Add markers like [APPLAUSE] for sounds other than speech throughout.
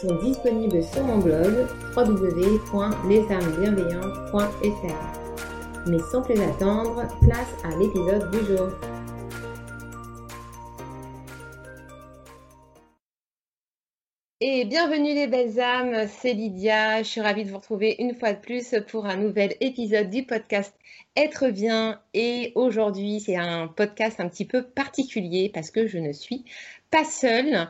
sont disponibles sur mon blog www.lesarmesbienveillantes.fr. Mais sans plus attendre, place à l'épisode du jour. Et bienvenue les belles âmes, c'est Lydia. Je suis ravie de vous retrouver une fois de plus pour un nouvel épisode du podcast Être bien. Et aujourd'hui, c'est un podcast un petit peu particulier parce que je ne suis pas seule.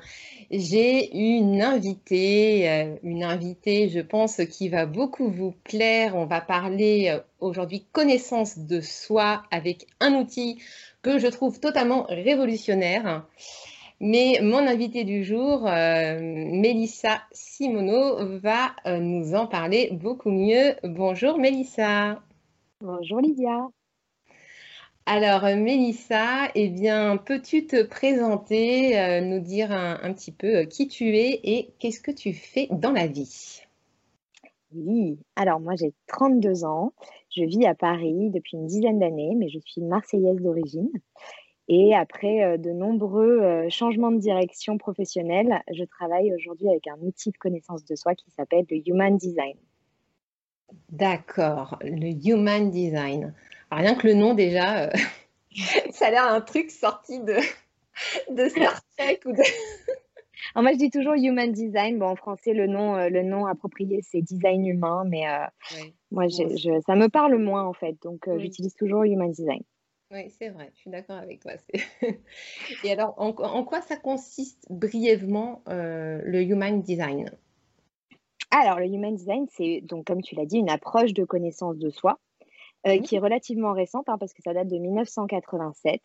J'ai une invitée, euh, une invitée, je pense, qui va beaucoup vous plaire. On va parler euh, aujourd'hui connaissance de soi avec un outil que je trouve totalement révolutionnaire. Mais mon invité du jour, euh, Mélissa Simoneau, va euh, nous en parler beaucoup mieux. Bonjour Mélissa. Bonjour Lydia. Alors Mélissa, eh bien, peux-tu te présenter, euh, nous dire un, petit peu qui tu es et qu'est-ce que tu fais dans la vie? Oui, alors moi j'ai 32 ans, je vis à Paris depuis une dizaine d'années, mais je suis marseillaise d'origine. Et après euh, de nombreux euh, changements de direction professionnelle, je travaille aujourd'hui avec un outil de connaissance de soi qui s'appelle le Human Design. D'accord, le Human Design. Rien que le nom déjà, euh, [LAUGHS] ça a l'air un truc sorti de, de Star Trek ou de... [LAUGHS] Alors moi, je dis toujours Human Design. Bon, en français, le nom, le nom approprié, c'est design humain, mais moi, je, ça me parle moins en fait. Donc, j'utilise toujours Human Design. Oui, c'est vrai, je suis d'accord avec toi. [LAUGHS] Et alors, en, quoi ça consiste brièvement euh, le Human Design? Alors, le Human Design, c'est donc, comme tu l'as dit, une approche de connaissance de soi euh, mmh qui est relativement récente hein, parce que ça date de 1987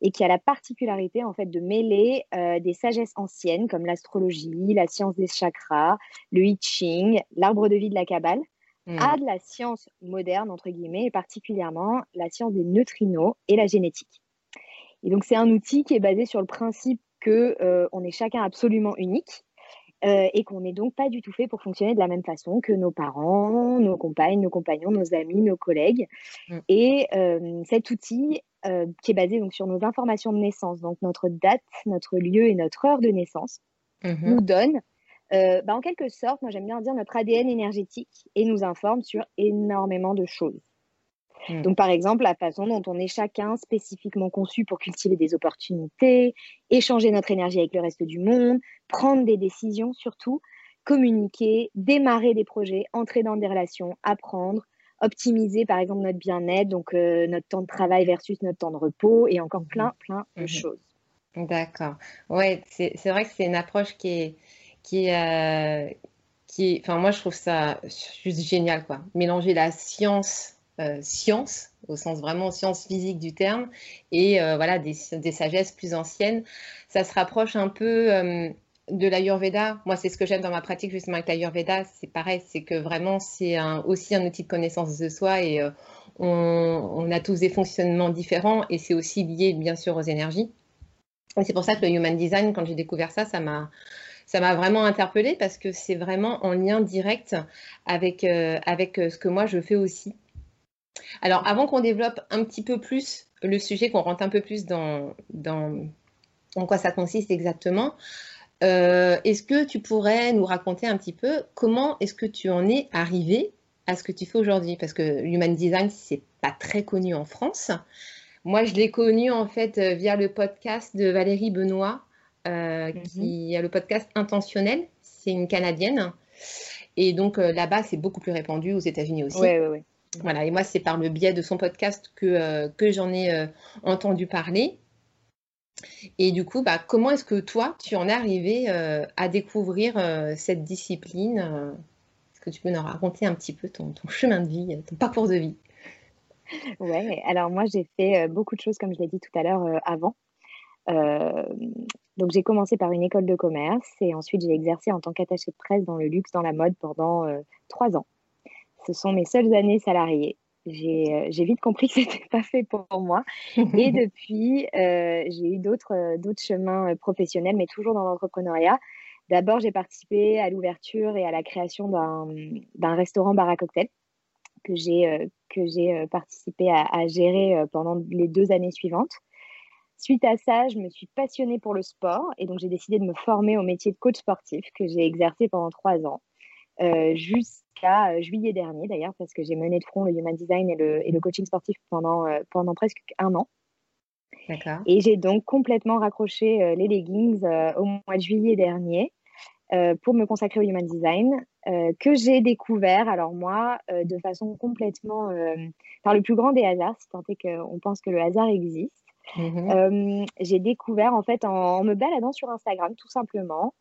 et qui a la particularité en fait de mêler euh, des sagesses anciennes comme l'astrologie, la science des chakras, le I Ching, l'arbre de vie de la Kabbale Mmh. à de la science moderne, entre guillemets, et particulièrement la science des neutrinos et la génétique. Et donc, c'est un outil qui est basé sur le principe que euh, on est chacun absolument unique euh, et qu'on n'est donc pas du tout fait pour fonctionner de la même façon que nos parents, nos compagnes, nos compagnons, nos amis, nos collègues. Mmh. Et euh, cet outil, qui est basé donc sur nos informations de naissance, donc notre date, notre lieu et notre heure de naissance, mmh nous donne euh, bah, en quelque sorte, moi j'aime bien dire notre ADN énergétique et nous informe sur énormément de choses. Hmm. Donc par exemple, la façon dont on est chacun spécifiquement conçu pour cultiver des opportunités, échanger notre énergie avec le reste du monde, prendre des décisions surtout, communiquer, démarrer des projets, entrer dans des relations, apprendre, optimiser par exemple notre bien-être, donc euh, notre temps de travail versus notre temps de repos et encore plein, hmm. plein de hmm. choses. D'accord. Ouais, c'est vrai que c'est une approche qui est, qui euh, qui enfin moi je trouve ça juste génial quoi. Mélanger la science, science au sens vraiment science physique du terme et euh, voilà des, des, sagesses plus anciennes, ça se rapproche un peu de l'Ayurveda. Moi c'est ce que j'aime dans ma pratique justement avec l'Ayurveda, c'est pareil, c'est que vraiment c'est aussi un outil de connaissance de soi et on, a tous des fonctionnements différents et c'est aussi lié bien sûr aux énergies. C'est pour ça que le Human Design, quand j'ai découvert ça, ça m'a ça m'a vraiment interpellée parce que c'est vraiment en lien direct avec, euh, avec euh, ce que moi je fais aussi. Alors, avant qu'on développe un petit peu plus le sujet, qu'on rentre un peu plus dans, dans en quoi ça consiste exactement, euh, est-ce que tu pourrais nous raconter un petit peu comment est-ce que tu en es arrivé à ce que tu fais aujourd'hui? Parce que Human Design, c'est pas très connu en France. Moi, je l'ai connu en fait via le podcast de Valérie Benoît, euh, mhm. qui a le podcast Intentionnel. C'est une Canadienne. Et donc euh, là-bas, c'est beaucoup plus répandu aux États-Unis aussi. Oui, oui, oui. Voilà, et moi, c'est par le biais de son podcast que, euh, j'en ai entendu parler. Et du coup, bah, comment est-ce que toi, tu en es arrivé à découvrir cette discipline Est-ce que tu peux nous raconter un petit peu ton, chemin de vie, ton parcours de vie? Ouais, alors moi, j'ai fait beaucoup de choses, comme je l'ai dit tout à l'heure, avant. Donc j'ai commencé par une école de commerce et ensuite j'ai exercé en tant qu'attaché de presse dans le luxe, dans la mode pendant trois ans. Ce sont mes seules années salariées. J'ai vite compris que [LAUGHS] ce n'était pas fait pour moi. Et [LAUGHS] depuis, j'ai eu d'autres chemins professionnels, mais toujours dans l'entrepreneuriat. D'abord, j'ai participé à l'ouverture et à la création d'un restaurant bar à cocktail que j'ai euh, participé à, gérer pendant les deux années suivantes. Suite à ça, je me suis passionnée pour le sport et donc j'ai décidé de me former au métier de coach sportif que j'ai exercé pendant trois ans, jusqu'à juillet dernier d'ailleurs, parce que j'ai mené de front le human design et le, et le coaching sportif pendant, pendant presque un an. Et j'ai donc complètement raccroché les leggings au mois de juillet dernier. Euh, pour me consacrer au human design, euh, que j'ai découvert, alors moi, euh, de façon complètement par le plus grand des hasards, si tant est qu'on pense que le hasard existe. Mmh j'ai découvert en fait en, me baladant sur Instagram tout simplement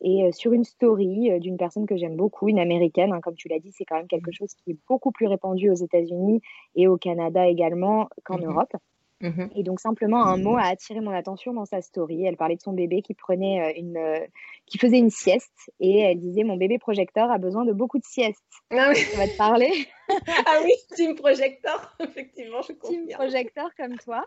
et sur une story d'une personne que j'aime beaucoup, une américaine, hein, comme tu l'as dit, c'est quand même quelque chose qui est beaucoup plus répandu aux États-Unis et au Canada également qu'en mmh Europe. Mmh et donc simplement un mot a attiré mon attention dans sa story. Elle parlait de son bébé qui prenait euh, une, euh, qui faisait une sieste et elle disait mon bébé projecteur a besoin de beaucoup de siestes. Ah oui. Ça va te parler Ah oui, team projecteur, [LAUGHS] effectivement, je confirme. Team projecteur comme toi.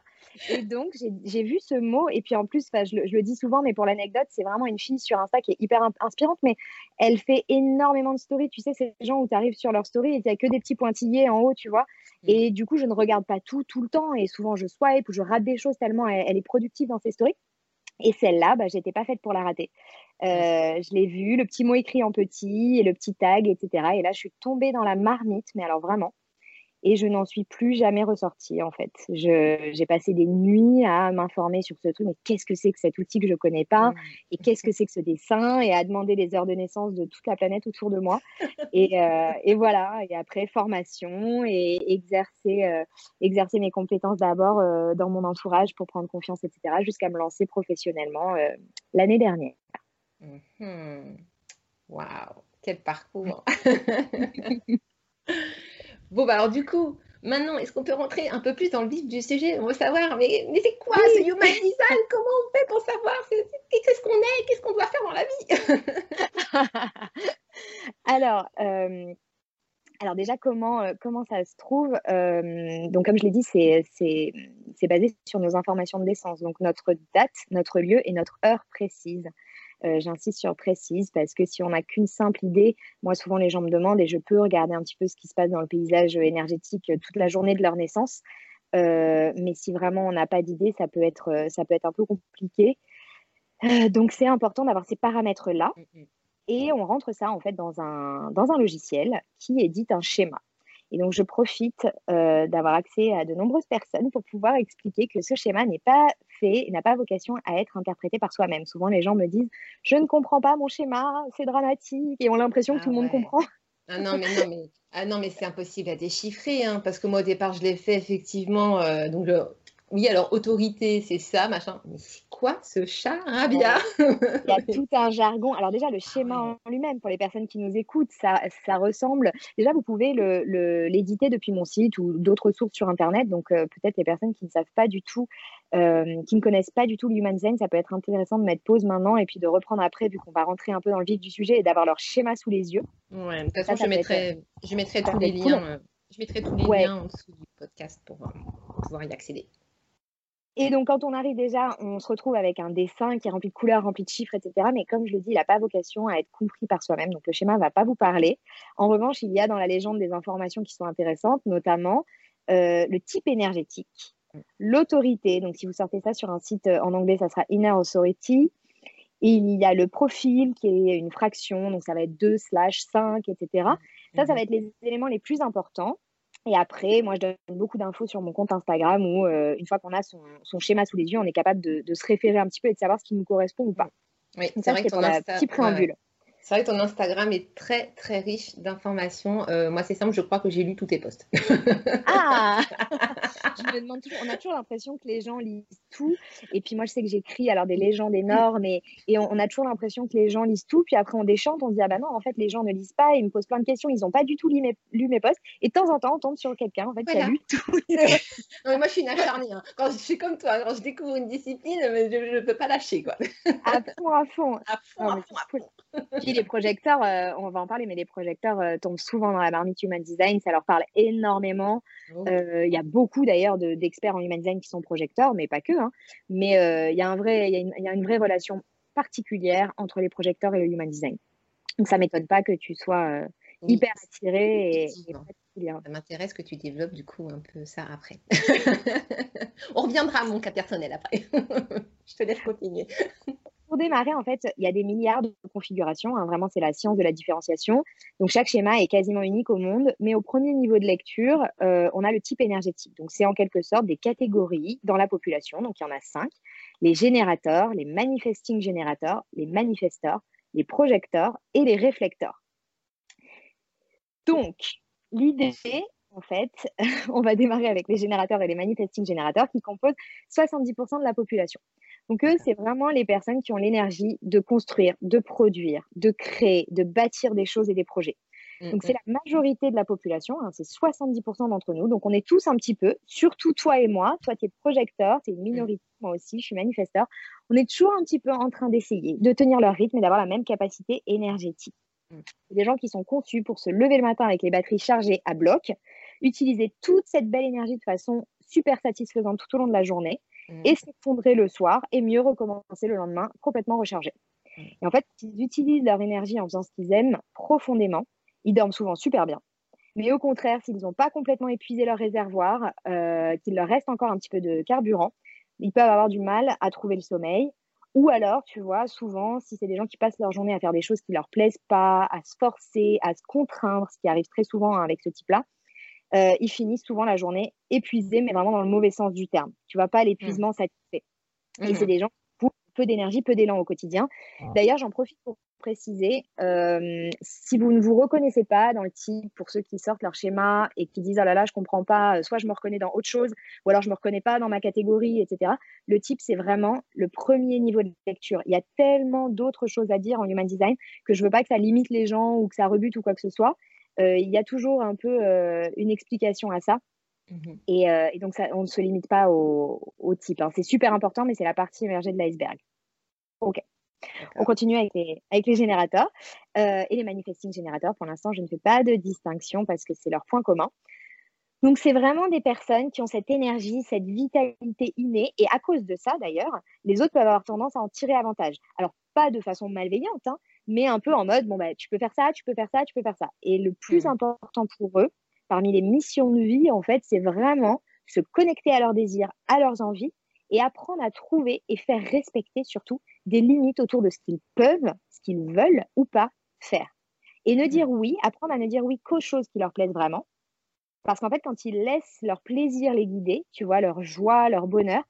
Et donc j'ai vu ce mot et puis en plus, je le, je le dis souvent, mais pour l'anecdote, c'est vraiment une fille sur Insta qui est hyper inspirante, mais elle fait énormément de stories. Tu sais, ces gens où tu arrives sur leur story et il n'y a que des petits pointillés en haut, tu vois. Mmh. Et du coup, je ne regarde pas tout tout le temps et souvent je swipe ou je rate des choses tellement elle, est productive dans ses stories. Et celle-là, bah, j'étais pas faite pour la rater. Euh, je l'ai vue, le petit mot écrit en petit et le petit tag, etc. Et là, je suis tombée dans la marmite, mais alors vraiment et je n'en suis plus jamais ressortie en fait. J'ai passé des nuits à m'informer sur ce truc, mais qu'est-ce que c'est que cet outil que je ne connais pas mmh. et qu'est-ce que c'est que ce dessin et à demander les heures de naissance de toute la planète autour de moi. et, euh, et, voilà, et après formation et exercer, euh, exercer mes compétences d'abord euh, dans mon entourage pour prendre confiance, etc., jusqu'à me lancer professionnellement l'année dernière. Mmh Waouh, quel parcours [LAUGHS] [LAUGHS] Bon, bah alors du coup, maintenant, est-ce qu'on peut rentrer un peu plus dans le vif du sujet? On veut savoir, mais, mais c'est quoi ce human design? Comment on fait pour savoir qu'est-ce qu'on est? Qu'est-ce qu'on doit faire dans la vie? [LAUGHS] Alors, euh, alors déjà, comment, euh, comment ça se trouve? Euh, Donc, comme je l'ai dit, c'est basé sur nos informations de naissance, donc notre date, notre lieu et notre heure précise. Euh, j'insiste sur précise parce que si on n'a qu'une simple idée, moi souvent les gens me demandent et je peux regarder un petit peu ce qui se passe dans le paysage énergétique toute la journée de leur naissance. Euh, mais si vraiment on n'a pas d'idée, ça peut être euh, ça peut être un peu compliqué. donc c'est important d'avoir ces paramètres là mmh, mmh. et on rentre ça en fait dans un dans un logiciel qui édite un schéma. Et donc, je profite euh, d'avoir accès à de nombreuses personnes pour pouvoir expliquer que ce schéma n'est pas fait, n'a pas vocation à être interprété par soi-même. Souvent, les gens me disent Je ne comprends pas mon schéma, c'est dramatique, et ont l'impression que tout le monde comprend. Ah non, mais non, mais, ah non, mais c'est impossible à déchiffrer, hein, parce que moi, au départ, je l'ai fait effectivement. Euh, donc, oui, alors autorité, c'est ça, machin. Mais c'est quoi ce chat, Rabia Il y a tout un jargon. Alors déjà, le schéma en lui-même, pour les personnes qui nous écoutent, ça, ça ressemble. Déjà, vous pouvez l'éditer le, depuis mon site ou d'autres sources sur Internet. Donc euh, peut-être les personnes qui ne savent pas du tout, euh, qui ne connaissent pas du tout l'human design, ça peut être intéressant de mettre pause maintenant et puis de reprendre après, vu qu'on va rentrer un peu dans le vif du sujet et d'avoir leur schéma sous les yeux. Ouais, de toute façon, je, mettrai, je mettrai tous les liens. Euh, je mettrai tous les liens en dessous du podcast pour pouvoir y accéder. Et donc, quand on arrive déjà, on se retrouve avec un dessin qui est rempli de couleurs, rempli de chiffres, etc. Mais comme je le dis, il n'a pas vocation à être compris par soi-même. Donc, le schéma ne va pas vous parler. En revanche, il y a dans la légende des informations qui sont intéressantes, notamment euh, le type énergétique, l'autorité. Donc, si vous sortez ça sur un site euh, en anglais, ça sera Inner Authority. Et il y a le profil qui est une fraction, donc ça va être 2 slash 5, etc. Ça, ça va être les éléments les plus importants. Et après, moi, je donne beaucoup d'infos sur mon compte Instagram où, euh, une fois qu'on a son, schéma sous les yeux, on est capable de, se référer un petit peu et de savoir ce qui nous correspond ou pas. Oui, c'est vrai que ton Insta, petit préambule. C'est vrai que ton Instagram est très très riche d'informations. Euh, moi, c'est simple, je crois que j'ai lu tous tes posts. ah [LAUGHS] je me demande toujours, On a toujours l'impression que les gens lisent tout. Et puis moi, je sais que j'écris alors des légendes énormes et, et on, a toujours l'impression que les gens lisent tout. Puis après, on déchante, on se dit ah bah non, en fait, les gens ne lisent pas. Ils me posent plein de questions. Ils n'ont pas du tout lu mes, lu mes posts. Et de temps en temps, on tombe sur quelqu'un en fait qui a lu tout. [LAUGHS] non, mais moi, je suis une acharnée. Hein. Quand je suis comme toi, quand je découvre une discipline, je ne peux pas lâcher quoi. à fond, à fond. À fond, à fond, à fond les projecteurs, euh, on va en parler, mais les projecteurs euh, tombent souvent dans la marmite Human Design. Ça leur parle énormément. Oh. Euh, il y a beaucoup d'ailleurs d'experts en Human Design qui sont projecteurs, mais pas que. Hein. Mais il y, a un vrai, y, a une vraie relation particulière entre les projecteurs et le Human Design. Donc ça m'étonne pas que tu sois hyper attiré. Et, ça m'intéresse que tu développes du coup un peu ça après. [LAUGHS] on reviendra à mon cas personnel après. [LAUGHS] Je te laisse continuer pour démarrer, en fait, il y a des milliards de configurations. Hein. vraiment, c'est la science de la différenciation. Donc, chaque schéma est quasiment unique au monde. Mais au premier niveau de lecture, euh, on a le type énergétique. Donc, c'est en quelque sorte des catégories dans la population. Donc, il y en a cinq les générateurs, les manifesting générateurs, les manifesteurs, les projecteurs et les réflecteurs. Donc, l'idée, en fait, [LAUGHS] on va démarrer avec les générateurs et les manifesting générateurs qui composent 70% de la population. Donc eux, c'est vraiment les personnes qui ont l'énergie de construire, de produire, de créer, de bâtir des choses et des projets. Mm, Donc c'est mm. la majorité de la population, hein, c'est 70% d'entre nous. Donc on est tous un petit peu, surtout toi et moi. Toi, tu es projecteur, tu es une mm. minorité, moi aussi, je suis manifesteur. On est toujours un petit peu en train d'essayer de tenir leur rythme et d'avoir la même capacité énergétique. C'est des gens qui sont conçus pour se lever le matin avec les batteries chargées à bloc, utiliser toute cette belle énergie de façon super satisfaisante tout au long de la journée Mm. et s'effondrer le soir et mieux recommencer le lendemain complètement rechargé. Mm. Et en fait, ils utilisent leur énergie en faisant ce qu'ils aiment profondément. Ils dorment souvent super bien. Mais au contraire, s'ils n'ont pas complètement épuisé leur réservoir, euh, qu'il leur reste encore un petit peu de carburant, ils peuvent avoir du mal à trouver le sommeil. Ou alors, tu vois, souvent, si c'est des gens qui passent leur journée à faire des choses qui ne leur plaisent pas, à se forcer, à se contraindre, ce qui arrive très souvent hein, avec ce type-là, euh, ils finissent souvent la journée épuisés, mais vraiment dans le mauvais sens du terme. Tu vois pas l'épuisement satisfait. Et c'est mmh des gens qui ont peu d'énergie, peu d'élan au quotidien. D'ailleurs, j'en profite pour préciser, euh, si vous ne vous reconnaissez pas dans le type, pour ceux qui sortent leur schéma et qui disent, oh là là, je comprends pas, euh, soit je me reconnais dans autre chose, ou alors je me reconnais pas dans ma catégorie, etc. Le type, c'est vraiment le premier niveau de lecture. Il y a tellement d'autres choses à dire en human design que je veux pas que ça limite les gens ou que ça rebute ou quoi que ce soit. Euh, il y a toujours un peu euh, une explication à ça. Mmh euh, et, donc, ça, on ne se limite pas au, type. Hein. C'est super important, mais c'est la partie émergée de l'iceberg. OK. On continue avec les, avec les générateurs et les manifesting générateurs. Pour l'instant, je ne fais pas de distinction parce que c'est leur point commun. Donc, c'est vraiment des personnes qui ont cette énergie, cette vitalité innée. Et à cause de ça, d'ailleurs, les autres peuvent avoir tendance à en tirer avantage. Alors, pas de façon malveillante, hein, mais un peu en mode, bon, bah, tu peux faire ça, tu peux faire ça, tu peux faire ça. Et le plus mmh. important pour eux, parmi les missions de vie, en fait, c'est vraiment se connecter à leurs désirs, à leurs envies et apprendre à trouver et faire respecter surtout des limites autour de ce qu'ils peuvent, ce qu'ils veulent ou pas faire. Et ne mmh. dire oui, apprendre à ne dire oui qu'aux choses qui leur plaisent vraiment. Parce qu'en fait, quand ils laissent leur plaisir les guider, tu vois, leur joie, leur bonheur,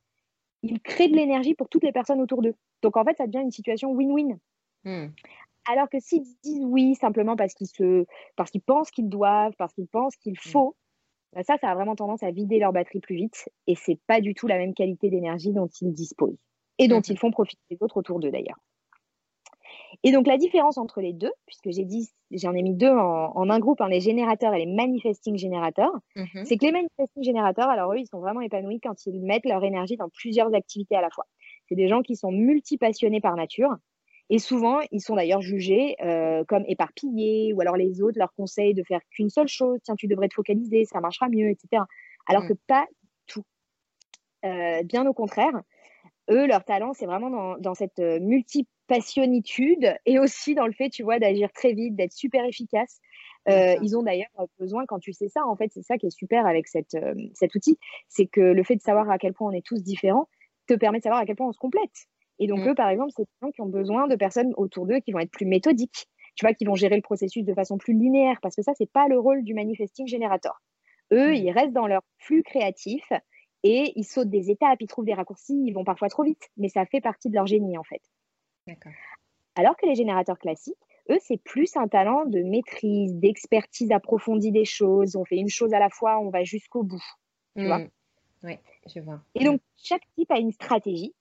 ils créent de l'énergie pour toutes les personnes autour d'eux. Donc en fait, ça devient une situation win-win. Mmh. Alors que s'ils disent oui simplement parce qu'ils se, parce qu'ils pensent qu'ils doivent, parce qu'ils pensent qu'il mmh. faut, bah, ça, ça a vraiment tendance à vider leur batterie plus vite et c'est pas du tout la même qualité d'énergie dont ils disposent et dont mmh. ils font profiter les autres autour d'eux d'ailleurs. Et donc la différence entre les deux, puisque j'ai dit, j'en ai mis deux en, un groupe, hein, les générateurs et les manifesting générateurs, mmh c'est que les manifesting générateurs, alors eux, ils sont vraiment épanouis quand ils mettent leur énergie dans plusieurs activités à la fois. C'est des gens qui sont multipassionnés par nature, et souvent, ils sont d'ailleurs jugés euh, comme éparpillés, ou alors les autres leur conseillent de faire qu'une seule chose. Tiens, tu devrais te focaliser, ça marchera mieux, etc. Alors que mmh. pas tout. Euh, bien au contraire, eux, leur talent, c'est vraiment dans, cette euh, multipassionnitude et aussi dans le fait, tu vois, d'agir très vite, d'être super efficace. ils ont d'ailleurs besoin, quand tu sais ça, en fait, c'est ça qui est super avec cette, cet outil, c'est que le fait de savoir à quel point on est tous différents te permet de savoir à quel point on se complète. Et donc, mmh. eux, par exemple, c'est des gens qui ont besoin de personnes autour d'eux qui vont être plus méthodiques, tu vois, qui vont gérer le processus de façon plus linéaire, parce que ça, c'est pas le rôle du manifesting générateur. Eux, mmh. ils restent dans leur flux créatif et ils sautent des étapes, ils trouvent des raccourcis, ils vont parfois trop vite, mais ça fait partie de leur génie, en fait. Alors que les générateurs classiques, eux, c'est plus un talent de maîtrise, d'expertise approfondie des choses. On fait une chose à la fois, on va jusqu'au bout. Tu vois mmh. Oui, je vois. Et donc, chaque type a une stratégie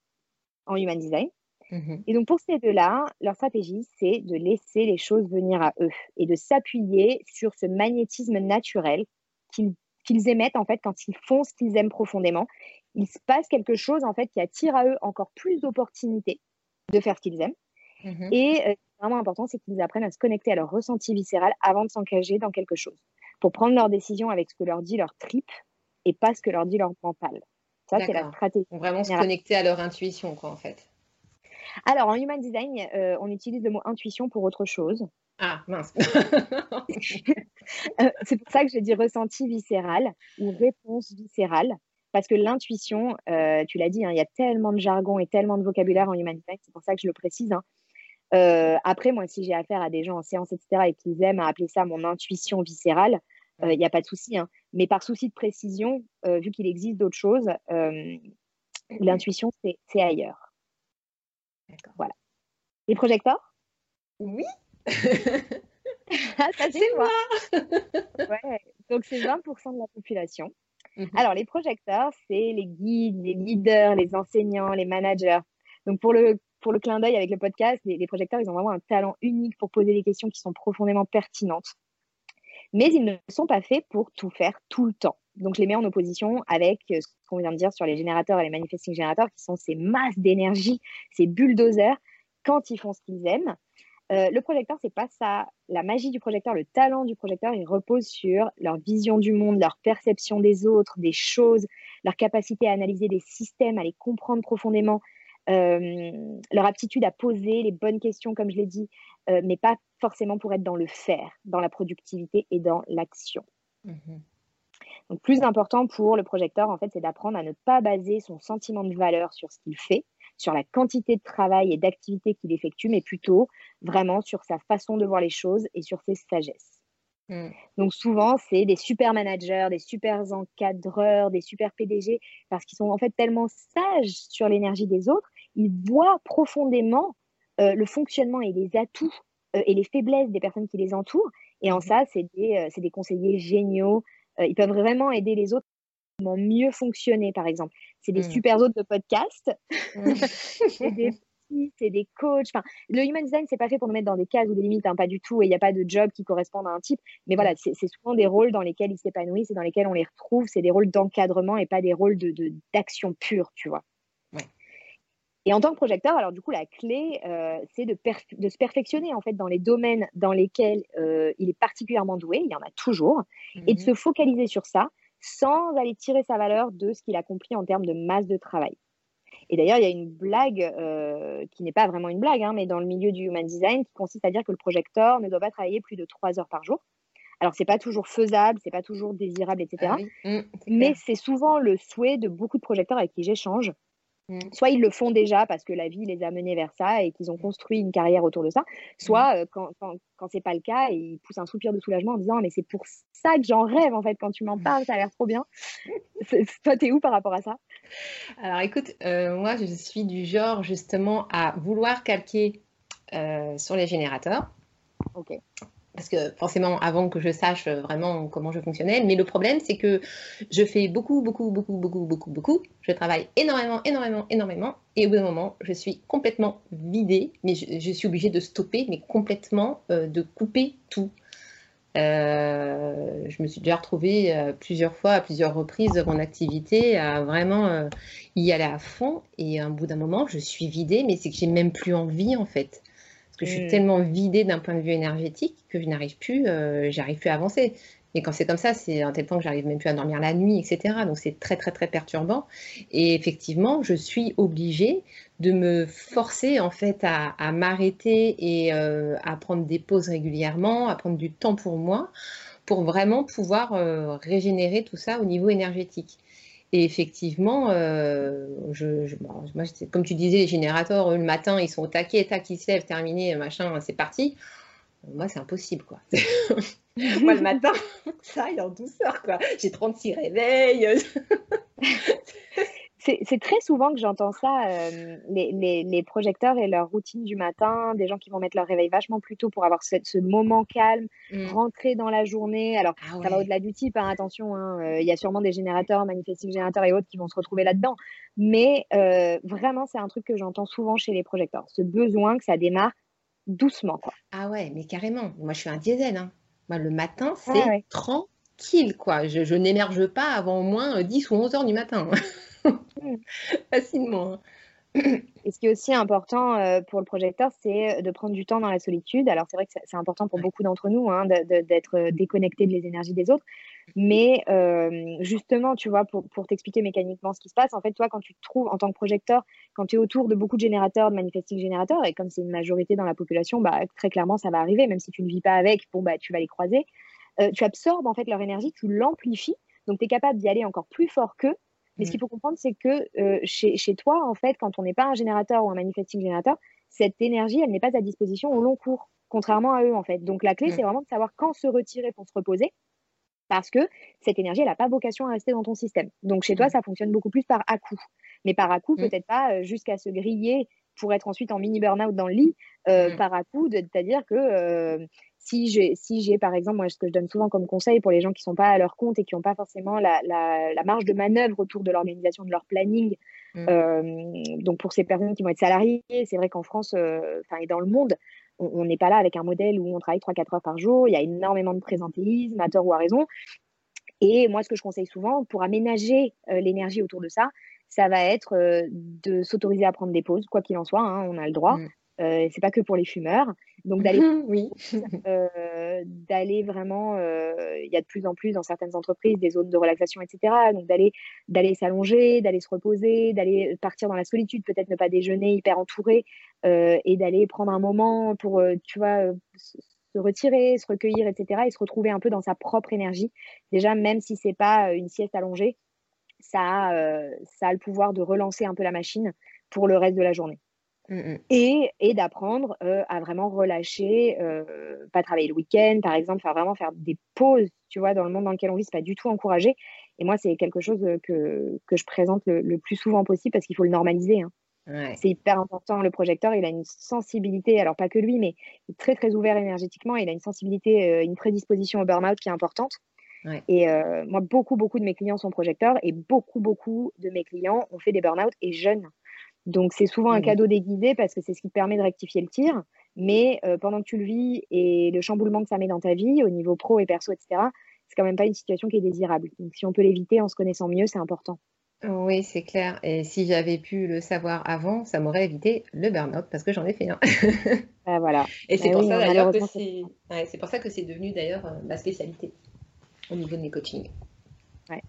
en human design. Mmh et donc, pour ces deux-là, leur stratégie, c'est de laisser les choses venir à eux et de s'appuyer sur ce magnétisme naturel qu'ils émettent, en fait, quand ils font ce qu'ils aiment profondément. Il se passe quelque chose, en fait, qui attire à eux encore plus d'opportunités de faire ce qu'ils aiment. Mmh et euh, vraiment important, c'est qu'ils apprennent à se connecter à leur ressenti viscéral avant de s'engager dans quelque chose, pour prendre leurs décisions avec ce que leur dit leur trip et pas ce que leur dit leur mental. Ça, c'est la stratégie. Vraiment se connecter à leur intuition, quoi, en fait. Alors, en Human Design, euh, on utilise le mot intuition pour autre chose. Ah, mince. [LAUGHS] Euh, c'est pour ça que j'ai dit ressenti viscéral ou réponse viscérale. Parce que l'intuition, euh, tu l'as dit, hein, il y a tellement de jargon et tellement de vocabulaire en Human Design, c'est pour ça que je le précise. Hein. après, moi, si j'ai affaire à des gens en séance, etc., et qu'ils aiment à appeler ça mon intuition viscérale, il n'y a pas de souci. Hein. Mais par souci de précision, vu qu'il existe d'autres choses, l'intuition, c'est ailleurs. Voilà. Les projecteurs? Oui. Ah, c'est moi. ouais. Donc, c'est 20% de la population. Mhm. Alors, les projecteurs, c'est les guides, les leaders, les enseignants, les managers. Donc, pour le, pour le clin d'œil avec le podcast, les, les, projecteurs, ils ont vraiment un talent unique pour poser des questions qui sont profondément pertinentes. Mais ils ne sont pas faits pour tout faire tout le temps. Donc, je les mets en opposition avec ce qu'on vient de dire sur les générateurs et les manifesting générateurs, qui sont ces masses d'énergie, ces bulldozers, quand ils font ce qu'ils aiment. Euh, le projecteur, c'est pas ça. La magie du projecteur, le talent du projecteur, il repose sur leur vision du monde, leur perception des autres, des choses, leur capacité à analyser des systèmes, à les comprendre profondément, euh, leur aptitude à poser les bonnes questions, comme je l'ai dit, euh, mais pas forcément pour être dans le faire, dans la productivité et dans l'action. Mmh donc, plus important pour le projecteur, en fait, c'est d'apprendre à ne pas baser son sentiment de valeur sur ce qu'il fait, sur la quantité de travail et d'activité qu'il effectue, mais plutôt vraiment sur sa façon de voir les choses et sur ses sagesses. Hmm. Donc souvent, c'est des super managers, des super encadreurs, des super PDG, parce qu'ils sont en fait tellement sages sur l'énergie des autres, ils voient profondément euh, le fonctionnement et les atouts euh, et les faiblesses des personnes qui les entourent. Et en hmm. ça, c'est des, euh, des, conseillers géniaux, euh, ils peuvent vraiment aider les autres à mieux fonctionner, par exemple. C'est des mmh. super autres de podcast. Mmh. [LAUGHS] c'est des c'est des coachs. Enfin, le human design, c'est pas fait pour nous mettre dans des cases ou des limites, hein, pas du tout. Et il n'y a pas de job qui correspondent à un type. Mais voilà, c'est souvent des rôles dans lesquels ils s'épanouissent et dans lesquels on les retrouve. C'est des rôles d'encadrement et pas des rôles d'action de, pure, tu vois. Et en tant que projecteur, alors du coup, la clé, euh, c'est de, de, se perfectionner en fait dans les domaines dans lesquels euh, il est particulièrement doué, il y en a toujours, et de mhm. se focaliser sur ça sans aller tirer sa valeur de ce qu'il a compris en termes de masse de travail. Et d'ailleurs, il y a une blague euh, qui n'est pas vraiment une blague, hein, mais dans le milieu du human design, qui consiste à dire que le projecteur ne doit pas travailler plus de trois heures par jour. Alors, c'est pas toujours faisable, c'est pas toujours désirable, etc. Ah mmh, mais c'est souvent le souhait de beaucoup de projecteurs avec qui j'échange. Soit ils le font déjà parce que la vie les a menés vers ça et qu'ils ont construit une carrière autour de ça, soit mmh. euh, quand, quand, quand c'est pas le cas, ils poussent un soupir de soulagement en disant mais c'est pour ça que j'en rêve en fait quand tu m'en parles, ça a l'air trop bien. [LAUGHS] Toi, t'es où par rapport à ça? Alors écoute, euh, moi je suis du genre justement à vouloir calquer euh, sur les générateurs. Ok parce que forcément, avant que je sache vraiment comment je fonctionnais, mais le problème, c'est que je fais beaucoup, beaucoup, beaucoup, beaucoup, beaucoup, beaucoup. Je travaille énormément, énormément, énormément, et au bout d'un moment, je suis complètement vidée, mais je, suis obligée de stopper, mais complètement euh, de couper tout. Euh, je me suis déjà retrouvée euh, plusieurs fois, à plusieurs reprises de mon activité, à vraiment y aller à fond, et au bout d'un moment, je suis vidée, mais c'est que j'ai même plus envie, en fait que je suis mm. tellement vidée d'un point de vue énergétique que je n'arrive plus, euh, j'arrive plus à avancer. Et quand c'est comme ça, c'est à tel point que j'arrive même plus à dormir la nuit, etc. Donc c'est très très très perturbant. Et effectivement, je suis obligée de me forcer en fait à, m'arrêter et euh, à prendre des pauses régulièrement, à prendre du temps pour moi, pour vraiment pouvoir euh, régénérer tout ça au niveau énergétique. Et effectivement, euh, je, moi, comme tu disais, les générateurs, le matin, ils sont au taquet, tac, ils se lèvent, terminé, machin, c'est parti. Moi, c'est impossible, quoi. [LAUGHS] moi, le matin, [LAUGHS] ça, il est en douceur, quoi. J'ai 36 réveils. [LAUGHS] c'est très souvent que j'entends ça, euh, les, projecteurs et leur routine du matin, des gens qui vont mettre leur réveil vachement plus tôt pour avoir ce, moment calme, mmh. rentrer dans la journée. Alors, ah ça va au-delà du type, hein, attention, hein, euh, il y a sûrement des générateurs, manifesting générateurs et autres qui vont se retrouver là-dedans. Mais euh, vraiment, c'est un truc que j'entends souvent chez les projecteurs, ce besoin que ça démarre doucement. Quoi. Ah ouais, mais carrément. Moi, je suis un diesel. Hein. Moi, le matin, c'est tranquille, quoi. Je, je n'émerge pas avant au moins 10 ou 11 heures du matin. [LAUGHS] [LAUGHS] Facilement. Hein. Et ce qui est aussi important euh, pour le projecteur, c'est de prendre du temps dans la solitude. Alors, c'est vrai que c'est important pour beaucoup d'entre nous hein, d'être euh, déconnecté de les énergies des autres. Mais euh, justement, tu vois, pour, pour t'expliquer mécaniquement ce qui se passe, en fait, toi, quand tu te trouves en tant que projecteur, quand tu es autour de beaucoup de générateurs, de manifesting générateurs, et comme c'est une majorité dans la population, bah, très clairement, ça va arriver, même si tu ne vis pas avec, bon, bah, tu vas les croiser. tu absorbes en fait leur énergie, tu l'amplifies. Donc, tu es capable d'y aller encore plus fort qu'eux mais ce mmh. qu'il faut comprendre, c'est que euh, chez, chez, toi, en fait, quand on n'est pas un générateur ou un manifesting générateur, cette énergie, elle n'est pas à disposition au long cours, contrairement à eux, en fait. Donc la clé, mmh. c'est vraiment de savoir quand se retirer pour se reposer, parce que cette énergie, elle n'a pas vocation à rester dans ton système. Donc chez toi, mmh. ça fonctionne beaucoup plus par à-coup. Mais par à-coup, peut-être pas euh, jusqu'à se griller pour être ensuite en mini burn-out dans le lit, euh, par à-coup, c'est-à-dire que si j'ai, si j'ai, par exemple, moi, ce que je donne souvent comme conseil pour les gens qui ne sont pas à leur compte et qui n'ont pas forcément la, la, marge de manœuvre autour de l'organisation de leur planning, mmh. euh, donc pour ces personnes qui vont être salariées, c'est vrai qu'en France euh, et dans le monde, on n'est pas là avec un modèle où on travaille 3-4 heures par jour, il y a énormément de présentéisme, à tort ou à raison. Et moi, ce que je conseille souvent, pour aménager euh, l'énergie autour de ça, ça va être de s'autoriser à prendre des pauses, quoi qu'il en soit, hein, on a le droit. Mmh. Euh, c'est pas que pour les fumeurs. Donc d'aller [LAUGHS] oui. [LAUGHS] euh, d'aller vraiment, euh, il y a de plus en plus dans certaines entreprises des zones de relaxation, etc. Donc d'aller d'aller s'allonger, d'aller se reposer, d'aller partir dans la solitude, peut-être ne pas déjeuner hyper entouré euh, et d'aller prendre un moment pour, tu vois, se retirer, se recueillir, etc. Et se retrouver un peu dans sa propre énergie. Déjà, même si c'est pas une sieste allongée, ça a, ça a le pouvoir de relancer un peu la machine pour le reste de la journée. Mmh et, et d'apprendre euh, à vraiment relâcher, euh, pas travailler le week-end, par exemple, faire vraiment faire des pauses, tu vois, dans le monde dans lequel on vit, c'est pas du tout encouragé. Et moi, c'est quelque chose euh, que, que je présente le, plus souvent possible parce qu'il faut le normaliser. Hein. C'est hyper important. Le projecteur, il a une sensibilité, alors pas que lui, mais il est très très ouvert énergétiquement. Il a une sensibilité, une prédisposition au burn-out qui est importante. Et moi, beaucoup, beaucoup de mes clients sont projecteurs et beaucoup, beaucoup de mes clients ont fait des burn-out et jeunes. Donc c'est souvent un mmh. cadeau déguisé parce que c'est ce qui te permet de rectifier le tir. Mais euh, pendant que tu le vis et le chamboulement que ça met dans ta vie, au niveau pro et perso, etc., c'est quand même pas une situation qui est désirable. Donc si on peut l'éviter en se connaissant mieux, c'est important. Oui, c'est clair. Et si j'avais pu le savoir avant, ça m'aurait évité le burn-out parce que j'en ai fait un. [LAUGHS] Ah, voilà. Et c'est bah pour, ça d'ailleurs que c'est pour ça que c'est devenu d'ailleurs ma spécialité au niveau de mes coachings. Ouais.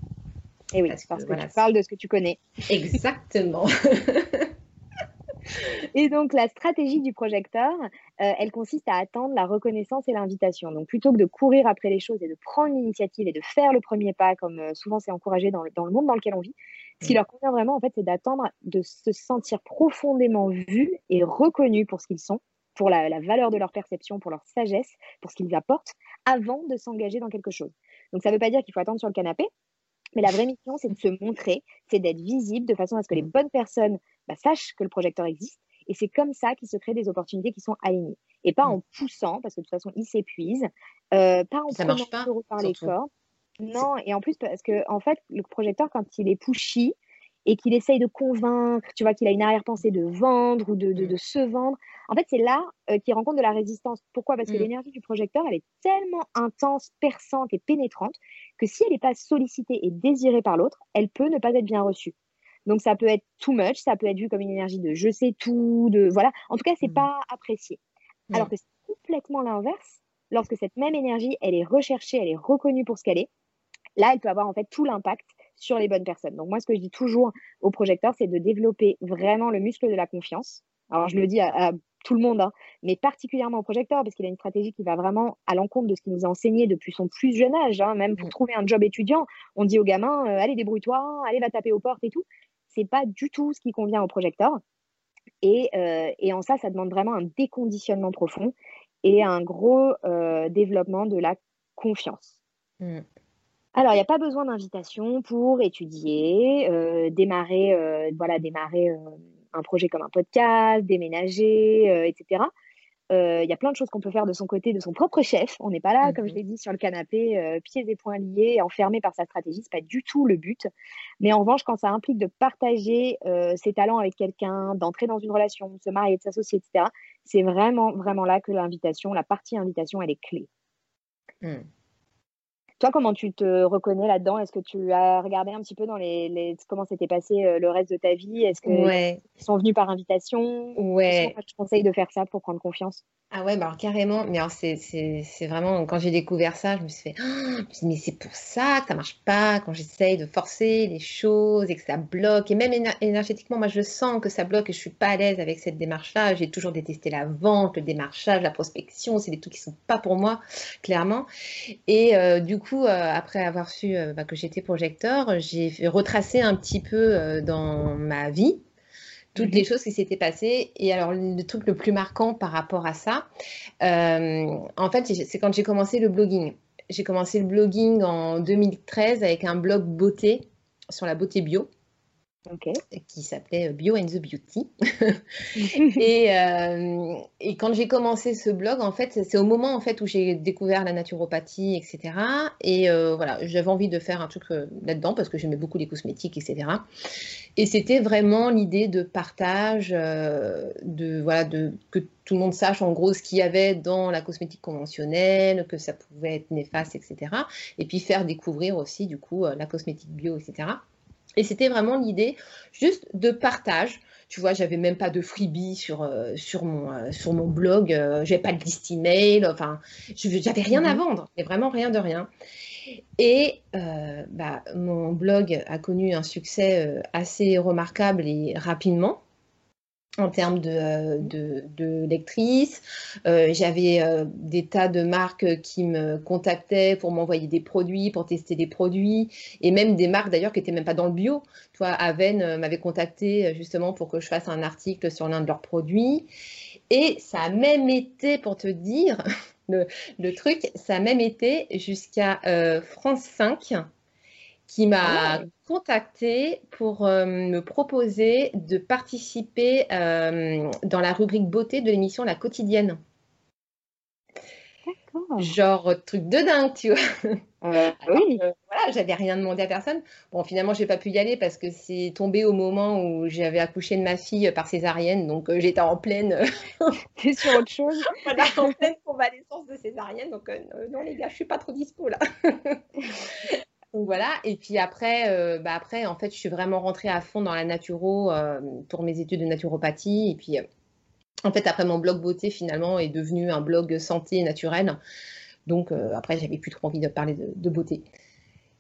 Et oui, parce, que, tu parles de ce que tu connais. Exactement. [LAUGHS] Et donc, la stratégie du projecteur, euh, elle consiste à attendre la reconnaissance et l'invitation. Donc, plutôt que de courir après les choses et de prendre l'initiative et de faire le premier pas, comme euh, souvent c'est encouragé dans le, dans le, monde dans lequel on vit, ce qui leur convient vraiment, en fait, c'est d'attendre de se sentir profondément vus et reconnus pour ce qu'ils sont, pour la, la, valeur de leur perception, pour leur sagesse, pour ce qu'ils apportent, avant de s'engager dans quelque chose. Donc, ça ne veut pas dire qu'il faut attendre sur le canapé, mais la vraie mission, c'est de se montrer, c'est d'être visible de façon à ce que les bonnes personnes bah, sachent que le projecteur existe. Et c'est comme ça qu'il se crée des opportunités qui sont alignées. Et pas mm. en poussant, parce que de toute façon, ils s'épuisent. Euh, pas en ça marche pas, par les corps. Non, et en plus, parce que en fait, le projecteur, quand il est pushy, et qu'il essaye de convaincre, tu vois, qu'il a une arrière-pensée de vendre ou de, de, mm. se vendre. En fait, c'est là euh, qu'il rencontre de la résistance. Pourquoi? Parce que mm. l'énergie du projecteur, elle est tellement intense, perçante et pénétrante que si elle n'est pas sollicitée et désirée par l'autre, elle peut ne pas être bien reçue. Donc ça peut être too much, ça peut être vu comme une énergie de je sais tout, de voilà. En tout cas, c'est n'est mm. pas apprécié. Alors que c'est complètement l'inverse. Lorsque cette même énergie, elle est recherchée, elle est reconnue pour ce qu'elle est, là, elle peut avoir en fait tout l'impact sur les bonnes personnes. Donc moi, ce que je dis toujours aux projecteurs, c'est de développer vraiment le muscle de la confiance. Alors je le dis à, tout le monde, hein, mais particulièrement au projecteur, parce qu'il a une stratégie qui va vraiment à l'encontre de ce qu'il nous a enseigné depuis son plus jeune âge. Hein. même pour mm. trouver un job étudiant, on dit aux gamins, euh, allez débrouille-toi, allez va taper aux portes et tout. C'est pas du tout ce qui convient au projecteur. Et, euh, et, en ça, ça demande vraiment un déconditionnement profond et un gros euh, développement de la confiance. Mm. Alors, il n'y a pas besoin d'invitation pour étudier, euh, démarrer, euh, voilà, démarrer euh, un projet comme un podcast, déménager, etc. Il y a plein de choses qu'on peut faire de son côté, de son propre chef. On n'est pas là, comme je mmh l'ai dit, sur le canapé, pieds et poings liés, enfermé par sa stratégie. Ce n'est pas du tout le but. Mais en revanche, quand ça implique de partager ses talents avec quelqu'un, d'entrer dans une relation, de se marier, de s'associer, etc., c'est vraiment, vraiment là que l'invitation, la partie invitation, elle est clé. Mmh. Toi, comment tu te reconnais là-dedans? Est-ce que tu as regardé un petit peu dans les, comment s'était passé euh, le reste de ta vie? Est-ce qu'ils sont venus par invitation? Ouais. Je conseille de faire ça pour prendre confiance? Ah ouais, bah alors carrément. Mais alors c'est vraiment quand j'ai découvert ça, je me suis fait, mais c'est pour ça que ça marche pas quand j'essaye de forcer les choses et que ça bloque. Et même énergétiquement, moi je sens que ça bloque et je suis pas à l'aise avec cette démarche-là. J'ai toujours détesté la vente, le démarchage, la prospection. C'est des trucs qui sont pas pour moi, clairement. Et euh, du coup euh, après avoir su euh, bah, que j'étais projecteur, j'ai retracé un petit peu euh, dans ma vie toutes les mhm. choses qui s'étaient passées. Et alors, le truc le plus marquant par rapport à ça, en fait, c'est quand j'ai commencé le blogging. J'ai commencé le blogging en 2013 avec un blog beauté sur la beauté bio qui s'appelait Bio and the Beauty. [LAUGHS] [LAUGHS] et, euh, et, quand j'ai commencé ce blog, en fait, c'est au moment en fait où j'ai découvert la naturopathie, etc. Et euh, voilà, j'avais envie de faire un truc euh, là-dedans parce que j'aimais beaucoup les cosmétiques, etc. Et c'était vraiment l'idée de partage, de voilà, de que tout le monde sache en gros ce qu'il y avait dans la cosmétique conventionnelle, que ça pouvait être néfaste, etc. Et puis faire découvrir aussi du coup la cosmétique bio, etc. Et c'était vraiment l'idée juste de partage. Tu vois, j'avais même pas de freebie sur, euh, sur, mon, euh, sur mon blog, euh, j'avais pas de liste email, enfin, j'avais rien à mhm. vendre, mais vraiment rien de rien. Et bah, mon blog a connu un succès assez remarquable et rapidement en termes de, euh, de, lectrices. Euh, j'avais euh, des tas de marques qui me contactaient pour m'envoyer des produits, pour tester des produits, et même des marques d'ailleurs qui n'étaient même pas dans le bio. Tu vois, Aven m'avait contacté justement pour que je fasse un article sur l'un de leurs produits. Et ça a même été, pour te dire, [LAUGHS] le, le truc, ça a même été jusqu'à France 5 qui m'a ah contacté pour euh, me proposer de participer euh, dans la rubrique beauté de l'émission La Quotidienne. Genre truc de dingue, tu vois. Euh, oui. voilà, j'avais rien demandé à personne. Bon, finalement, j'ai pas pu y aller parce que c'est tombé au moment où j'avais accouché de ma fille par césarienne, donc j'étais en pleine. [LAUGHS] T'es sur autre chose. [LAUGHS] voilà, en pleine convalescence de césarienne, donc non les gars, je suis pas trop dispo là. [LAUGHS] Donc voilà, et puis après, euh, bah après, en fait, je suis vraiment rentrée à fond dans la naturo euh, pour mes études de naturopathie. Et puis, euh, en fait, après, mon blog beauté, finalement, est devenu un blog santé naturelle. Donc, après, j'avais plus trop envie de parler de, beauté.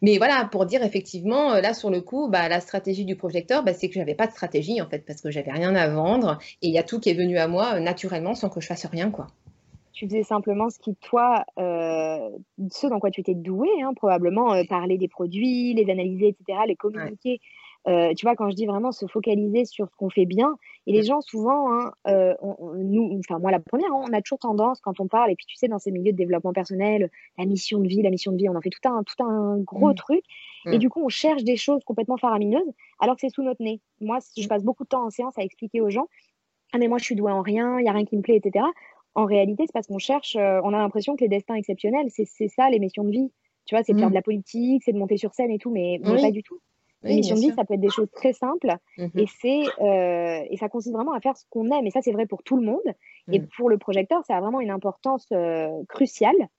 Mais voilà, pour dire effectivement, là, sur le coup, bah, la stratégie du projecteur, bah, c'est que j'avais pas de stratégie, en fait, parce que j'avais rien à vendre. Et il y a tout qui est venu à moi naturellement sans que je fasse rien, quoi tu faisais simplement ce qui, toi, euh, ce dans quoi tu étais doué, hein, probablement euh, parler des produits, les analyser, etc., les communiquer. Euh, tu vois, quand je dis vraiment se focaliser sur ce qu'on fait bien, et les gens souvent, hein, nous, enfin moi la première, hein, on a toujours tendance quand on parle, et puis tu sais, dans ces milieux de développement personnel, la mission de vie, la mission de vie, on en fait tout un, tout un gros mmh. truc, et mmh. du coup on cherche des choses complètement faramineuses, alors que c'est sous notre nez. Moi, je passe beaucoup de temps en séance à expliquer aux gens, ah mais moi je suis douée en rien, il n'y a rien qui me plaît, etc en réalité, c'est parce qu'on cherche, euh, on a l'impression que les destins exceptionnels, c'est ça les missions de vie. Tu vois, c'est de faire mm. de la politique, c'est de monter sur scène et tout, mais, pas du tout. les missions de vie, ça peut être des choses très simples mm-hmm. et, c'est, euh, et ça consiste vraiment à faire ce qu'on aime. Et ça, c'est vrai pour tout le monde. Et mm. pour le projecteur, ça a vraiment une importance euh, cruciale.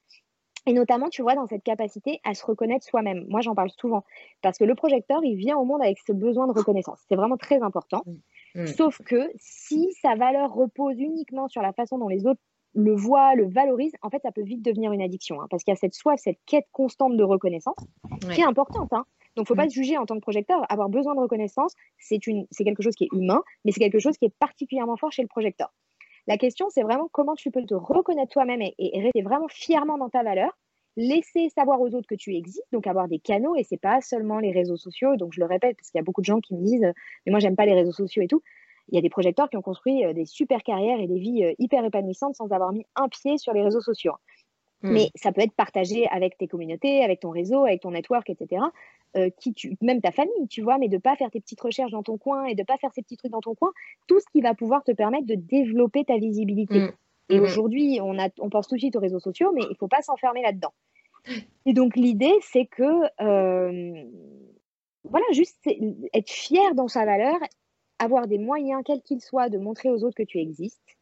Et notamment, tu vois, dans cette capacité à se reconnaître soi-même. Moi, j'en parle souvent parce que le projecteur, il vient au monde avec ce besoin de reconnaissance. C'est vraiment très important. Mm. Mm. Sauf que si sa valeur repose uniquement sur la façon dont les autres le voient, le valorisent, en fait, ça peut vite devenir une addiction. Hein, parce qu'il y a cette soif, cette quête constante de reconnaissance qui est importante. Hein. Donc, il ne faut pas se juger en tant que projecteur. Avoir besoin de reconnaissance, c'est quelque chose qui est humain, mais c'est quelque chose qui est particulièrement fort chez le projecteur. La question, c'est vraiment comment tu peux te reconnaître toi-même et, et, rester vraiment fièrement dans ta valeur, laisser savoir aux autres que tu existes, donc avoir des canaux, et c'est pas seulement les réseaux sociaux. Donc, je le répète, parce qu'il y a beaucoup de gens qui me disent, mais moi, j'aime pas les réseaux sociaux et tout il y a des projecteurs qui ont construit euh, des super carrières et des vies euh, hyper épanouissantes sans avoir mis un pied sur les réseaux sociaux. Mm. Mais ça peut être partagé avec tes communautés, avec ton réseau, avec ton network, etc. Euh, qui tu, même ta famille, tu vois, mais de pas faire tes petites recherches dans ton coin et de pas faire ces petits trucs dans ton coin, tout ce qui va pouvoir te permettre de développer ta visibilité. Mm. Et mm. aujourd'hui, on, a, on pense tout de suite aux réseaux sociaux, mais il faut pas s'enfermer là-dedans. Et donc l'idée, c'est que, euh, voilà, juste être fier dans sa valeur, avoir des moyens, quels qu'ils soient, de montrer aux autres que tu existes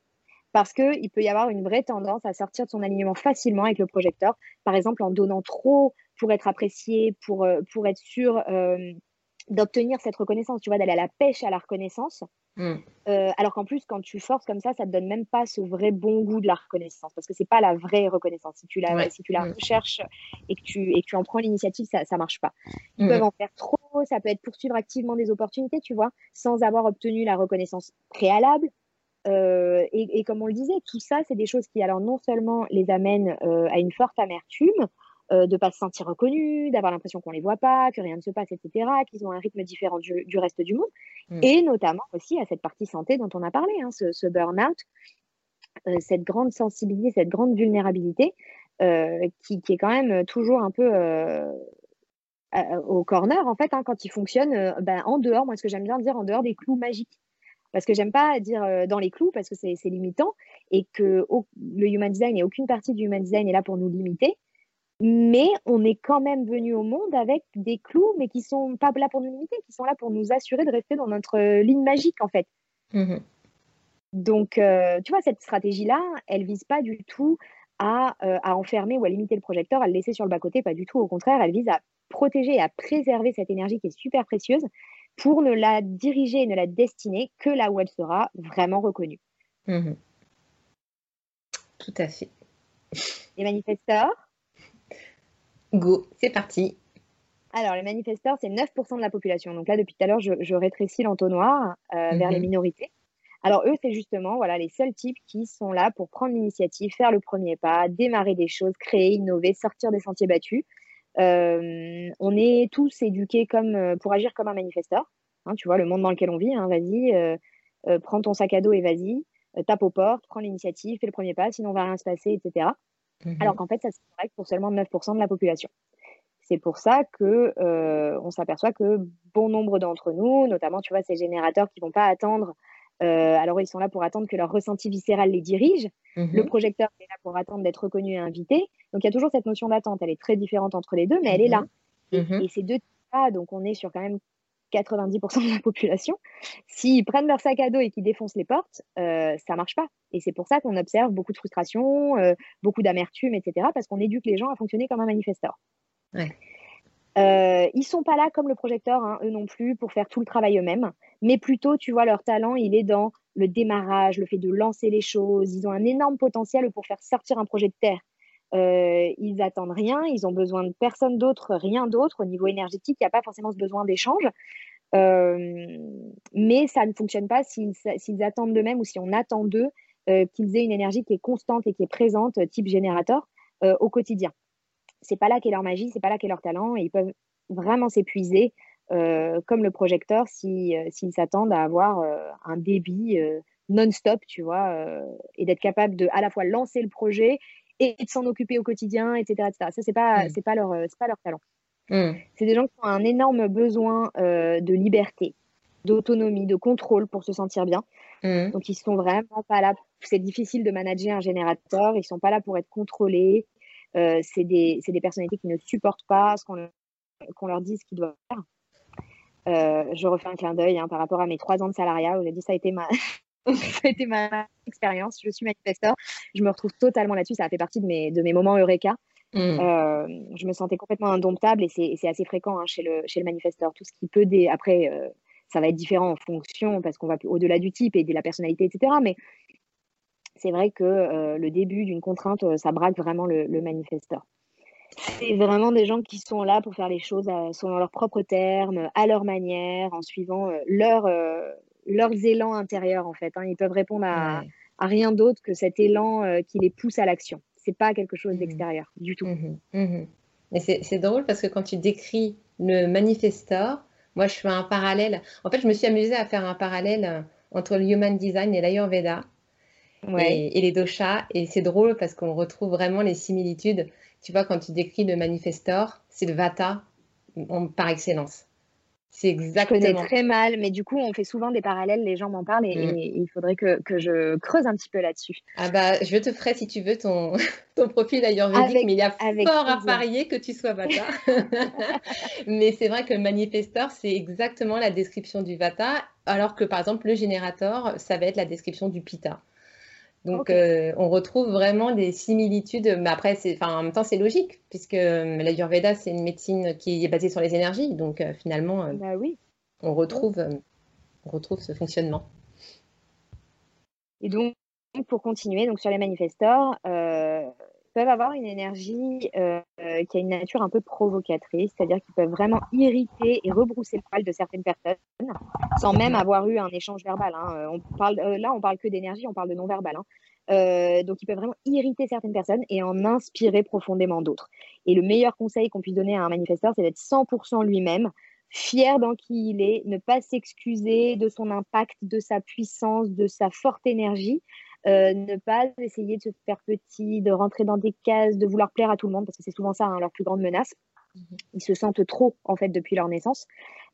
parce qu'il peut y avoir une vraie tendance à sortir de son alignement facilement avec le projecteur, par exemple en donnant trop pour être apprécié, pour, euh, être sûr euh, d'obtenir cette reconnaissance, tu vois, d'aller à la pêche à la reconnaissance. Hmm. Euh, alors qu'en plus, quand tu forces comme ça, ça ne te donne même pas ce vrai bon goût de la reconnaissance, parce que ce n'est pas la vraie reconnaissance. Si tu la, si tu la hmm. recherches et que, tu, et que tu en prends l'initiative, ça ne marche pas. Ils hmm. peuvent en faire trop, ça peut être poursuivre activement des opportunités, tu vois, sans avoir obtenu la reconnaissance préalable. Euh, et, comme on le disait, tout ça, c'est des choses qui, alors, non seulement les amènent euh, à une forte amertume, euh, de ne pas se sentir reconnus, d'avoir l'impression qu'on ne les voit pas, que rien ne se passe, etc., qu'ils ont un rythme différent du, reste du monde, mm. et notamment aussi à cette partie santé dont on a parlé, hein, ce, burn-out, cette grande sensibilité, cette grande vulnérabilité, qui, est quand même toujours un peu au corner, en fait, hein, quand il fonctionne ben, en dehors, moi, ce que j'aime bien dire, en dehors des clous magiques. Parce que j'aime pas dire euh, dans les clous parce que c'est limitant et que le human design et aucune partie du human design est là pour nous limiter. Mais on est quand même venu au monde avec des clous, mais qui sont pas là pour nous limiter, qui sont là pour nous assurer de rester dans notre euh, ligne magique en fait. Mmh Donc, euh, tu vois, cette stratégie-là, elle vise pas du tout à, à, enfermer ou à limiter le projecteur, à le laisser sur le bas-côté, pas du tout. Au contraire, elle vise à protéger et à préserver cette énergie qui est super précieuse pour ne la diriger et ne la destiner que là où elle sera vraiment reconnue. Mhm. Tout à fait. Les manifesteurs Go, c'est parti. Alors, les manifesteurs, c'est 9% de la population. Donc là, depuis tout à l'heure, je, rétrécis l'entonnoir euh, vers les mhm. minorités. Alors, eux, c'est justement voilà, les seuls types qui sont là pour prendre l'initiative, faire le premier pas, démarrer des choses, créer, innover, sortir des sentiers battus. Euh, on est tous éduqués comme, euh, pour agir comme un manifesteur. Hein, tu vois, le monde dans lequel on vit, hein, vas-y, euh, prends ton sac à dos et vas-y, tape aux portes, prends l'initiative, fais le premier pas, sinon on va rien se passer, etc. Mhm. Alors qu'en fait, ça c'est correct pour seulement 9% de la population. C'est pour ça que on s'aperçoit que bon nombre d'entre nous, notamment tu vois ces générateurs qui vont pas attendre euh, alors, ils sont là pour attendre que leur ressenti viscéral les dirige. Mhm. Le projecteur est là pour attendre d'être reconnu et invité. Donc, il y a toujours cette notion d'attente. Elle est très différente entre les deux, mais elle est là. Mhm. Mhm. Et, ces deux donc on est sur quand même 90% de la population. S'ils prennent leur sac à dos et qu'ils défoncent les portes, euh, ça marche pas. Et c'est pour ça qu'on observe beaucoup de frustration, euh, beaucoup d'amertume, etc. Parce qu'on éduque les gens à fonctionner comme un manifesteur. Ouais. Euh, ils sont pas là comme le projecteur, hein, eux non plus, pour faire tout le travail eux-mêmes, mais plutôt, tu vois, leur talent, il est dans le démarrage, le fait de lancer les choses. Ils ont un énorme potentiel pour faire sortir un projet de terre. Euh, ils attendent rien, ils ont besoin de personne d'autre, rien d'autre. Au niveau énergétique, il n'y a pas forcément ce besoin d'échange. Euh, mais ça ne fonctionne pas s'ils attendent d'eux-mêmes ou si on attend d'eux euh, qu'ils aient une énergie qui est constante et qui est présente, type générateur, au quotidien c'est pas là qu'est leur magie, c'est pas là qu'est leur talent, et ils peuvent vraiment s'épuiser comme le projecteur s'ils s'attendent à avoir un débit non-stop, tu vois, et d'être capable de à la fois lancer le projet et de s'en occuper au quotidien, etc. etc. Ça, c'est pas, mm. c'est pas, leur, pas leur talent. Mm. C'est des gens qui ont un énorme besoin de liberté, d'autonomie, de contrôle pour se sentir bien. Mm. Donc, ils sont vraiment pas là. C'est difficile de manager un générateur. Ils sont pas là pour être contrôlés. Euh, c'est des, des, personnalités qui ne supportent pas ce qu'on leur dit ce qu'ils doivent faire. Euh, je refais un clin d'œil hein, par rapport à mes trois ans de salariat où j'ai dit ça a été ma, ça a été ma expérience. Je suis manifesteur. Je me retrouve totalement là-dessus. Ça a fait partie de mes, de mes moments Eureka. Mmh. Euh, je me sentais complètement indomptable et c'est assez fréquent hein, chez, le, chez le manifesteur. Tout ce qui peut. Après, ça va être différent en fonction parce qu'on va au-delà du type et de la personnalité, etc. Mais c'est vrai que euh, le début d'une contrainte, euh, ça braque vraiment le, manifesteur. C'est vraiment des gens qui sont là pour faire les choses selon leurs propres termes, à leur manière, en suivant euh, leur, leurs élans intérieurs en fait. Hein. Ils peuvent répondre à, rien d'autre que cet élan qui les pousse à l'action. C'est pas quelque chose mmh d'extérieur du tout. Mmh Mais c'est drôle parce que quand tu décris le manifesteur, moi je fais un parallèle. En fait, je me suis amusée à faire un parallèle entre le human design et l'ayurveda. et, les doshas. Et c'est drôle parce qu'on retrouve vraiment les similitudes. Tu vois, quand tu décris le manifestor, c'est le vata par excellence. C'est exactement. Je connais très mal, mais du coup, on fait souvent des parallèles. Les gens m'en parlent et, mm. il faudrait que, que, je creuse un petit peu là-dessus. Ah bah, je te ferai si tu veux ton, [LAUGHS] ton profil ayurvédique, mais il y a fort à parier que tu sois Vata. [LAUGHS] mais c'est vrai que le manifesteur, c'est exactement la description du Vata, alors que par exemple, le générateur, ça va être la description du Pitta. Donc, euh, on retrouve vraiment des similitudes. Mais après, en même temps, c'est logique, puisque euh, l'Ayurveda, c'est une médecine qui est basée sur les énergies. Donc, euh, finalement, bah oui. on, retrouve, on retrouve ce fonctionnement. Et donc, pour continuer, donc sur les manifestors, peuvent avoir une énergie qui a une nature un peu provocatrice, c'est-à-dire qu'ils peuvent vraiment irriter et rebrousser le poil de certaines personnes, sans même avoir eu un échange verbal. Hein. On parle, là, on parle que d'énergie, on parle de non-verbal. Hein. donc, ils peuvent vraiment irriter certaines personnes et en inspirer profondément d'autres. Et le meilleur conseil qu'on puisse donner à un manifesteur, c'est d'être 100% lui-même, fier dans qui il est, ne pas s'excuser de son impact, de sa puissance, de sa forte énergie, euh, ne pas essayer de se faire petit, de rentrer dans des cases, de vouloir plaire à tout le monde, parce que c'est souvent ça hein, leur plus grande menace. Mhm. Ils se sentent trop, en fait, depuis leur naissance.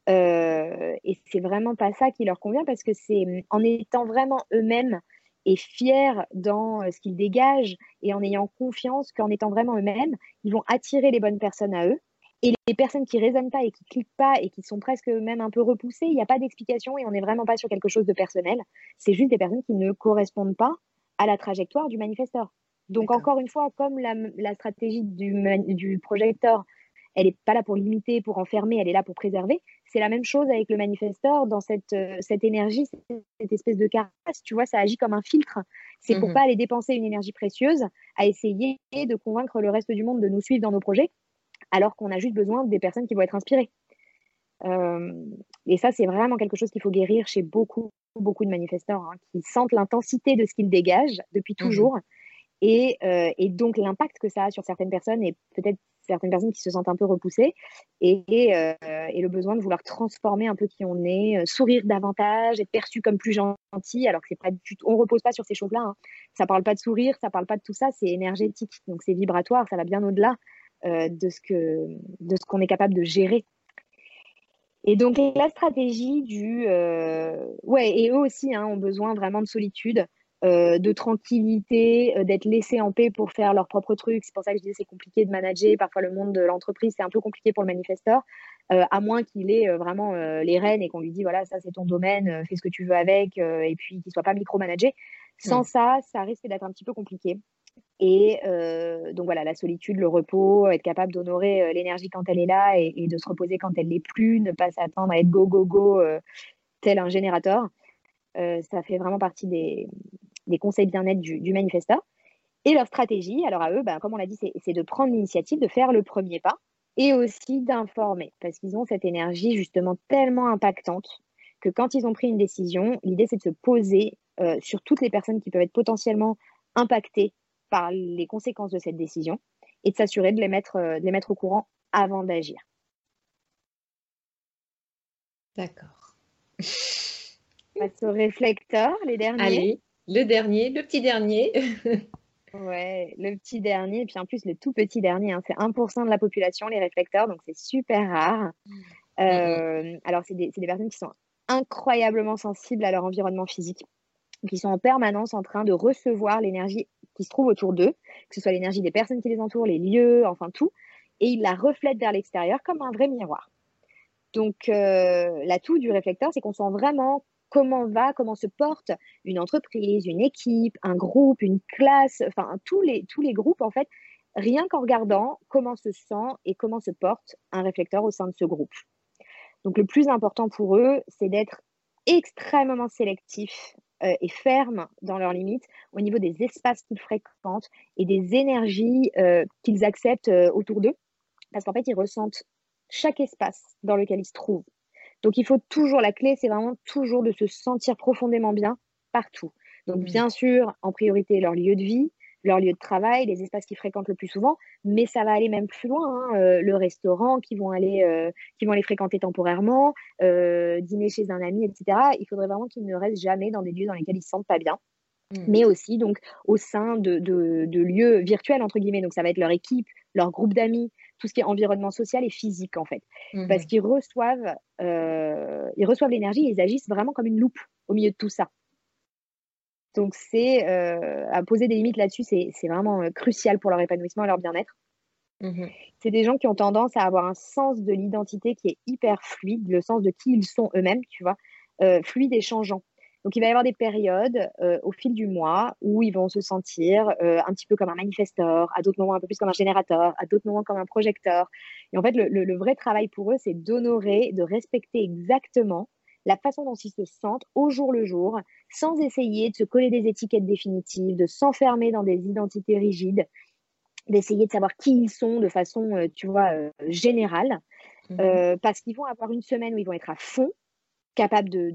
Euh, et c'est vraiment pas ça qui leur convient, parce que c'est en étant vraiment eux-mêmes et fiers dans euh, ce qu'ils dégagent et en ayant confiance qu'en étant vraiment eux-mêmes, ils vont attirer les bonnes personnes à eux. Et les personnes qui résonnent pas et qui cliquent pas et qui sont presque même un peu repoussées, il n'y a pas d'explication et on n'est vraiment pas sur quelque chose de personnel. C'est juste des personnes qui ne correspondent pas à la trajectoire du manifesteur. Donc encore une fois, comme la, stratégie du, du projecteur, elle n'est pas là pour limiter, pour enfermer, elle est là pour préserver. C'est la même chose avec le manifesteur dans cette, euh, cette énergie, cette espèce de carapace. Tu vois, ça agit comme un filtre. C'est pour mmh pas aller dépenser une énergie précieuse à essayer de convaincre le reste du monde de nous suivre dans nos projets alors qu'on a juste besoin des personnes qui vont être inspirées. Euh, et ça, c'est vraiment quelque chose qu'il faut guérir chez beaucoup, beaucoup de manifestants hein, qui sentent l'intensité de ce qu'ils dégagent depuis mmh toujours euh, et, donc l'impact que ça a sur certaines personnes et peut-être certaines personnes qui se sentent un peu repoussées et, euh, et, le besoin de vouloir transformer un peu qui on est, sourire davantage, être perçu comme plus gentil, alors que c'est pas du tout, on repose pas sur ces choses-là. Hein. Ça parle pas de sourire, ça parle pas de tout ça, c'est énergétique, donc c'est vibratoire, ça va bien au-delà. Euh, de ce que de ce qu'on est capable de gérer. Et donc la stratégie du euh, ouais et eux aussi hein, ont besoin vraiment de solitude, euh, de tranquillité, d'être laissés en paix pour faire leurs propres trucs. C'est pour ça que je disais c'est compliqué de manager. Parfois le monde de l'entreprise c'est un peu compliqué pour le manifesteur, à moins qu'il ait vraiment les rênes et qu'on lui dit voilà ça c'est ton domaine, fais ce que tu veux avec et puis qu'il soit pas micromanagé. Sans mmh. ça, ça risque d'être un petit peu compliqué. Et euh, donc voilà, la solitude, le repos, être capable d'honorer euh, l'énergie quand elle est là et, de se reposer quand elle n'est plus, ne pas s'attendre à être go, go, go, euh, tel un générateur. ça fait vraiment partie des, conseils bien-être du, manifesteur. Et leur stratégie, alors à eux, ben, comme on l'a dit, c'est de prendre l'initiative, de faire le premier pas et aussi d'informer, parce qu'ils ont cette énergie justement tellement impactante que quand ils ont pris une décision, l'idée c'est de se poser sur toutes les personnes qui peuvent être potentiellement impactées par les conséquences de cette décision et de s'assurer de, les mettre, euh, de les mettre au courant avant d'agir. D'accord. [LAUGHS] Passe au réflecteur, les derniers? Allez, le dernier, le petit dernier. [LAUGHS] ouais, le petit dernier, et puis en plus le tout petit dernier, hein, c'est 1% de la population, les réflecteurs, donc c'est super rare. Mmh. Euh, alors, c'est des, des personnes qui sont incroyablement sensibles à leur environnement physique, qui sont en permanence en train de recevoir l'énergie qui se trouve autour d'eux, que ce soit l'énergie des personnes qui les entourent, les lieux, enfin tout, et ils la reflètent vers l'extérieur comme un vrai miroir. Donc, euh, l'atout du réflecteur, c'est qu'on sent vraiment comment va, comment se porte une entreprise, une équipe, un groupe, une classe, enfin tous les, tous les groupes, en fait, rien qu'en regardant comment se sent et comment se porte un réflecteur au sein de ce groupe. Donc, le plus important pour eux, c'est d'être extrêmement sélectif euh, et fermes dans leurs limites au niveau des espaces qu'ils fréquentent et des énergies euh, qu'ils acceptent euh, autour d'eux. Parce qu'en fait, ils ressentent chaque espace dans lequel ils se trouvent. Donc, il faut toujours, la clé, c'est vraiment toujours de se sentir profondément bien partout. Donc, mmh. bien sûr, en priorité, leur lieu de vie, leur lieu de travail, les espaces qu'ils fréquentent le plus souvent, mais ça va aller même plus loin. Hein, euh, le restaurant qu'ils vont aller, euh, vont aller fréquenter temporairement, euh, dîner chez un ami, etc. Il faudrait vraiment qu'ils ne restent jamais dans des lieux dans lesquels ils se sentent pas bien. Mmh. mais aussi donc au sein de, lieux virtuels, entre guillemets. Donc, ça va être leur équipe, leur groupe d'amis, tout ce qui est environnement social et physique, en fait. Mmh Parce qu'ils reçoivent, euh, ils reçoivent l'énergie ils agissent vraiment comme une loupe au milieu de tout ça. Donc, c'est euh, à poser des limites là-dessus, c'est vraiment euh, crucial pour leur épanouissement et leur bien-être. Mmh c'est des gens qui ont tendance à avoir un sens de l'identité qui est hyper fluide, le sens de qui ils sont eux-mêmes, tu vois, fluide et changeant. Donc, il va y avoir des périodes euh, au fil du mois où ils vont se sentir euh, un petit peu comme un manifesteur, à d'autres moments un peu plus comme un générateur, à d'autres moments comme un projecteur. Et en fait, le, vrai travail pour eux, c'est d'honorer, de respecter exactement la façon dont ils se sentent au jour le jour, sans essayer de se coller des étiquettes définitives, de s'enfermer dans des identités rigides, d'essayer de savoir qui ils sont de façon, euh, tu vois, générale. Mmh parce qu'ils vont avoir une semaine où ils vont être à fond, capable de,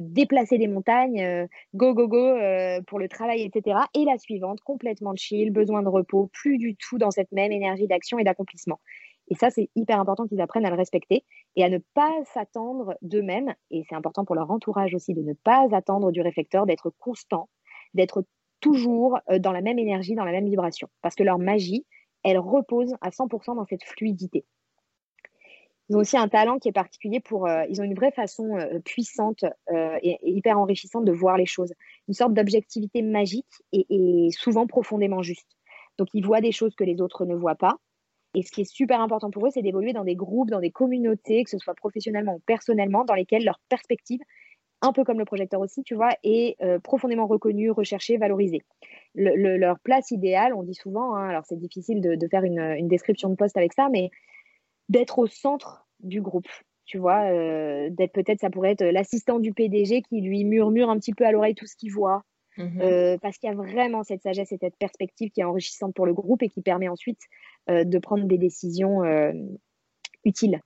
déplacer des montagnes, euh, go, go, go euh, pour le travail, etc. Et la suivante, complètement chill, besoin de repos, plus du tout dans cette même énergie d'action et d'accomplissement. Et ça, c'est hyper important qu'ils apprennent à le respecter et à ne pas s'attendre d'eux-mêmes. Et c'est important pour leur entourage aussi de ne pas attendre du réflecteur, d'être constant, d'être toujours euh, dans la même énergie, dans la même vibration. Parce que leur magie, elle repose à 100% dans cette fluidité. Ils ont aussi un talent qui est particulier pour. Euh, ils ont une vraie façon euh, puissante et, hyper enrichissante de voir les choses. Une sorte d'objectivité magique et, souvent profondément juste. Donc, ils voient des choses que les autres ne voient pas. Et ce qui est super important pour eux, c'est d'évoluer dans des groupes, dans des communautés, que ce soit professionnellement ou personnellement, dans lesquelles leur perspective, un peu comme le projecteur aussi, tu vois, est profondément reconnue, recherchée, valorisée. leur place idéale, on dit souvent, hein, alors c'est difficile de, faire une, une, description de poste avec ça, mais d'être au centre du groupe. Tu vois, euh, d'être peut-être, ça pourrait être l'assistant du PDG qui lui murmure un petit peu à l'oreille tout ce qu'il voit. Mhm. Euh, parce qu'il y a vraiment cette sagesse et cette perspective qui est enrichissante pour le groupe et qui permet ensuite euh, de prendre des décisions utiles.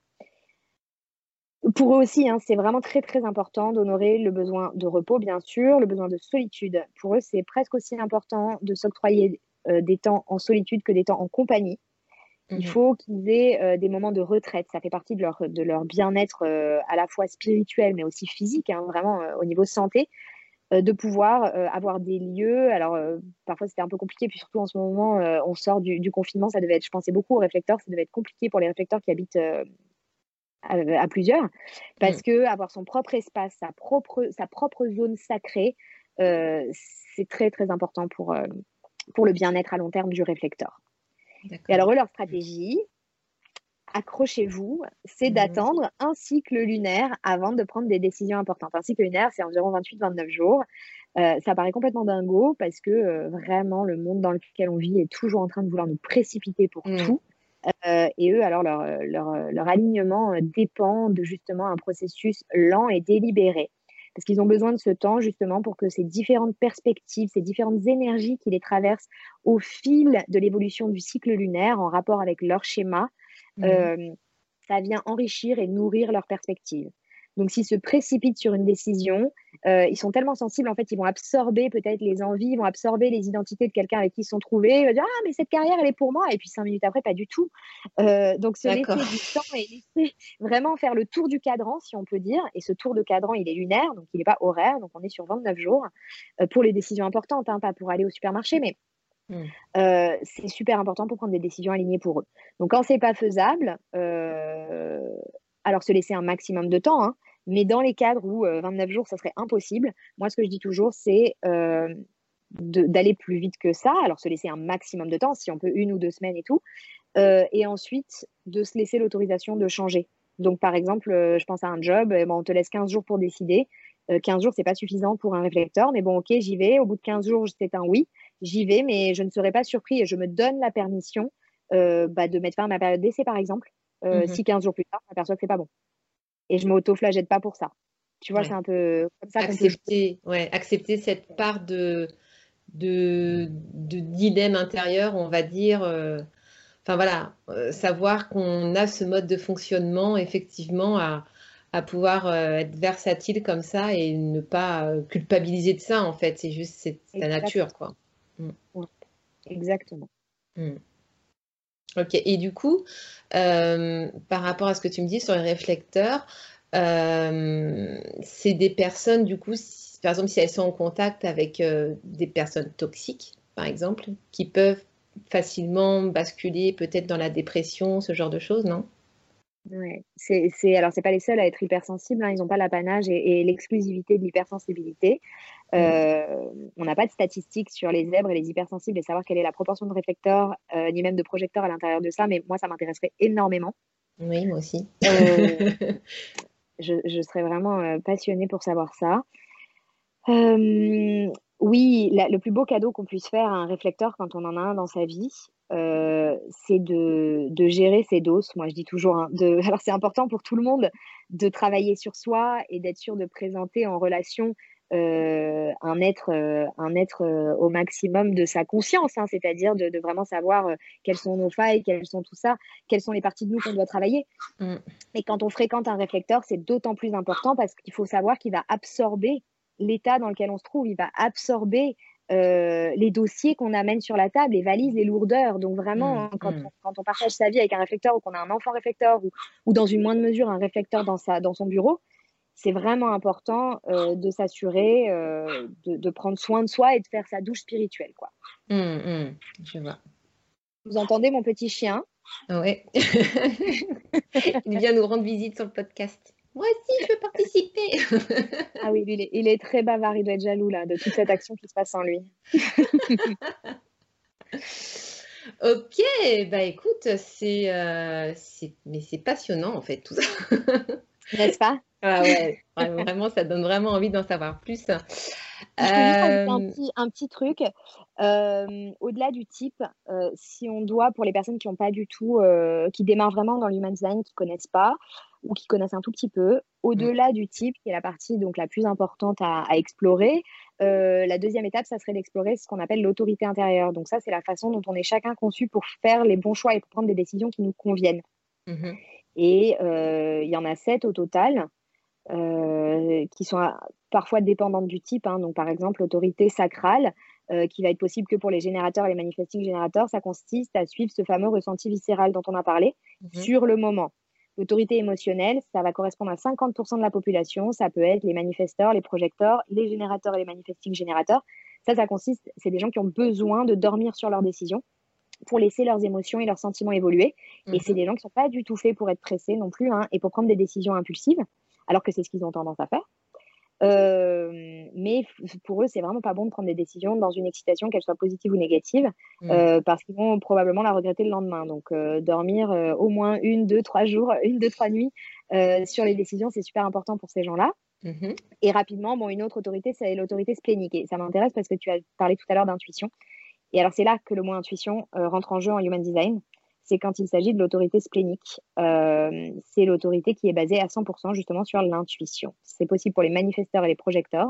Pour eux aussi, hein, c'est vraiment très très important d'honorer le besoin de repos, bien sûr, le besoin de solitude. Pour eux, c'est presque aussi important de s'octroyer des temps en solitude que des temps en compagnie. Il mmh faut qu'ils aient euh, des moments de retraite. Ça fait partie de leur, de leur bien-être euh, à la fois spirituel, mais aussi physique, hein, vraiment euh, au niveau santé, de pouvoir avoir des lieux. Alors, parfois, c'était un peu compliqué, puis surtout en ce moment, on sort du, confinement. Ça devait être, je pensais beaucoup aux réflecteurs, ça devait être compliqué pour les réflecteurs qui habitent à, plusieurs, parce mmh. que avoir son propre espace, sa propre, sa propre zone sacrée, c'est très, très important pour, pour le bien-être à long terme du réflecteur. Et alors, leur stratégie, accrochez-vous, c'est mmh d'attendre un cycle lunaire avant de prendre des décisions importantes. Un cycle lunaire, c'est environ 28-29 jours. Euh, ça paraît complètement dingo parce que euh, vraiment, le monde dans lequel on vit est toujours en train de vouloir nous précipiter pour mmh. tout. Euh, et eux, alors, leur, leur, leur alignement dépend de justement un processus lent et délibéré parce qu'ils ont besoin de ce temps justement pour que ces différentes perspectives, ces différentes énergies qui les traversent au fil de l'évolution du cycle lunaire en rapport avec leur schéma, mmh. euh, ça vient enrichir et nourrir leurs perspectives. Donc, s'ils se précipitent sur une décision, euh, ils sont tellement sensibles, en fait, ils vont absorber peut-être les envies, ils vont absorber les identités de quelqu'un avec qui ils sont trouvés. Ils vont dire Ah, mais cette carrière, elle est pour moi. Et puis, cinq minutes après, pas du tout. Euh, donc, se laisser du temps et laisser [LAUGHS] vraiment faire le tour du cadran, si on peut dire. Et ce tour de cadran, il est lunaire, donc il n'est pas horaire. Donc, on est sur 29 jours euh, pour les décisions importantes, hein, pas pour aller au supermarché, mais mmh. c'est super important pour prendre des décisions alignées pour eux. Donc, quand c'est pas faisable, alors se laisser un maximum de temps, hein, mais dans les cadres où 29 euh, jours, ça serait impossible, moi, ce que je dis toujours, c'est euh, d'aller plus vite que ça. Alors, se laisser un maximum de temps, si on peut une ou deux semaines et tout. Euh, et ensuite, de se laisser l'autorisation de changer. Donc, par exemple, je pense à un job, ben, on te laisse 15 jours pour décider. 15 jours, c'est pas suffisant pour un réflecteur, mais bon, ok, j'y vais. Au bout de 15 jours, c'est un oui. J'y vais, mais je ne serai pas surpris et je me donne la permission bah, de mettre fin à ma période d'essai, par exemple, mmh si 15 jours plus tard, je m'aperçois que c'est pas bon et je m'auto-flagelle pas pour ça. Tu vois, c'est un peu comme ça. Accepter, ouais, accepter cette part de de d'idem intérieur, on va dire. Euh, enfin voilà, euh, savoir qu'on a ce mode de fonctionnement effectivement à, à pouvoir euh, être versatile comme ça et ne pas culpabiliser de ça en fait. C'est juste c'est la nature quoi. Mm. Exactement. Mm. Ok, et du coup, euh, par rapport à ce que tu me dis sur les réflecteurs, euh, c'est des personnes, du coup, par exemple, si elles sont en contact avec des personnes toxiques, par exemple, qui peuvent facilement basculer peut-être dans la dépression, ce genre de choses, non? Ouais, c'est, c'est, alors c'est pas les seuls à être hypersensibles, hein, ils n'ont pas l'apanage et, l'exclusivité de l'hypersensibilité. Euh, on n'a pas de statistiques sur les zèbres et les hypersensibles et savoir quelle est la proportion de réflecteurs, euh, ni même de projecteurs à l'intérieur de ça, mais moi ça m'intéresserait énormément. Oui, moi aussi. Euh, [LAUGHS] je, je, serais vraiment passionnée pour savoir ça. oui, le plus beau cadeau qu'on puisse faire à un réflecteur quand on en a un dans sa vie, euh, c'est de, de, gérer ses doses. Moi, je dis toujours, hein, de, [LAUGHS] alors c'est important pour tout le monde de travailler sur soi et d'être sûr de présenter en relation euh, un être, euh, un être au maximum de sa conscience, hein, c'est-à-dire de, de, vraiment savoir quelles sont nos failles, quelles sont tout ça, quelles sont les parties de nous qu'on doit travailler. Mm. Et quand on fréquente un réflecteur, c'est d'autant plus important parce qu'il faut savoir qu'il va absorber l'état dans lequel on se trouve, il va absorber euh, les dossiers qu'on amène sur la table, les valises, les lourdeurs. Donc vraiment, mmh, hein, quand, mmh. On, quand, on, partage sa vie avec un réflecteur ou qu'on a un enfant réflecteur ou, ou, dans une moindre mesure un réflecteur dans, sa, dans son bureau, c'est vraiment important euh, de s'assurer euh, de, de, prendre soin de soi et de faire sa douche spirituelle. Quoi. Mmh, je vois. Vous entendez mon petit chien? Oui. [LAUGHS] Il vient nous rendre visite sur le podcast. Moi aussi, je veux participer. [LAUGHS] ah oui, il est, très bavard, il doit être jaloux là, de toute cette action qui se passe en lui. [LAUGHS] ok, bah écoute, c'est, euh, mais c'est passionnant en fait tout ça. N'est-ce pas? Ah ouais, vraiment, ça donne vraiment envie d'en savoir plus. Je peux un, petit, un petit truc. Euh, au-delà du type, euh, si on doit, pour les personnes qui n'ont pas du tout, qui démarrent vraiment dans l'human design, qui ne connaissent pas, ou qui connaissent un tout petit peu. Au-delà du type, qui est la partie donc la plus importante à, explorer, euh, la deuxième étape, ça serait d'explorer ce qu'on appelle l'autorité intérieure. Donc ça, c'est la façon dont on est chacun conçu pour faire les bons choix et pour prendre des décisions qui nous conviennent. Mhm. Et euh, il y en a sept au total. Euh, qui sont parfois dépendantes du type. Hein. Donc, par exemple, l'autorité sacrale, qui va être possible que pour les générateurs et les manifesting générateurs, ça consiste à suivre ce fameux ressenti viscéral dont on a parlé mhm. sur le moment. L'autorité émotionnelle, ça va correspondre à 50% de la population. Ça peut être les manifesteurs, les projecteurs, les générateurs et les manifesting générateurs. Ça, ça consiste, c'est des gens qui ont besoin de dormir sur leurs décisions pour laisser leurs émotions et leurs sentiments évoluer. Et c'est mhm. des gens qui ne sont pas du tout faits pour être pressés non plus hein, et pour prendre des décisions impulsives, alors que c'est ce qu'ils ont tendance à faire. Euh, mais pour eux, c'est vraiment pas bon de prendre des décisions dans une excitation, qu'elle soit positive ou négative, mmh. euh, parce qu'ils vont probablement la regretter le lendemain. Donc, euh, dormir au moins une, deux, trois jours, [LAUGHS] une, deux, trois nuits sur les décisions, c'est super important pour ces gens-là. Mmh Et rapidement, bon, une autre autorité, c'est l'autorité splénique. Et ça m'intéresse parce que tu as parlé tout à l'heure d'intuition. Et alors, c'est là que le mot intuition rentre en jeu en human design c'est quand il s'agit de l'autorité splénique. Euh, c'est l'autorité qui est basée à 100% justement sur l'intuition. C'est possible pour les manifesteurs et les projecteurs.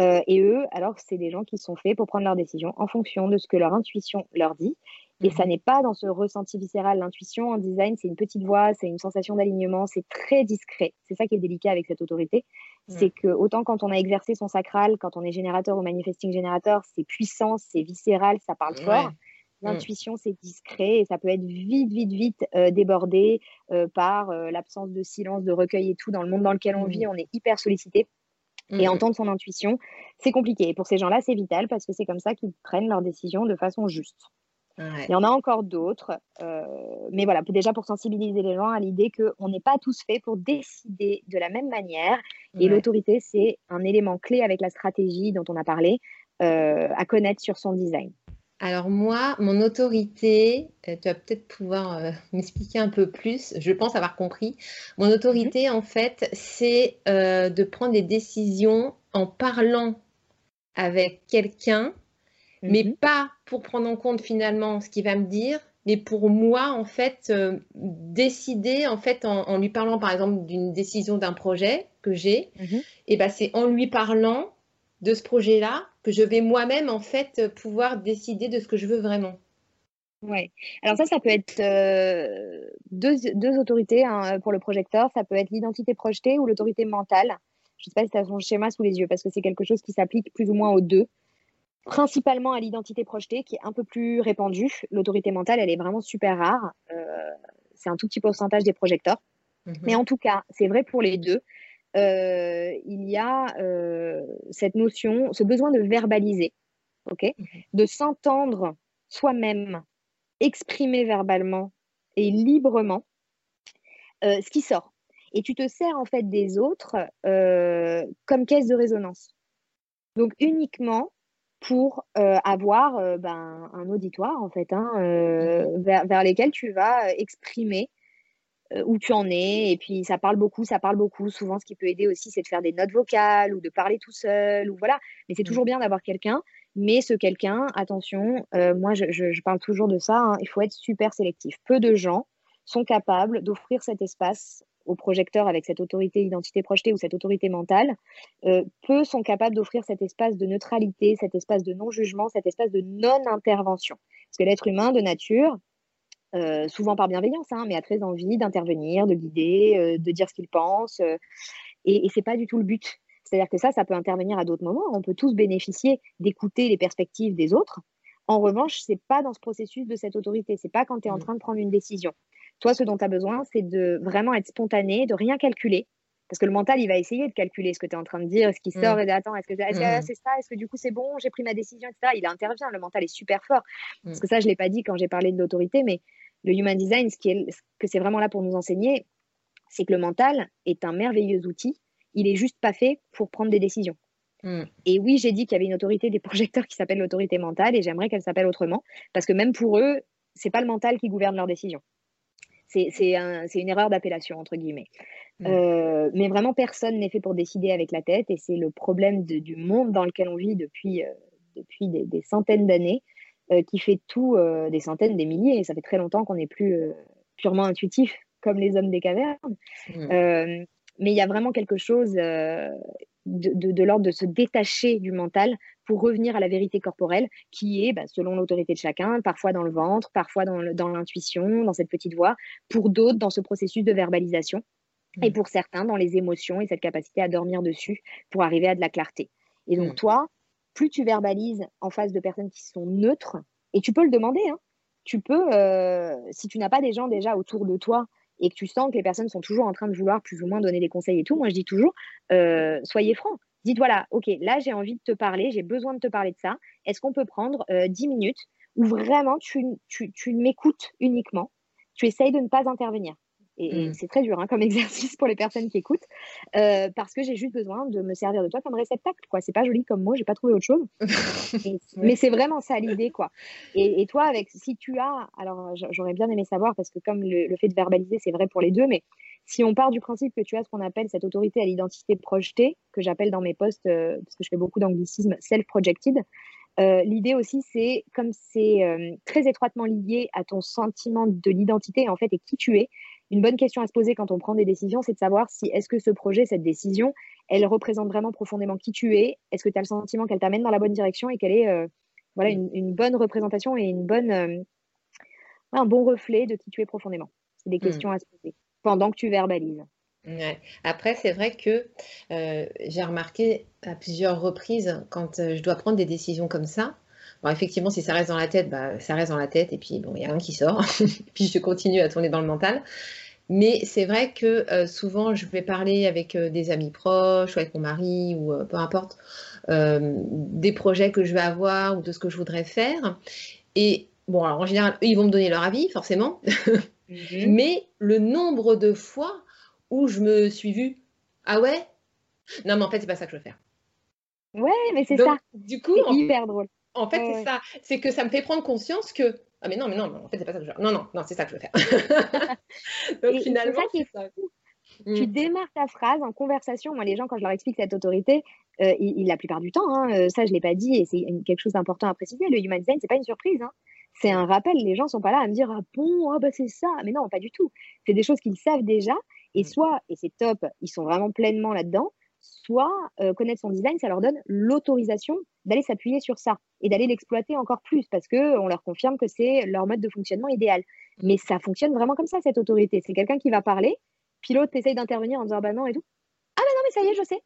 Euh, et eux, alors, c'est des gens qui sont faits pour prendre leurs décisions en fonction de ce que leur intuition leur dit. Et ça mhm. n'est pas dans ce ressenti viscéral. L'intuition en design, c'est une petite voix, c'est une sensation d'alignement, c'est très discret. C'est ça qui est délicat avec cette autorité. C'est que autant quand on a exercé son sacral, quand on est générateur ou manifesting générateur, c'est puissant, c'est viscéral, ça parle fort. Mmh. L'intuition, c'est discret et ça peut être vite, vite, vite euh, débordé euh, par euh, l'absence de silence, de recueil et tout. Dans le monde dans lequel on vit, mmh. on est hyper sollicité. Et mmh. entendre son intuition, c'est compliqué. Et pour ces gens-là, c'est vital parce que c'est comme ça qu'ils prennent leurs décisions de façon juste. Il y en a encore d'autres. mais voilà, déjà pour sensibiliser les gens à l'idée qu'on n'est pas tous faits pour décider de la même manière. Et l'autorité, c'est un élément clé avec la stratégie dont on a parlé à connaître sur son design. Alors moi, mon autorité, euh, tu vas peut-être pouvoir euh, [LAUGHS] m'expliquer un peu plus, je pense avoir compris. Mon autorité, mhm. en fait, c'est euh, de prendre des décisions en parlant avec quelqu'un, mais mhm. pas pour prendre en compte finalement ce qu'il va me dire, mais pour moi, en fait, décider, en fait, en, lui parlant par exemple d'une décision d'un projet que j'ai, mhm. et ben c'est en lui parlant de ce projet-là que je vais moi-même en fait pouvoir décider de ce que je veux vraiment. Oui. Alors ça, ça peut être euh, deux, deux, autorités hein, pour le projecteur. Ça peut être l'identité projetée ou l'autorité mentale. Je ne sais pas si tu as son schéma sous les yeux parce que c'est quelque chose qui s'applique plus ou moins aux deux. Principalement à l'identité projetée qui est un peu plus répandue. L'autorité mentale, elle est vraiment super rare. Euh, c'est un tout petit pourcentage des projecteurs. Mhm. Mais en tout cas, c'est vrai pour les deux. il y a cette notion, ce besoin de verbaliser, mmh de s'entendre soi-même, exprimer verbalement et librement ce qui sort. Et tu te sers en fait des autres comme caisse de résonance. Donc uniquement pour avoir ben, un auditoire en fait, hein, mmh vers, vers, lesquels tu vas exprimer où tu en es. Et puis ça parle beaucoup, ça parle beaucoup. Souvent, ce qui peut aider aussi, c'est de faire des notes vocales ou de parler tout seul ou voilà. Mais c'est toujours bien d'avoir quelqu'un. Mais ce quelqu'un, attention, moi je, parle toujours de ça. Hein, il faut être super sélectif. Peu de gens sont capables d'offrir cet espace au projecteur avec cette autorité identité projetée ou cette autorité mentale, euh, peu sont capables d'offrir cet espace de neutralité, cet espace de non-jugement, cet espace de non-intervention. Parce que l'être humain de nature, euh, souvent par bienveillance, hein, mais a très envie d'intervenir, de guider, euh, de dire ce qu'il pense. et, et ce n'est pas du tout le but. C'est-à-dire que ça, ça peut intervenir à d'autres moments. On peut tous bénéficier d'écouter les perspectives des autres. En revanche, ce n'est pas dans ce processus de cette autorité. Ce n'est pas quand tu es en mmh. train de prendre une décision. Toi, ce dont tu as besoin, c'est de vraiment être spontané, de rien calculer. Parce que le mental, il va essayer de calculer ce que tu es en train de dire, ce qui sort, mmh. et attends, est-ce que mmh. c'est ça, est-ce que du coup c'est bon, j'ai pris ma décision, etc. Il intervient, le mental est super fort. Mmh. Parce que ça, je ne l'ai pas dit quand j'ai parlé de l'autorité, mais le human design, ce, qui est, que c'est vraiment là pour nous enseigner, c'est que le mental est un merveilleux outil. Il est juste pas fait pour prendre des décisions. Et oui, j'ai dit qu'il y avait une autorité des projecteurs qui s'appelle l'autorité mentale et j'aimerais qu'elle s'appelle autrement parce que même pour eux, c'est pas le mental qui gouverne leurs décisions. C'est une erreur d'appellation, entre guillemets. Mm. Euh, mais vraiment, personne n'est fait pour décider avec la tête et c'est le problème du monde dans lequel on vit depuis, euh, depuis des, centaines d'années euh, qui fait tout, des centaines, des milliers. Et ça fait très longtemps qu'on n'est plus purement intuitif comme les hommes des cavernes. Mm. mais il y a vraiment quelque chose de, l'ordre de se détacher du mental pour revenir à la vérité corporelle qui est, bah, selon l'autorité de chacun, parfois dans le ventre, parfois dans l'intuition, dans, cette petite voix, pour d'autres dans ce processus de verbalisation et mmh. pour certains dans les émotions et cette capacité à dormir dessus pour arriver à de la clarté. Et donc mmh. toi, plus tu verbalises en face de personnes qui sont neutres, et tu peux le demander, hein, tu peux, euh, si tu n'as pas des gens déjà autour de toi et que tu sens que les personnes sont toujours en train de vouloir plus ou moins donner des conseils et tout, moi je dis toujours, euh, soyez francs. Dites voilà, ok, là j'ai envie de te parler, j'ai besoin de te parler de ça. Est-ce qu'on peut prendre euh, 10 minutes où vraiment tu, tu, tu m'écoutes uniquement, tu essayes de ne pas intervenir et, mmh. c'est très dur hein, comme [LAUGHS] exercice pour les personnes qui écoutent, euh, parce que j'ai juste besoin de me servir de toi comme réceptacle. quoi. C'est pas joli comme mot, j'ai pas trouvé autre chose. [LAUGHS] mais c'est vraiment ça l'idée. quoi. Et, toi, avec, si tu as, alors j'aurais bien aimé savoir, parce que comme le, fait de verbaliser, c'est vrai pour les deux, mais si on part du principe que tu as ce qu'on appelle cette autorité à l'identité projetée, que j'appelle dans mes posts, euh, parce que je fais beaucoup d'anglicisme, self-projected, euh, l'idée aussi, c'est comme c'est très étroitement lié à ton sentiment de l'identité en fait et qui tu es, une bonne question à se poser quand on prend des décisions, c'est de savoir si est-ce que ce projet, cette décision, elle représente vraiment profondément qui tu es? Est-ce que tu as le sentiment qu'elle t'amène dans la bonne direction et qu'elle est euh, voilà, une, bonne représentation et une bonne, euh, un bon reflet de qui tu es profondément? C'est des hmm. questions à se poser pendant que tu verbalises. Après, c'est vrai que euh, j'ai remarqué à plusieurs reprises quand je dois prendre des décisions comme ça, Bon, effectivement, si ça reste dans la tête, bah, ça reste dans la tête, et puis bon, il n'y a rien qui sort. [LAUGHS] puis je continue à tourner dans le mental. Mais c'est vrai que euh, souvent, je vais parler avec euh, des amis proches, ou avec mon mari, ou euh, peu importe, des projets que je vais avoir ou de ce que je voudrais faire. Et bon, alors en général, eux, ils vont me donner leur avis, forcément. Mhm. [LAUGHS] Mais le nombre de fois où je me suis vue, ah ouais? Non, mais en fait, c'est pas ça que je veux faire. Ouais, mais c'est ça. Du coup, hyper drôle. En fait, c'est ça. C'est que ça me fait prendre conscience que ah mais non, mais non, en fait, c'est pas ça que je veux. Non, non, non, c'est ça que je veux faire. [LAUGHS] Donc finalement, c'est ça. Tu mm. démarres ta phrase en conversation. Moi, les gens, quand je leur explique cette autorité, euh, ils, la plupart du temps, hein, euh, ça, je l'ai pas dit, et c'est quelque chose d'important à préciser. Le human design, c'est pas une surprise. Hein. C'est un rappel. Les gens sont pas là à me dire ah bon, ah bah c'est ça. Mais non, pas du tout. C'est des choses qu'ils savent déjà. Et mm. soit, et c'est top, ils sont vraiment pleinement là-dedans. Soit euh, connaître son design, ça leur donne l'autorisation d'aller s'appuyer sur ça et d'aller l'exploiter encore plus parce qu'on leur confirme que c'est leur mode de fonctionnement idéal. Mais ça fonctionne vraiment comme ça, cette autorité. C'est quelqu'un qui va parler, puis l'autre essaye d'intervenir en disant bah non et tout. Ah, mais non, mais ça y est, je sais.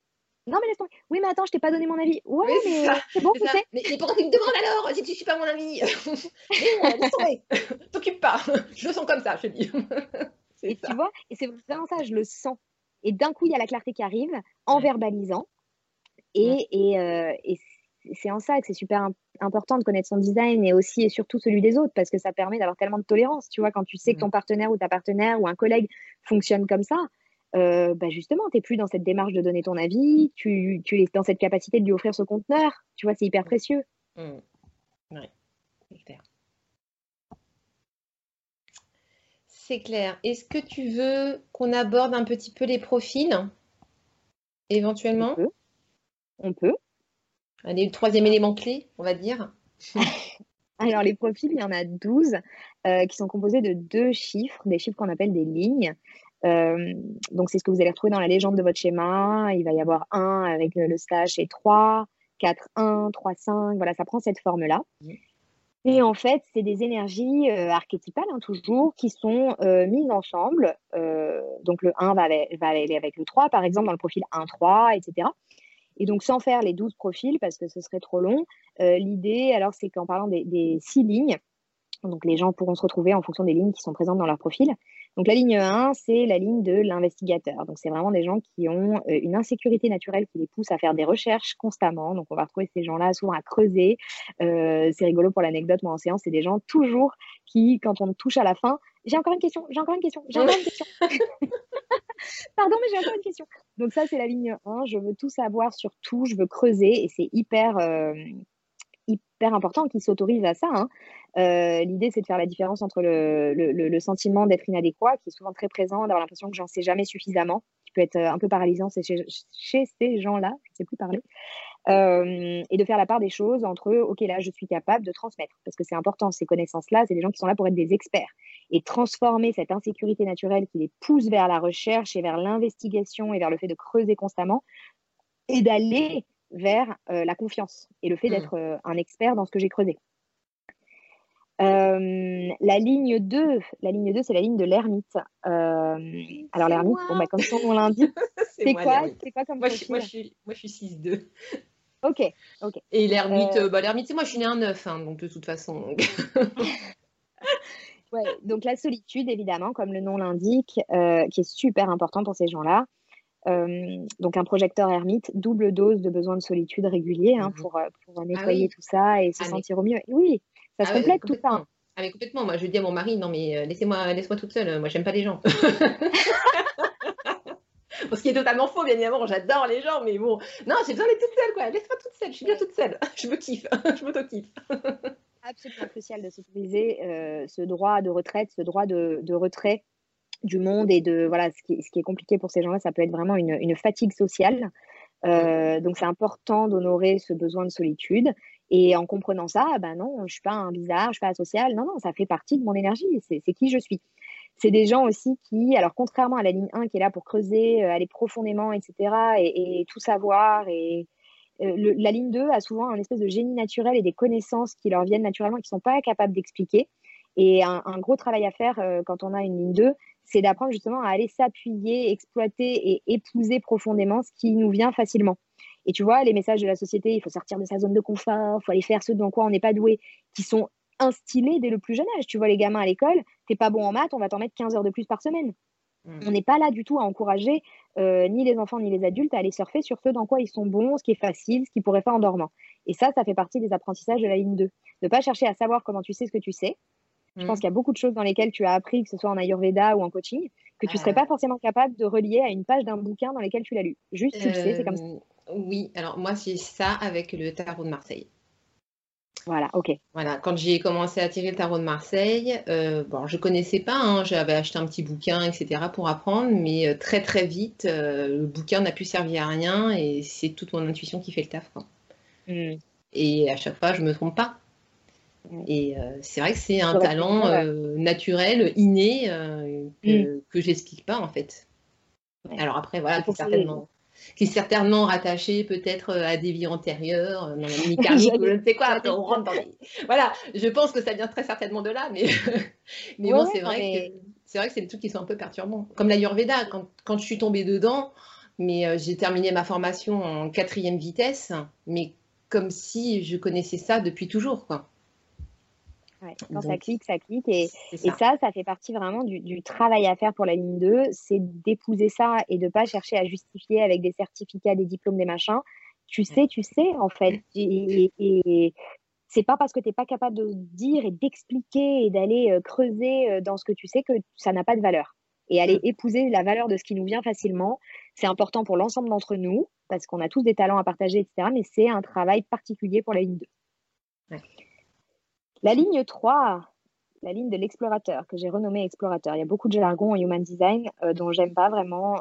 Non, mais laisse moi Oui, mais attends, je t'ai pas donné mon avis. Ouais, mais, c'est bon, je sais. Mais, pourquoi tu me demandes alors si tu suis pas mon avis? [LAUGHS] T'occupe pas. Je le sens comme ça, je te dis. [LAUGHS] et tu vois, et c'est vraiment ça, je le sens. Et d'un coup, il y a la clarté qui arrive en verbalisant. Et, et, euh, et c'est en ça que c'est super important de connaître son design et aussi et surtout celui des autres parce que ça permet d'avoir tellement de tolérance. Tu vois, quand tu sais que ton partenaire ou ta partenaire ou un collègue fonctionne comme ça, euh, bah justement, tu n'es plus dans cette démarche de donner ton avis, tu, tu, es dans cette capacité de lui offrir ce conteneur. Tu vois, c'est hyper précieux. Mmh. Oui, c'est clair. C'est clair. Est-ce que tu veux qu'on aborde un petit peu les profils éventuellement? On peut. On peut. Allez, le troisième élément clé, on va dire. [LAUGHS] Alors, les profils, il y en a 12 euh, qui sont composés de deux chiffres, des chiffres qu'on appelle des lignes. Euh, donc, c'est ce que vous allez retrouver dans la légende de votre schéma. Il va y avoir 1 avec le stage et 3, 4, 1, 3, 5. Voilà, ça prend cette forme-là. Et en fait, c'est des énergies euh, archétypales, hein, toujours, qui sont mises ensemble. donc, le 1 va, aller avec le 3, par exemple, dans le profil 1-3, etc. Et donc, sans faire les 12 profils, parce que ce serait trop long, euh, l'idée, alors, c'est qu'en parlant des, six lignes, donc les gens pourront se retrouver en fonction des lignes qui sont présentes dans leur profil. Donc, la ligne 1, c'est la ligne de l'investigateur. Donc, c'est vraiment des gens qui ont euh, une insécurité naturelle qui les pousse à faire des recherches constamment. Donc, on va retrouver ces gens-là souvent à creuser. Euh, c'est rigolo pour l'anecdote, moi en séance, c'est des gens toujours qui, quand on touche à la fin, j'ai encore une question, j'ai encore une question, j'ai encore une question. [LAUGHS] Pardon, mais j'ai encore une question. Donc ça, c'est la ligne 1. Je veux tout savoir sur tout, je veux creuser et c'est hyper, euh, hyper important qu'ils s'autorisent à ça. Hein. Euh, l'idée, c'est de faire la différence entre le, sentiment d'être inadéquat, qui est souvent très présent, d'avoir l'impression que j'en sais jamais suffisamment, qui peut être euh, un peu paralysant chez, chez ces gens-là, je ne sais plus parler, et de faire la part des choses entre, OK, là, je suis capable de transmettre, parce que c'est important, ces connaissances-là, c'est des gens qui sont là pour être des experts et transformer cette insécurité naturelle qui les pousse vers la recherche et vers l'investigation et vers le fait de creuser constamment et d'aller vers euh, la confiance et le fait mmh. d'être euh, un expert dans ce que j'ai creusé. Euh, la ligne 2, la ligne 2, c'est la ligne de l'ermite. alors l'ermite, bon, bah, comme son nom l'indique, [LAUGHS] c'est quoi, quoi comme moi, je, moi, je suis, moi, je suis 6-2. Ok, ok. Et l'ermite, bah, l'ermite, c'est moi, je suis née un 9, hein, donc de toute façon. [LAUGHS] donc la solitude, évidemment, comme le nom l'indique, qui est super important pour ces gens-là. Euh, donc un projecteur ermite, double dose de besoin de solitude régulier hein, mmh pour, euh, ah nettoyer tout ça et se ah, sentir au mieux. Oui, ça se ah complète tout ça. Ah mais complètement. Moi, je dis à mon mari, non mais laissez-moi, laisse-moi toute seule. Moi, j'aime pas les gens. [LAUGHS] Ce qui est totalement faux, bien évidemment. J'adore les gens, mais bon, non, j'ai besoin d'être toute seule, quoi. Laisse-moi toute seule. Je suis bien toute seule. [LAUGHS] Je me kiffe. [LAUGHS] je m'auto-kiffe absolument crucial de s'autoriser euh, ce droit de retraite, ce droit de, de, retrait du monde et de voilà ce qui, ce qui est compliqué pour ces gens-là, ça peut être vraiment une, une fatigue sociale. Euh, donc c'est important d'honorer ce besoin de solitude et en comprenant ça, ben non, je suis pas un bizarre, je suis pas asocial, non non, ça fait partie de mon énergie, c'est qui je suis. C'est des gens aussi qui, alors contrairement à la ligne 1 qui est là pour creuser, euh, aller profondément, etc. et, et tout savoir et, euh, la ligne 2 a souvent un espèce de génie naturel et des connaissances qui leur viennent naturellement et qui ne sont pas capables d'expliquer. Et un, gros travail à faire euh, quand on a une ligne 2, c'est d'apprendre justement à aller s'appuyer, exploiter et épouser profondément ce qui nous vient facilement. Et tu vois, les messages de la société, il faut sortir de sa zone de confort, il faut aller faire ce dans quoi on n'est pas doué, qui sont instillés dès le plus jeune âge. Tu vois, les gamins à l'école, t'es pas bon en maths, on va t'en mettre 15 heures de plus par semaine. Mm. On n'est pas là du tout à encourager euh, ni les enfants ni les adultes à aller surfer sur ce dans quoi ils sont bons, ce qui est facile, ce qu'ils pourraient faire en dormant. Et ça, ça fait partie des apprentissages de la ligne 2. Ne pas chercher à savoir comment tu sais ce que tu sais. Je pense mm. qu'il y a beaucoup de choses dans lesquelles tu as appris, que ce soit en Ayurveda ou en coaching, que tu ne serais pas forcément capable de relier à une page d'un bouquin dans lequel tu l'as lu. Juste, tu le sais, c'est comme ça. Euh, oui, alors moi, c'est ça avec le tarot de Marseille. Voilà, ok. Voilà, quand j'ai commencé à tirer le tarot de Marseille, euh, bon, je connaissais pas, hein, j'avais acheté un petit bouquin, etc. pour apprendre, mais euh, très très vite, euh, le bouquin n'a plus servi à rien et c'est toute mon intuition qui fait le taf. Mm. Et à chaque fois, je me trompe pas. Et c'est vrai que c'est un talent naturel, inné, que, mm. que j'explique pas en fait. Alors après, voilà, certainement qui est certainement rattaché peut-être euh, à des vies antérieures, euh, dans la [LAUGHS] ou je ne sais quoi. on rentre dans Voilà, je pense que ça vient très certainement de là, mais, [LAUGHS] mais bon, c'est vrai, que... c'est vrai que c'est des trucs qui sont un peu perturbants. Comme l'Ayurveda, quand, quand je suis tombée dedans, mais euh, j'ai terminé ma formation en quatrième vitesse, mais comme si je connaissais ça depuis toujours, quoi. Quand ça clique, ça clique. Et, ça. ça, fait partie vraiment du, travail à faire pour la ligne 2, c'est d'épouser ça et de ne pas chercher à justifier avec des certificats, des diplômes, des machins. Tu sais, tu sais, en fait. Et, et c'est pas parce que tu n'es pas capable de dire et d'expliquer et d'aller euh, creuser euh, dans ce que tu sais que ça n'a pas de valeur. Et aller mmh. épouser la valeur de ce qui nous vient facilement, c'est important pour l'ensemble d'entre nous, parce qu'on a tous des talents à partager, etc. Mais c'est un travail particulier pour la ligne 2. La ligne 3, la ligne de l'explorateur, que j'ai renommée explorateur. Il y a beaucoup de jargon en human design euh, dont j'aime pas vraiment,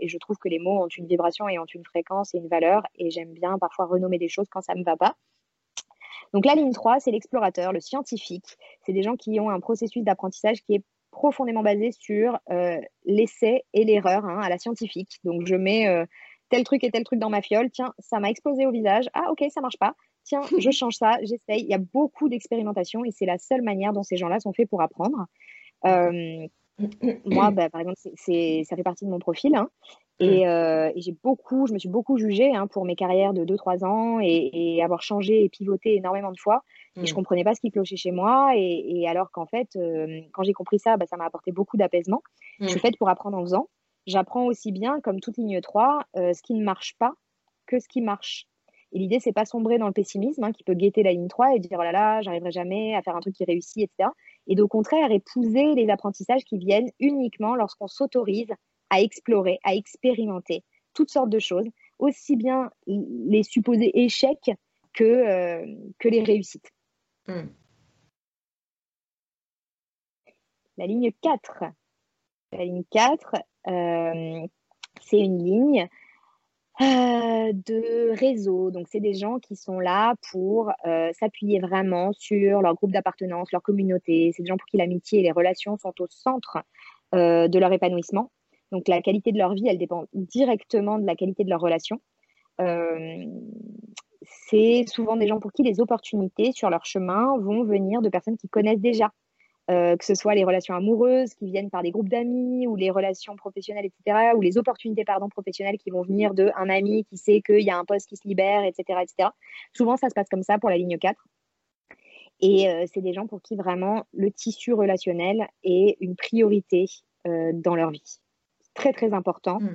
et je trouve que les mots ont une vibration et ont une fréquence et une valeur, et j'aime bien parfois renommer des choses quand ça ne me va pas. Donc la ligne 3, c'est l'explorateur, le scientifique. C'est des gens qui ont un processus d'apprentissage qui est profondément basé sur euh, l'essai et l'erreur hein, à la scientifique. Donc je mets euh, tel truc et tel truc dans ma fiole. Tiens, ça m'a explosé au visage. Ah ok, ça marche pas. Tiens, je change ça, j'essaye. Il y a beaucoup d'expérimentation et c'est la seule manière dont ces gens-là sont faits pour apprendre. Euh, moi, bah, par exemple, c'est, ça fait partie de mon profil. Hein. Mmh. Euh, et, j'ai beaucoup, je me suis beaucoup jugée hein, pour mes carrières de 2-3 ans et, avoir changé et pivoté énormément de fois. Et je mmh. comprenais pas ce qui clochait chez moi. Et, alors qu'en fait, euh, quand j'ai compris ça, bah, ça m'a apporté beaucoup d'apaisement. Je suis mmh. faite pour apprendre en faisant. J'apprends aussi bien, comme toute ligne 3, euh, ce qui ne marche pas que ce qui marche. Et l'idée, c'est pas sombrer dans le pessimisme hein, qui peut guetter la ligne 3 et dire oh là là, j'arriverai jamais à faire un truc qui réussit, etc. Et au contraire, épouser les apprentissages qui viennent uniquement lorsqu'on s'autorise à explorer, à expérimenter toutes sortes de choses, aussi bien les supposés échecs que, euh, que les réussites. Hmm. La ligne 4. La ligne 4, euh, c'est une ligne euh, de réseau. Donc, c'est des gens qui sont là pour s'appuyer vraiment sur leur groupe d'appartenance, leur communauté. C'est des gens pour qui l'amitié et les relations sont au centre de leur épanouissement. Donc la qualité de leur vie, elle dépend directement de la qualité de leur relation. Euh, c'est souvent des gens pour qui les opportunités sur leur chemin vont venir de personnes qui connaissent déjà. Euh, que ce soit les relations amoureuses qui viennent par des groupes d'amis ou les relations professionnelles, etc., ou les opportunités pardon, professionnelles qui vont venir d'un ami qui sait qu'il y a un poste qui se libère, etc., etc. Souvent, ça se passe comme ça pour la ligne 4. Et euh, c'est des gens pour qui vraiment le tissu relationnel est une priorité dans leur vie très très important mmh.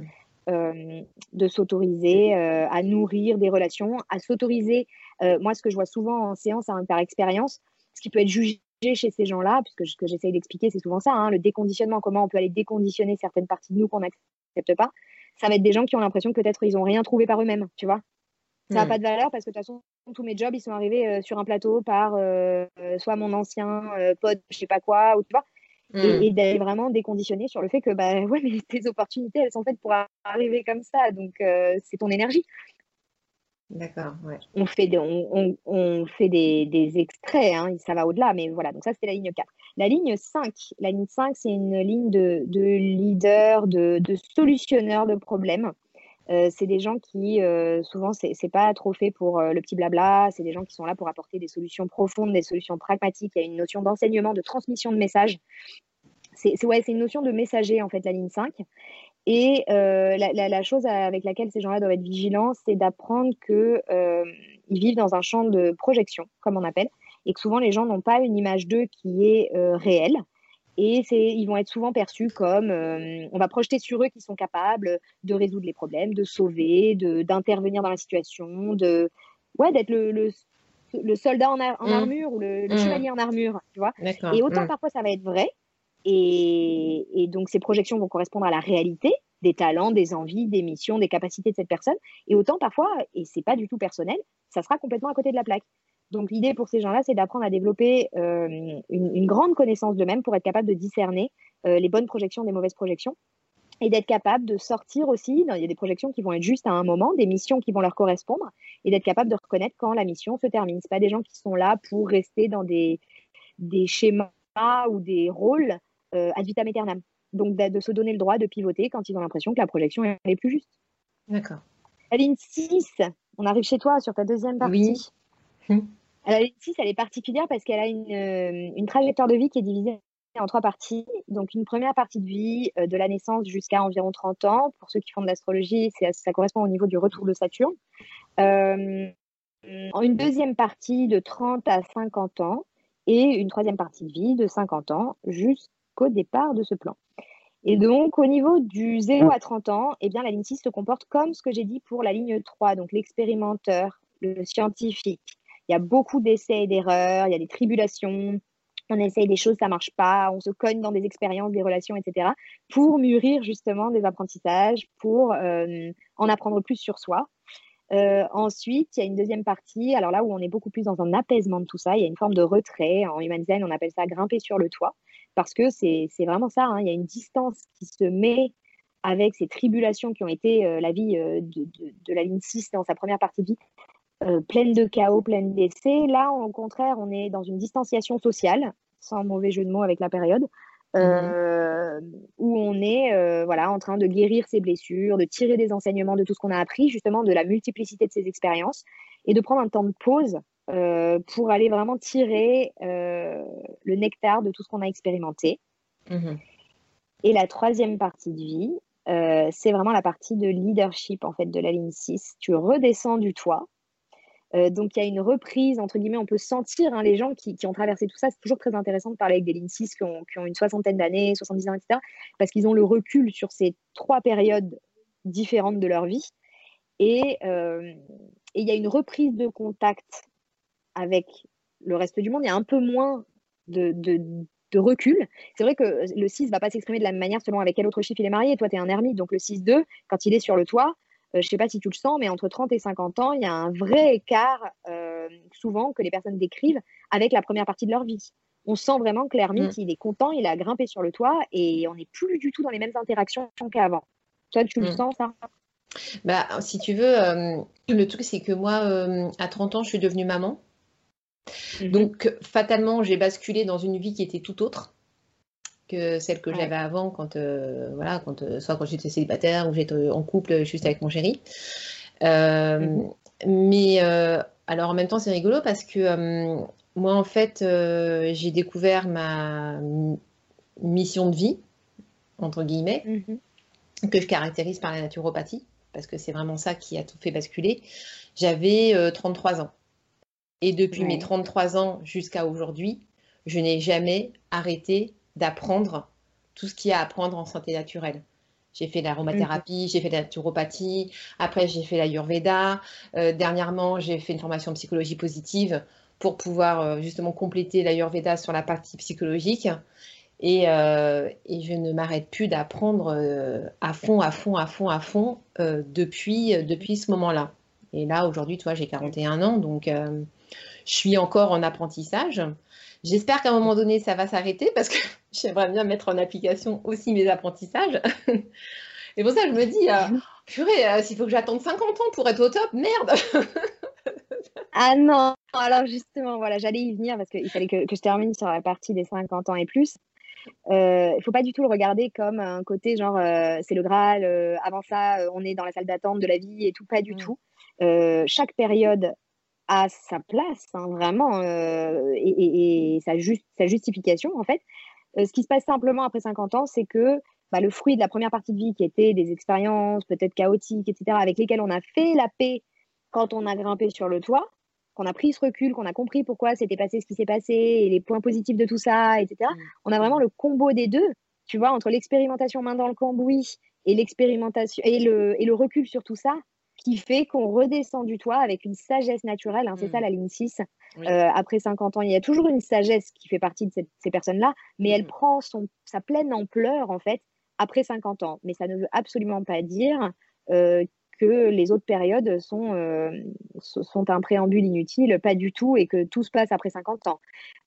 euh, de s'autoriser euh, à nourrir des relations, à s'autoriser. Euh, moi, ce que je vois souvent en séance hein, par expérience, ce qui peut être jugé chez ces gens-là, puisque ce que j'essaye d'expliquer, c'est souvent ça, hein, le déconditionnement, comment on peut aller déconditionner certaines parties de nous qu'on n'accepte pas. Ça va être des gens qui ont l'impression que peut-être ils n'ont rien trouvé par eux-mêmes, tu vois. Ça n'a mmh. pas de valeur parce que de toute façon, tous mes jobs, ils sont arrivés sur un plateau par soit mon ancien pote, je sais pas quoi, ou tu vois. Mmh. et, d'aller vraiment déconditionner sur le fait que bah [LAUGHS] ouais mais tes opportunités elles sont faites pour arriver comme ça donc euh, c'est ton énergie d'accord on fait des, on, fait des, des extraits hein, ça va au-delà mais voilà donc ça c'était la ligne 4 la ligne 5 la ligne 5 c'est une ligne de, de leader de, de solutionneur de problèmes euh, c'est des gens qui, euh, souvent, c'est pas trop fait pour le petit blabla. C'est des gens qui sont là pour apporter des solutions profondes, des solutions pragmatiques. Il y a une notion d'enseignement, de transmission de messages c'est ouais, une notion de messager, en fait, la ligne 5. Et euh, la, chose avec laquelle ces gens-là doivent être vigilants, c'est d'apprendre qu'ils euh, vivent dans un champ de projection, comme on appelle, et que souvent les gens n'ont pas une image d'eux qui est euh, réelle. Et ils vont être souvent perçus comme on va projeter sur eux qu'ils sont capables de résoudre les problèmes, de sauver, d'intervenir dans la situation, de ouais, d'être le, le, soldat en, mmh. armure ou le, mmh. chevalier en armure, tu vois. Et autant mmh. parfois ça va être vrai, et, donc, ces projections vont correspondre à la réalité des talents, des envies, des missions, des capacités de cette personne. Et autant parfois, et c'est pas du tout personnel, ça sera complètement à côté de la plaque. Donc, l'idée pour ces gens-là, c'est d'apprendre à développer euh, une, grande connaissance d'eux-mêmes pour être capable de discerner euh, les bonnes projections des mauvaises projections et d'être capable de sortir aussi. Il y a des projections qui vont être juste à un moment, des missions qui vont leur correspondre, et d'être capable de reconnaître quand la mission se termine. Ce pas des gens qui sont là pour rester dans des, schémas ou des rôles ad vitam aeternam. Donc de, se donner le droit de pivoter quand ils ont l'impression que la projection est plus juste. D'accord. Ligne 6, on arrive chez toi sur ta deuxième partie. Oui. la ligne 6, elle est particulière parce qu'elle a une, euh, une, trajectoire de vie qui est divisée en trois parties. Donc une première partie de vie euh, de la naissance jusqu'à environ 30 ans. Pour ceux qui font de l'astrologie, ça correspond au niveau du retour de Saturne. Euh, une deuxième partie de 30 à 50 ans et une troisième partie de vie de 50 ans jusqu'au départ de ce plan. Et donc, au niveau du 0 à 30 ans, eh bien, la ligne 6 se comporte comme ce que j'ai dit pour la ligne 3, donc l'expérimenteur, le scientifique. Il y a beaucoup d'essais et d'erreurs, il y a des tribulations, on essaye des choses, ça marche pas, on se cogne dans des expériences, des relations, etc., pour mûrir justement des apprentissages, pour euh, en apprendre plus sur soi. Euh, ensuite, il y a une deuxième partie, alors là où on est beaucoup plus dans un apaisement de tout ça, il y a une forme de retrait. En human design, on appelle ça grimper sur le toit parce que c'est vraiment ça, hein. il y a une distance qui se met avec ces tribulations qui ont été euh, la vie euh, de, la ligne 6 dans sa première partie de vie, euh, pleine de chaos, pleine d'essais. Là, au contraire, on est dans une distanciation sociale, sans mauvais jeu de mots avec la période, mmh où on est voilà, en train de guérir ses blessures, de tirer des enseignements de tout ce qu'on a appris, justement de la multiplicité de ses expériences, et de prendre un temps de pause euh, pour aller vraiment tirer euh, le nectar de tout ce qu'on a expérimenté. Mhm. Et la troisième partie de vie, euh, c'est vraiment la partie de leadership en fait de la ligne 6. Tu redescends du toit. donc il y a une reprise, entre guillemets, on peut sentir hein, les gens qui, ont traversé tout ça. C'est toujours très intéressant de parler avec des lignes 6 qui ont, une soixantaine d'années, 70 ans, etc. Parce qu'ils ont le recul sur ces trois périodes différentes de leur vie. Et il y a une reprise de contact avec le reste du monde, il y a un peu moins de, recul. C'est vrai que le 6 ne va pas s'exprimer de la même manière selon avec quel autre chiffre il est marié. Toi, tu es un ermite, donc le 6-2, quand il est sur le toit, euh, je ne sais pas si tu le sens, mais entre 30 et 50 ans, il y a un vrai écart, euh, souvent, que les personnes décrivent avec la première partie de leur vie. On sent vraiment que l'ermite, mm. il est content, il a grimpé sur le toit et on n'est plus du tout dans les mêmes interactions qu'avant. Toi, tu le mm. sens, ça? Bah, Si tu veux, euh, le truc, c'est que moi, à 30 ans, je suis devenue maman. Mhm. Donc, fatalement, j'ai basculé dans une vie qui était tout autre que celle que j'avais avant, quand, euh, voilà, quand, euh, soit quand j'étais célibataire ou j'étais en couple juste avec mon chéri. Euh, mhm. Mais alors, en même temps, c'est rigolo parce que moi, en fait, j'ai découvert ma mission de vie, entre guillemets, mhm. que je caractérise par la naturopathie, parce que c'est vraiment ça qui a tout fait basculer. J'avais 33 ans. Et depuis mes 33 ans jusqu'à aujourd'hui, je n'ai jamais arrêté d'apprendre tout ce qu'il y a à apprendre en santé naturelle. J'ai fait l'aromathérapie, j'ai fait la naturopathie, après j'ai fait l'ayurveda, euh, dernièrement j'ai fait une formation en psychologie positive pour pouvoir euh, justement compléter l'ayurveda sur la partie psychologique. Et, euh, et je ne m'arrête plus d'apprendre à fond, à fond, à fond, à fond depuis, depuis ce moment-là. Et là, aujourd'hui, toi, j'ai 41 ans, donc je suis encore en apprentissage. J'espère qu'à un moment donné, ça va s'arrêter parce que [LAUGHS] j'aimerais bien mettre en application aussi mes apprentissages. [LAUGHS] Et pour ça, je me dis, euh, purée, euh, s'il faut que j'attende 50 ans pour être au top, merde [LAUGHS] Ah non, alors justement, voilà, j'allais y venir parce qu'il fallait que, je termine sur la partie des 50 ans et plus. Euh, il ne faut pas du tout le regarder comme un côté genre c'est le Graal, avant ça on est dans la salle d'attente de la vie et tout, pas du mm. tout. chaque période à sa place, hein, vraiment, euh, et, sa, sa, justification, en fait. Euh, ce qui se passe simplement après 50 ans, c'est que bah, le fruit de la première partie de vie, qui était des expériences peut-être chaotiques, etc., avec lesquelles on a fait la paix quand on a grimpé sur le toit, qu'on a pris ce recul, qu'on a compris pourquoi s'était passé ce qui s'est passé, et les points positifs de tout ça, etc., mmh. on a vraiment le combo des deux, tu vois, entre l'expérimentation main dans le cambouis et l'expérimentation et le, et le recul sur tout ça, qui fait qu'on redescend du toit avec une sagesse naturelle. Hein, c'est ça mmh. la ligne 6. Euh, après 50 ans, il y a toujours une sagesse qui fait partie de ces personnes-là, mais elle mmh. prend son, sa pleine ampleur en fait après 50 ans. Mais ça ne veut absolument pas dire euh, que les autres périodes sont, euh, sont un préambule inutile, pas du tout, et que tout se passe après 50 ans.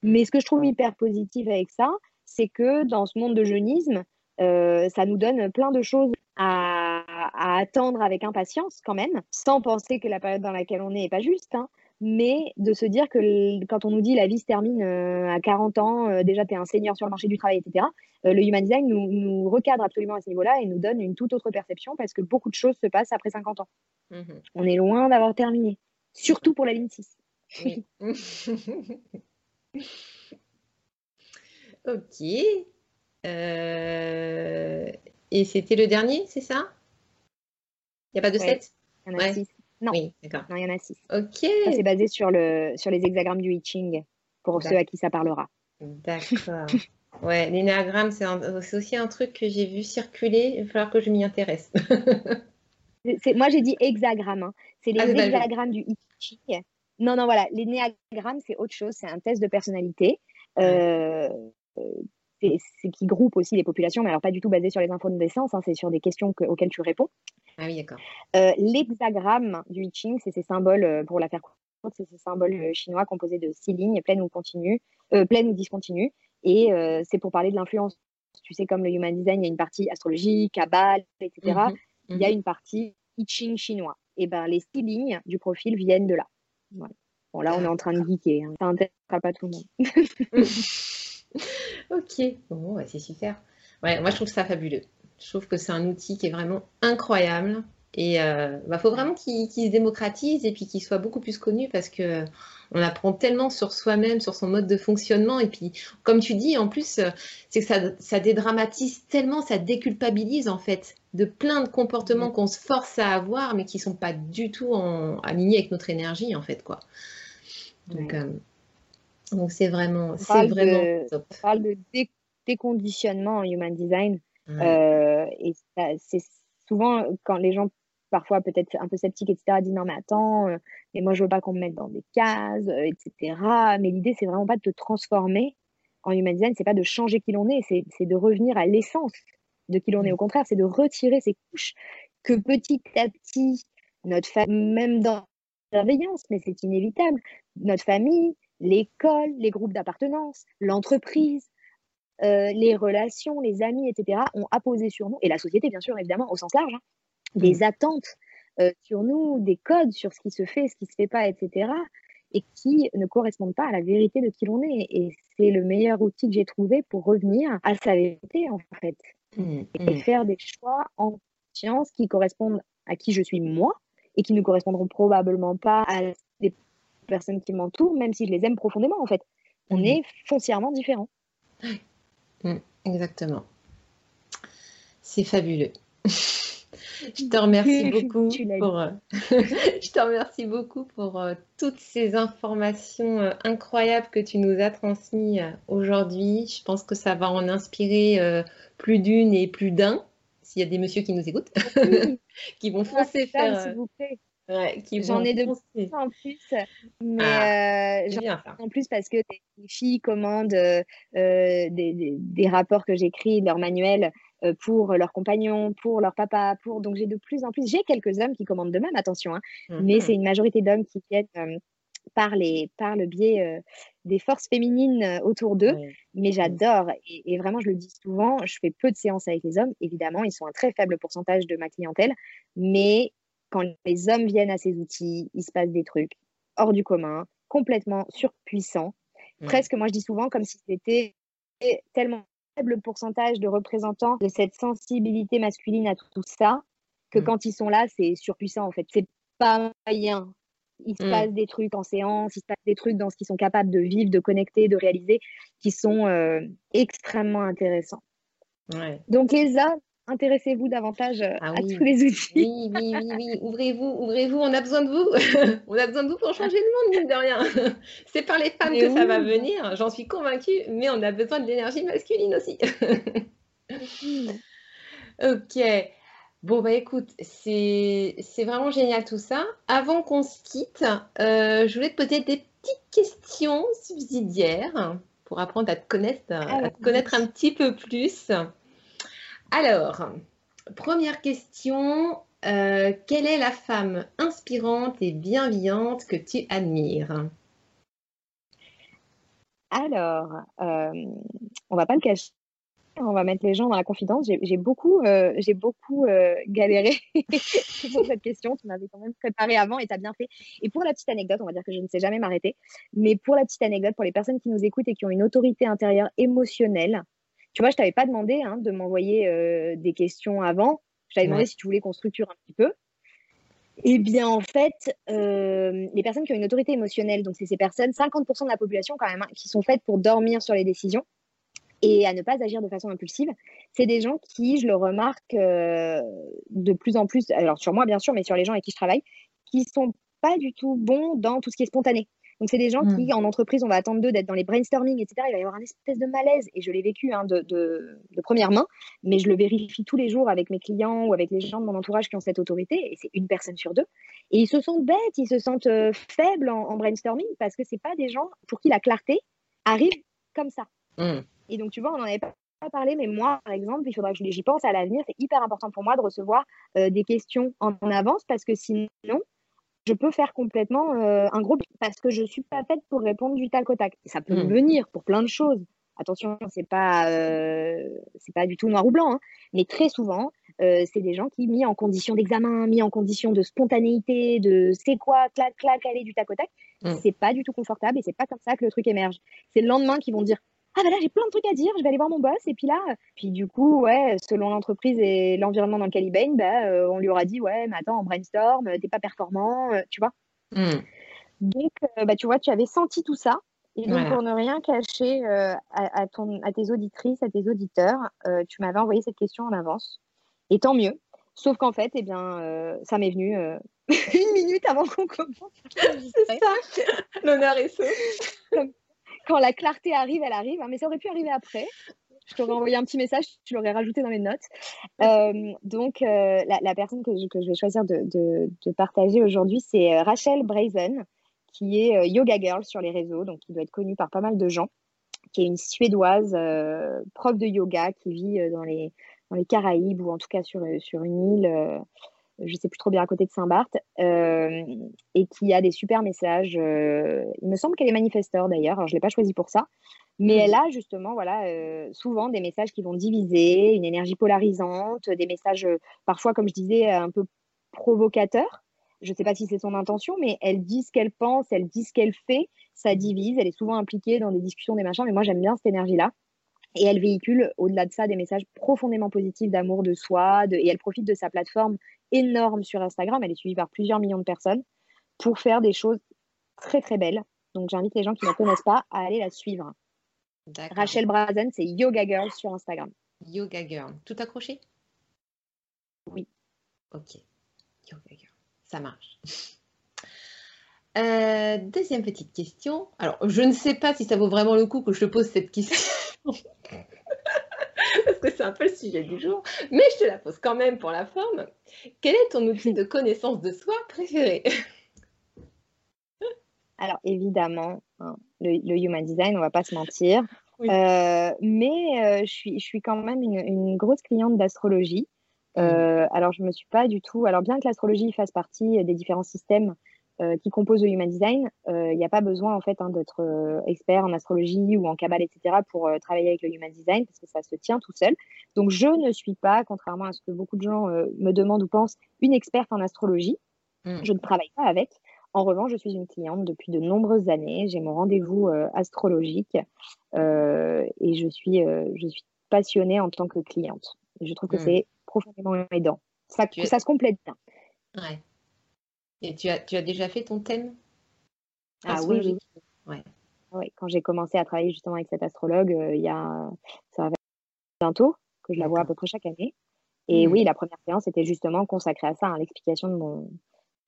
Mais ce que je trouve hyper positif avec ça, c'est que dans ce monde de jeunisme, ça nous donne plein de choses à, attendre avec impatience quand même, sans penser que la période dans laquelle on est n'est pas juste, hein, mais de se dire que quand on nous dit la vie se termine euh, à 40 ans, euh, déjà tu es un seigneur sur le marché du travail, etc., euh, le Human Design nous, recadre absolument à ce niveau-là et nous donne une toute autre perception parce que beaucoup de choses se passent après 50 ans. Mmh on est loin d'avoir terminé, surtout pour la ligne 6. [LAUGHS] [LAUGHS] ok. Et c'était le dernier, c'est ça? Il n'y a pas de 7 Il y en a 6. Non. Oui, d'accord. Non, il y en a 6. Ok. c'est basé sur, le, sur les hexagrammes du I Ching. pour ceux à qui ça parlera. D'accord. [LAUGHS] Ouais, l'énéagramme, c'est aussi un truc que j'ai vu circuler. Il va falloir que je m'y intéresse. [LAUGHS] moi, j'ai dit hexagramme. Hein. C'est les ah, hexagrammes du I Non, non, voilà. L'énéagramme, c'est autre chose. C'est un test de personnalité. Euh, c'est qui groupe aussi les populations, mais alors pas du tout basé sur les infos de naissance, hein, c'est sur des questions auxquelles tu réponds. Ah oui, d'accord. Euh, l'hexagramme du I Ching, c'est ces symboles, euh, pour la faire courte, c'est ces symboles chinois composés de six lignes, pleines ou continues, pleines ou discontinues. Et euh, c'est pour parler de l'influence. Tu sais, comme le Human Design, il y a une partie astrologie, Kabbalah, etc. Mhm, il y a mhm. une partie I Ching chinois. Et ben les six lignes du profil viennent de là. Bon, là, on est en train de geeker. Hein. Ça n'intéressera pas tout le monde. [LAUGHS] [LAUGHS] ok, bon, c'est super. Ouais, moi, je trouve ça fabuleux. Je trouve que c'est un outil qui est vraiment incroyable. Et il euh, bah, faut vraiment qu'il se démocratise et puis qu'il soit beaucoup plus connu parce que on apprend tellement sur soi-même, sur son mode de fonctionnement. Et puis, comme tu dis, en plus, euh, c'est que ça, ça, dédramatise tellement, ça déculpabilise en fait de plein de comportements qu'on se force à avoir, mais qui sont pas du tout en, alignés avec notre énergie en fait, quoi. Donc, euh, donc c'est vraiment, c'est vraiment top. On parle de déconditionnement en human design. et c'est souvent quand les gens parfois peut-être un peu sceptique, etc., dit non mais attends, euh, mais moi je veux pas qu'on me mette dans des cases, euh, etc. Mais l'idée c'est vraiment pas de te transformer en human design, c'est pas de changer qui l'on est, c'est de revenir à l'essence de qui l'on est. Au contraire, c'est de retirer ces couches que petit à petit, notre famille, même dans la bienveillance, mais c'est inévitable, notre famille, l'école, les groupes d'appartenance, l'entreprise, euh, les relations, les amis, etc., ont apposé sur nous, et la société, bien sûr, évidemment, au sens large, hein, des mmh. attentes euh, sur nous, des codes sur ce qui se fait, ce qui ne se fait pas, etc. Et qui ne correspondent pas à la vérité de qui l'on est. Et c'est le meilleur outil que j'ai trouvé pour revenir à sa vérité, en fait. Mmh, et mmh. faire des choix en conscience qui correspondent à qui je suis moi et qui ne correspondront probablement pas à des personnes qui m'entourent, même si je les aime profondément, en fait. On est foncièrement différents. exactement. C'est fabuleux. [LAUGHS] Je te remercie beaucoup pour, euh, [LAUGHS] je te remercie beaucoup pour euh, toutes ces informations euh, incroyables que tu nous as transmises aujourd'hui. Je pense que ça va en inspirer plus d'une et plus d'un, s'il y a des messieurs qui nous écoutent, [LAUGHS] qui vont foncer faire. S'il vous plaît. J'en ai de plus en plus, mais ah, ai en plus parce que des filles commandent des, des, des, rapports que j'écris, leurs manuels euh, pour leurs compagnons, pour leur papa, pour donc j'ai de plus en plus, j'ai quelques hommes qui commandent de même, attention, hein, mais mhm. c'est une majorité d'hommes qui viennent euh, par, les, par le biais euh, des forces féminines autour d'eux, mais j'adore et, vraiment je le dis souvent, je fais peu de séances avec les hommes, évidemment, ils sont un très faible pourcentage de ma clientèle, mais quand les hommes viennent à ces outils, il se passe des trucs hors du commun, complètement surpuissants, presque, moi je dis souvent, comme si c'était tellement faible pourcentage de représentants de cette sensibilité masculine à tout ça que mm. quand ils sont là, c'est surpuissant en fait. C'est pas rien. Il se mm. passe des trucs en séance, il se passe des trucs dans ce qu'ils sont capables de vivre, de connecter, de réaliser, qui sont euh, extrêmement intéressants. Donc les hommes, intéressez-vous davantage euh, ah à tous les outils. Oui, oui, oui, oui. ouvrez-vous, ouvrez-vous, on a besoin de vous. [LAUGHS] on a besoin de vous pour changer le monde, mine de rien. [LAUGHS] C'est par les femmes que ça va venir, j'en suis convaincue, mais on a besoin de l'énergie masculine aussi. [LAUGHS] ok. Bon, bah écoute, c'est vraiment génial tout ça. Avant qu'on se quitte, euh, je voulais te poser des petites questions subsidiaires pour apprendre à te connaître, à te connaître un petit peu plus. Alors, première question. Euh, quelle est la femme inspirante et bienveillante que tu admires? Alors, euh, on va pas le cacher, on va mettre les gens dans la confidence. J'ai beaucoup, euh, beaucoup euh, galéré [LAUGHS] pour cette question. Tu m'avais quand même préparé avant et tu as bien fait. Et pour la petite anecdote, on va dire que je ne sais jamais m'arrêter, mais pour la petite anecdote, pour les personnes qui nous écoutent et qui ont une autorité intérieure émotionnelle, tu vois, je t'avais pas demandé hein, de m'envoyer euh, des questions avant. Je t'avais demandé si tu voulais qu'on structure un petit peu. Eh bien, en fait, euh, les personnes qui ont une autorité émotionnelle, donc c'est ces personnes, 50% de la population quand même, hein, qui sont faites pour dormir sur les décisions et à ne pas agir de façon impulsive, c'est des gens qui, je le remarque euh, de plus en plus, alors sur moi bien sûr, mais sur les gens avec qui je travaille, qui sont pas du tout bons dans tout ce qui est spontané. Donc, c'est des gens qui, mmh. en entreprise, on va attendre d'eux d'être dans les brainstorming, etc. Il va y avoir un espèce de malaise. Et je l'ai vécu hein, de, de, première main, mais je le vérifie tous les jours avec mes clients ou avec les gens de mon entourage qui ont cette autorité. Et c'est une personne sur deux. Et ils se sentent bêtes, ils se sentent euh, faibles en, brainstorming parce que ce pas des gens pour qui la clarté arrive comme ça. Mmh. Et donc, tu vois, on n'en avait pas parlé, mais moi, par exemple, il faudra que j'y pense à l'avenir. C'est hyper important pour moi de recevoir euh, des questions en, avance parce que sinon, je peux faire complètement euh, un gros parce que je suis pas faite pour répondre du tac au tac. Ça peut mmh. venir pour plein de choses. Attention, c'est pas euh, c'est pas du tout noir ou blanc, hein. mais très souvent, c'est des gens qui mis en condition d'examen, mis en condition de spontanéité, de c'est quoi, clac clac, aller du tac au tac, mmh. c'est pas du tout confortable et c'est pas comme ça que le truc émerge. C'est le lendemain qu'ils vont dire ah ben là j'ai plein de trucs à dire, je vais aller voir mon boss et puis là, puis du coup ouais, selon l'entreprise et l'environnement dans lequel il baigne, bah, euh, on lui aura dit ouais mais attends on brainstorm, t'es pas performant, euh, tu vois. Hmm. Donc euh, bah, tu vois tu avais senti tout ça et donc pour ne rien cacher à, ton, à tes auditrices, à tes auditeurs, tu m'avais envoyé cette question en avance et tant mieux. Sauf qu'en fait, eh bien, ça m'est venu [LAUGHS] une minute avant qu'on commence. C'est ça, l'honneur est sauf quand la clarté arrive, elle arrive. Hein, mais ça aurait pu arriver après. Je t'aurais envoyé un petit message, tu l'aurais rajouté dans les notes. Euh, donc, euh, la, personne que je, que je, vais choisir de, de, partager aujourd'hui, c'est euh, Rachel Brazen, qui est Yoga Girl sur les réseaux, donc qui doit être connue par pas mal de gens, qui est une Suédoise, prof de yoga, qui vit dans les, dans les Caraïbes ou en tout cas sur, sur une île je sais plus trop bien à côté de Saint-Barth, euh, et qui a des super messages. Euh, il me semble qu'elle est manifesteur d'ailleurs, alors je ne l'ai pas choisi pour ça, mais elle a justement voilà, euh, souvent des messages qui vont diviser, une énergie polarisante, des messages parfois, comme je disais, un peu provocateurs. Je ne sais pas si c'est son intention, mais elle dit ce qu'elle pense, elle dit ce qu'elle fait, ça divise, elle est souvent impliquée dans des discussions, des machins, mais moi j'aime bien cette énergie-là. Et elle véhicule, au-delà de ça, des messages profondément positifs d'amour de soi, et elle profite de sa plateforme énorme sur Instagram. Elle est suivie par plusieurs millions de personnes pour faire des choses très très belles. Donc j'invite les gens qui ne la connaissent pas à aller la suivre. Rachel Brazen, c'est Yoga Girl sur Instagram. Yoga Girl. Tout accroché? Oui. Ok. Yoga Girl. Ça marche. Euh, deuxième petite question. Alors, je ne sais pas si ça vaut vraiment le coup que je te pose cette question. [LAUGHS] parce que c'est un peu le sujet du jour, mais je te la pose quand même pour la forme. Quel est ton outil de connaissance de soi préféré? Alors évidemment, hein, le, human design, on va pas se mentir, euh, mais euh, je, suis, je suis quand même une, grosse cliente d'astrologie. Euh, alors je me suis pas du tout, alors bien que l'astrologie fasse partie des différents systèmes euh, qui composent le Human Design, euh, il n'y a pas besoin en fait hein, d'être euh, expert en astrologie ou en cabale, etc. pour travailler avec le Human Design parce que ça se tient tout seul. Donc je ne suis pas, contrairement à ce que beaucoup de gens me demandent ou pensent, une experte en astrologie. Hmm. Je ne travaille pas avec. En revanche, je suis une cliente depuis de nombreuses années. J'ai mon rendez-vous astrologique et je suis, je suis passionnée en tant que cliente. Et je trouve que hmm. c'est profondément aidant. Ça, ça se complète bien. Ouais. Et tu as, tu as déjà fait ton thème? Ah oui, Ouais. oui. Quand j'ai commencé à travailler justement avec cette astrologue, euh, il y a, ça va bientôt, que je la vois à peu près chaque année. Et mmh. oui, la première séance était justement consacrée à ça, à hein, l'explication de mon,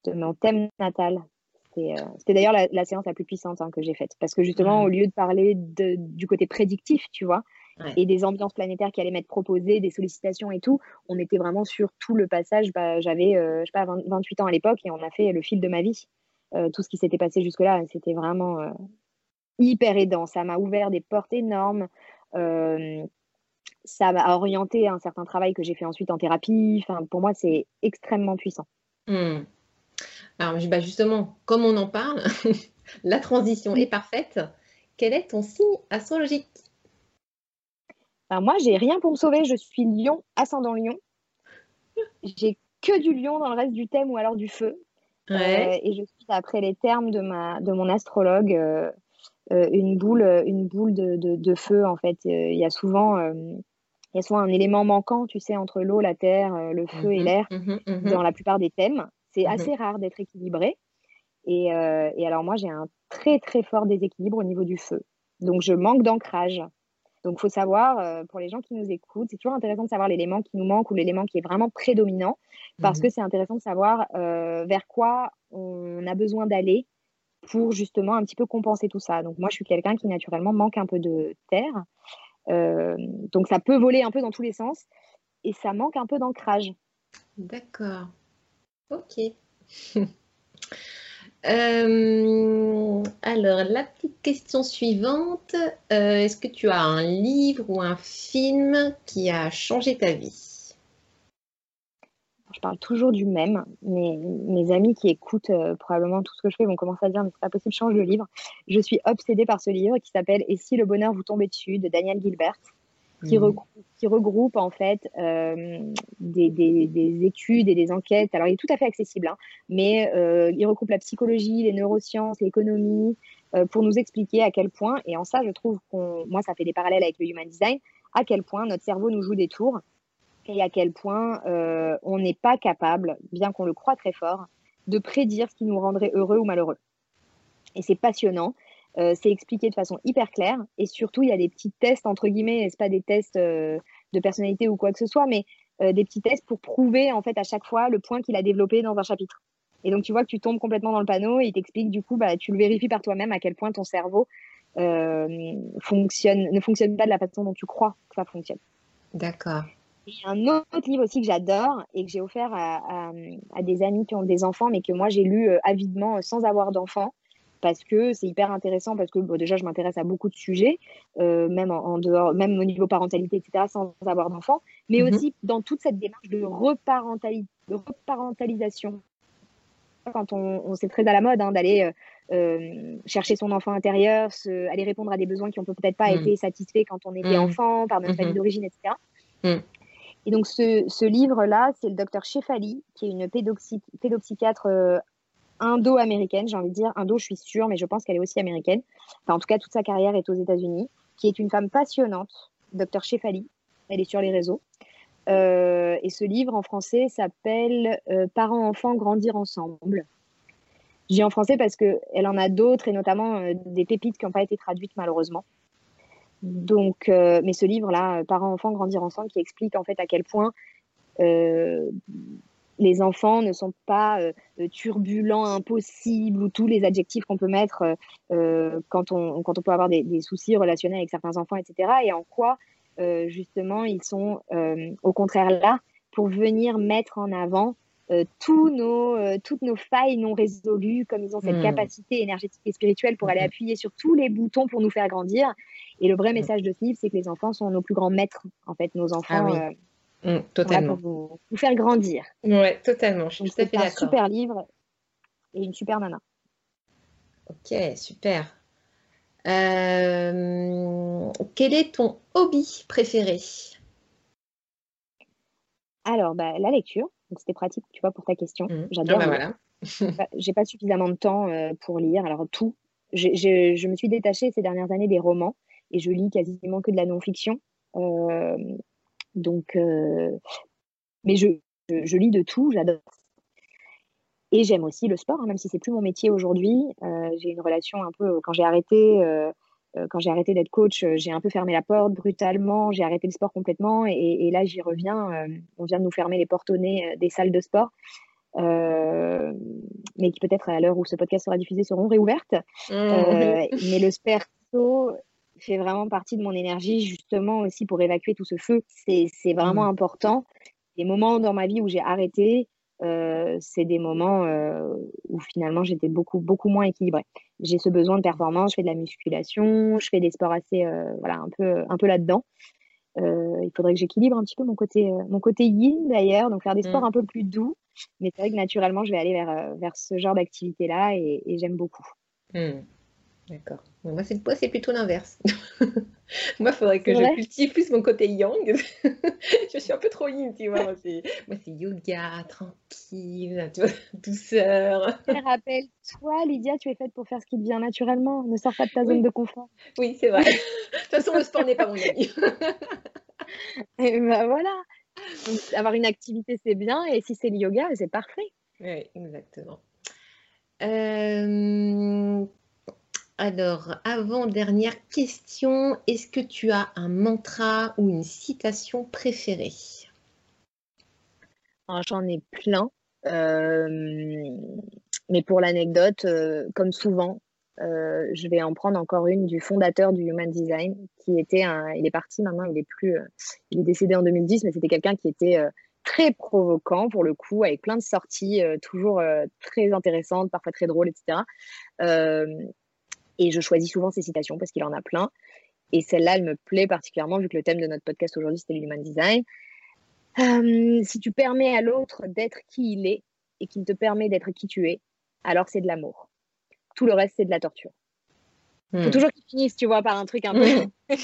de mon thème natal. C'était euh, d'ailleurs la, séance la plus puissante hein, que j'ai faite. Parce que justement, mmh. au lieu de parler de, du côté prédictif, tu vois, et des ambiances planétaires qui allaient m'être proposées, des sollicitations et tout. On était vraiment sur tout le passage. Bah, J'avais, euh, je sais pas, 28 ans à l'époque et on a fait le fil de ma vie. Euh, tout ce qui s'était passé jusque-là, c'était vraiment euh, hyper aidant. Ça m'a ouvert des portes énormes. ça m'a orienté un certain travail que j'ai fait ensuite en thérapie. Enfin, pour moi, c'est extrêmement puissant. Hmm. Alors, bah, justement, comme on en parle, [LAUGHS] la transition est parfaite. Quel est ton signe astrologique? Moi, j'ai rien pour me sauver. Je suis lion, ascendant lion. J'ai que du lion dans le reste du thème ou alors du feu. Euh, et je suis, après les termes de, ma, de mon astrologue, euh, euh, une boule, une boule de, de, feu, en fait. Il y a souvent... il y a souvent un élément manquant, tu sais, entre l'eau, la terre, le feu et mhm, l'air, mhm, mhm. dans la plupart des thèmes. C'est assez rare d'être équilibré. Et, et, alors moi, j'ai un très très fort déséquilibre au niveau du feu. Donc je manque d'ancrage. Donc, il faut savoir, euh, pour les gens qui nous écoutent, c'est toujours intéressant de savoir l'élément qui nous manque ou l'élément qui est vraiment prédominant, parce mmh que c'est intéressant de savoir euh, vers quoi on a besoin d'aller pour justement un petit peu compenser tout ça. Donc moi, je suis quelqu'un qui naturellement manque un peu de terre. Euh, donc ça peut voler un peu dans tous les sens et ça manque un peu d'ancrage. D'accord. Ok. [LAUGHS] Euh, alors, la petite question suivante, euh, est-ce que tu as un livre ou un film qui a changé ta vie? Je parle toujours du même. Mes, mes amis qui écoutent euh, probablement tout ce que je fais vont commencer à dire mais c'est pas possible, change de livre. Je suis obsédée par ce livre qui s'appelle Et si le bonheur vous tombait dessus de Daniel Gilbert, qui, mmh. regroupe, qui regroupe en fait euh, des, des, des, études et des enquêtes. Alors il est tout à fait accessible, hein, mais euh, il regroupe la psychologie, les neurosciences, l'économie pour nous expliquer à quel point, et en ça je trouve qu'on, moi ça fait des parallèles avec le human design, à quel point notre cerveau nous joue des tours et à quel point euh, on n'est pas capable, bien qu'on le croit très fort, de prédire ce qui nous rendrait heureux ou malheureux. Et c'est passionnant. Euh, c'est expliqué de façon hyper claire. Et surtout, il y a des petits tests, entre guillemets, ce pas des tests euh, de personnalité ou quoi que ce soit, mais des petits tests pour prouver, en fait, à chaque fois, le point qu'il a développé dans un chapitre. Et donc, tu vois que tu tombes complètement dans le panneau et il t'explique, du coup, bah, tu le vérifies par toi-même à quel point ton cerveau fonctionne, ne fonctionne pas de la façon dont tu crois que ça fonctionne. D'accord. Il y a un autre livre aussi que j'adore et que j'ai offert à, à, des amis qui ont des enfants, mais que moi j'ai lu euh, avidement euh, sans avoir d'enfants, parce que c'est hyper intéressant, parce que bon, déjà je m'intéresse à beaucoup de sujets, euh, même en, dehors, même au niveau parentalité, etc., sans avoir d'enfants, mais mhm. aussi dans toute cette démarche de, reparentali de reparentalisation. Quand on, on c'est très à la mode hein, d'aller euh, chercher son enfant intérieur, se, aller répondre à des besoins qui ont peut-être pas mhm. été satisfaits quand on était mhm. enfant, par notre famille d'origine, etc. Et donc, ce, livre-là, c'est le docteur Shefali, qui est une pédopsychiatre euh, indo-américaine, j'ai envie de dire. Indo, je suis sûre, mais je pense qu'elle est aussi américaine. Enfin, en tout cas, toute sa carrière est aux États-Unis, qui est une femme passionnante, docteur Shefali. Elle est sur les réseaux. Euh, et ce livre en français s'appelle euh, Parents-enfants grandir ensemble. J'ai en français parce qu'elle en a d'autres, et notamment des pépites qui n'ont pas été traduites malheureusement. Donc, euh, mais ce livre-là, euh, Parents-enfants grandir ensemble, qui explique en fait à quel point euh, les enfants ne sont pas turbulents, impossibles ou tous les adjectifs qu'on peut mettre quand, on, quand on peut avoir des, soucis relationnels avec certains enfants, etc. Et en quoi, justement, ils sont au contraire là pour venir mettre en avant tous nos, toutes nos failles non résolues, comme ils ont cette hmm. capacité énergétique et spirituelle pour aller appuyer sur tous les boutons pour nous faire grandir et le vrai message de ce livre, c'est que les enfants sont nos plus grands maîtres, en fait, nos enfants. Ah oui. Mm, totalement. Pour vous, faire grandir. Oui, totalement. Je suis tout à fait d'accord. un super livre et une super nana. Ok, super. Euh, quel est ton hobby préféré? Alors, bah, la lecture. C'était pratique, tu vois, pour ta question. Mm. J'adore. Ah bah voilà. J'ai pas suffisamment de temps euh, pour lire. Alors, tout. je me suis détachée ces dernières années des romans et je lis quasiment que de la non-fiction. Euh, donc, euh, mais je, je, lis de tout, j'adore. Et j'aime aussi le sport, hein, même si c'est plus mon métier aujourd'hui. Euh, j'ai une relation un peu quand j'ai arrêté. quand j'ai arrêté d'être coach, j'ai un peu fermé la porte brutalement, j'ai arrêté le sport complètement et, là j'y reviens. on vient de nous fermer les portes au nez des salles de sport. mais qui peut-être à l'heure où ce podcast sera diffusé seront réouvertes. Mmh. mais le sperto, fait vraiment partie de mon énergie justement aussi pour évacuer tout ce feu. C'est vraiment mmh. important. Les moments dans ma vie où j'ai arrêté, euh, c'est des moments euh, où finalement j'étais beaucoup, beaucoup moins équilibrée. J'ai ce besoin de performance, je fais de la musculation, je fais des sports assez, euh, voilà, un peu, un peu là-dedans. il faudrait que j'équilibre un petit peu mon côté, mon côté yin d'ailleurs, donc faire des sports mmh. un peu plus doux. Mais c'est vrai que naturellement, je vais aller vers, vers ce genre d'activité-là et, j'aime beaucoup. Mmh. D'accord. Moi, c'est plutôt l'inverse. [LAUGHS] moi, il faudrait que je cultive plus mon côté yang. [LAUGHS] je suis un peu trop yin, tu vois. Moi, c'est yoga, tranquille, [LAUGHS] douceur. Rappelle-toi, Lydia, tu es faite pour faire ce qui te vient naturellement. Ne sors pas de ta zone de confort. Oui, c'est vrai. de toute façon, le sport n'est pas mon ami. et ben voilà. avoir une activité, c'est bien. Et si c'est le yoga, c'est parfait. Oui, exactement. Euh, alors, avant-dernière question, est-ce que tu as un mantra ou une citation préférée? J'en ai plein. Euh, mais pour l'anecdote, comme souvent, je vais en prendre encore une du fondateur du Human Design, qui était un, il est parti maintenant, il est plus, il est décédé en 2010, mais c'était quelqu'un qui était très provoquant pour le coup, avec plein de sorties toujours très intéressantes, parfois très drôles, etc. et je choisis souvent ces citations parce qu'il en a plein. Et celle-là, elle me plaît particulièrement vu que le thème de notre podcast aujourd'hui, c'était l'human design. si tu permets à l'autre d'être qui il est et qu'il te permet d'être qui tu es, alors c'est de l'amour. Tout le reste, c'est de la torture. Il faut hmm. toujours qu'il finisse, tu vois, par un truc un peu. [LAUGHS]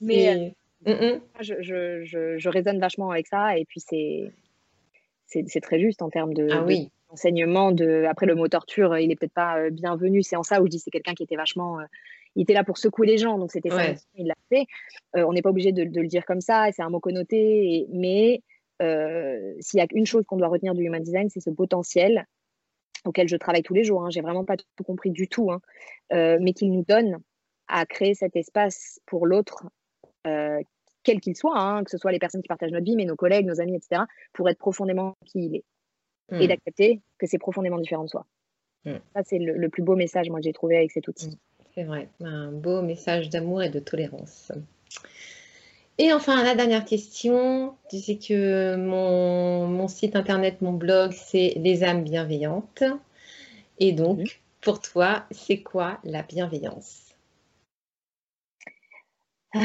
Mais euh, je, je, je, résonne vachement avec ça. Et puis, c'est, c'est, très juste en termes de, ah, oui. D'enseignement. De... Après, le mot torture, il est peut-être pas euh, bienvenu. C'est en ça où je dis c'est quelqu'un qui était vachement. euh, il était là pour secouer les gens, donc c'était ça, il l'a fait. Euh, on n'est pas obligé de, de, le dire comme ça, c'est un mot connoté, mais euh, s'il y a une chose qu'on doit retenir du human design, c'est ce potentiel auquel je travaille tous les jours. Hein. J'ai vraiment pas tout compris du tout, hein. euh, mais qu'il nous donne à créer cet espace pour l'autre, quel qu'il soit, hein, que ce soit les personnes qui partagent notre vie, mais nos collègues, nos amis, etc., pour être profondément qui il est et hmm. d'accepter que c'est profondément différent de soi. Hmm. Ça, c'est le, plus beau message, moi, que j'ai trouvé avec cet outil. Hmm. C'est vrai, un beau message d'amour et de tolérance. Et enfin, la dernière question, tu sais que mon, site internet, mon blog, c'est Les âmes bienveillantes. Et donc, mhm. pour toi, c'est quoi la bienveillance? Euh,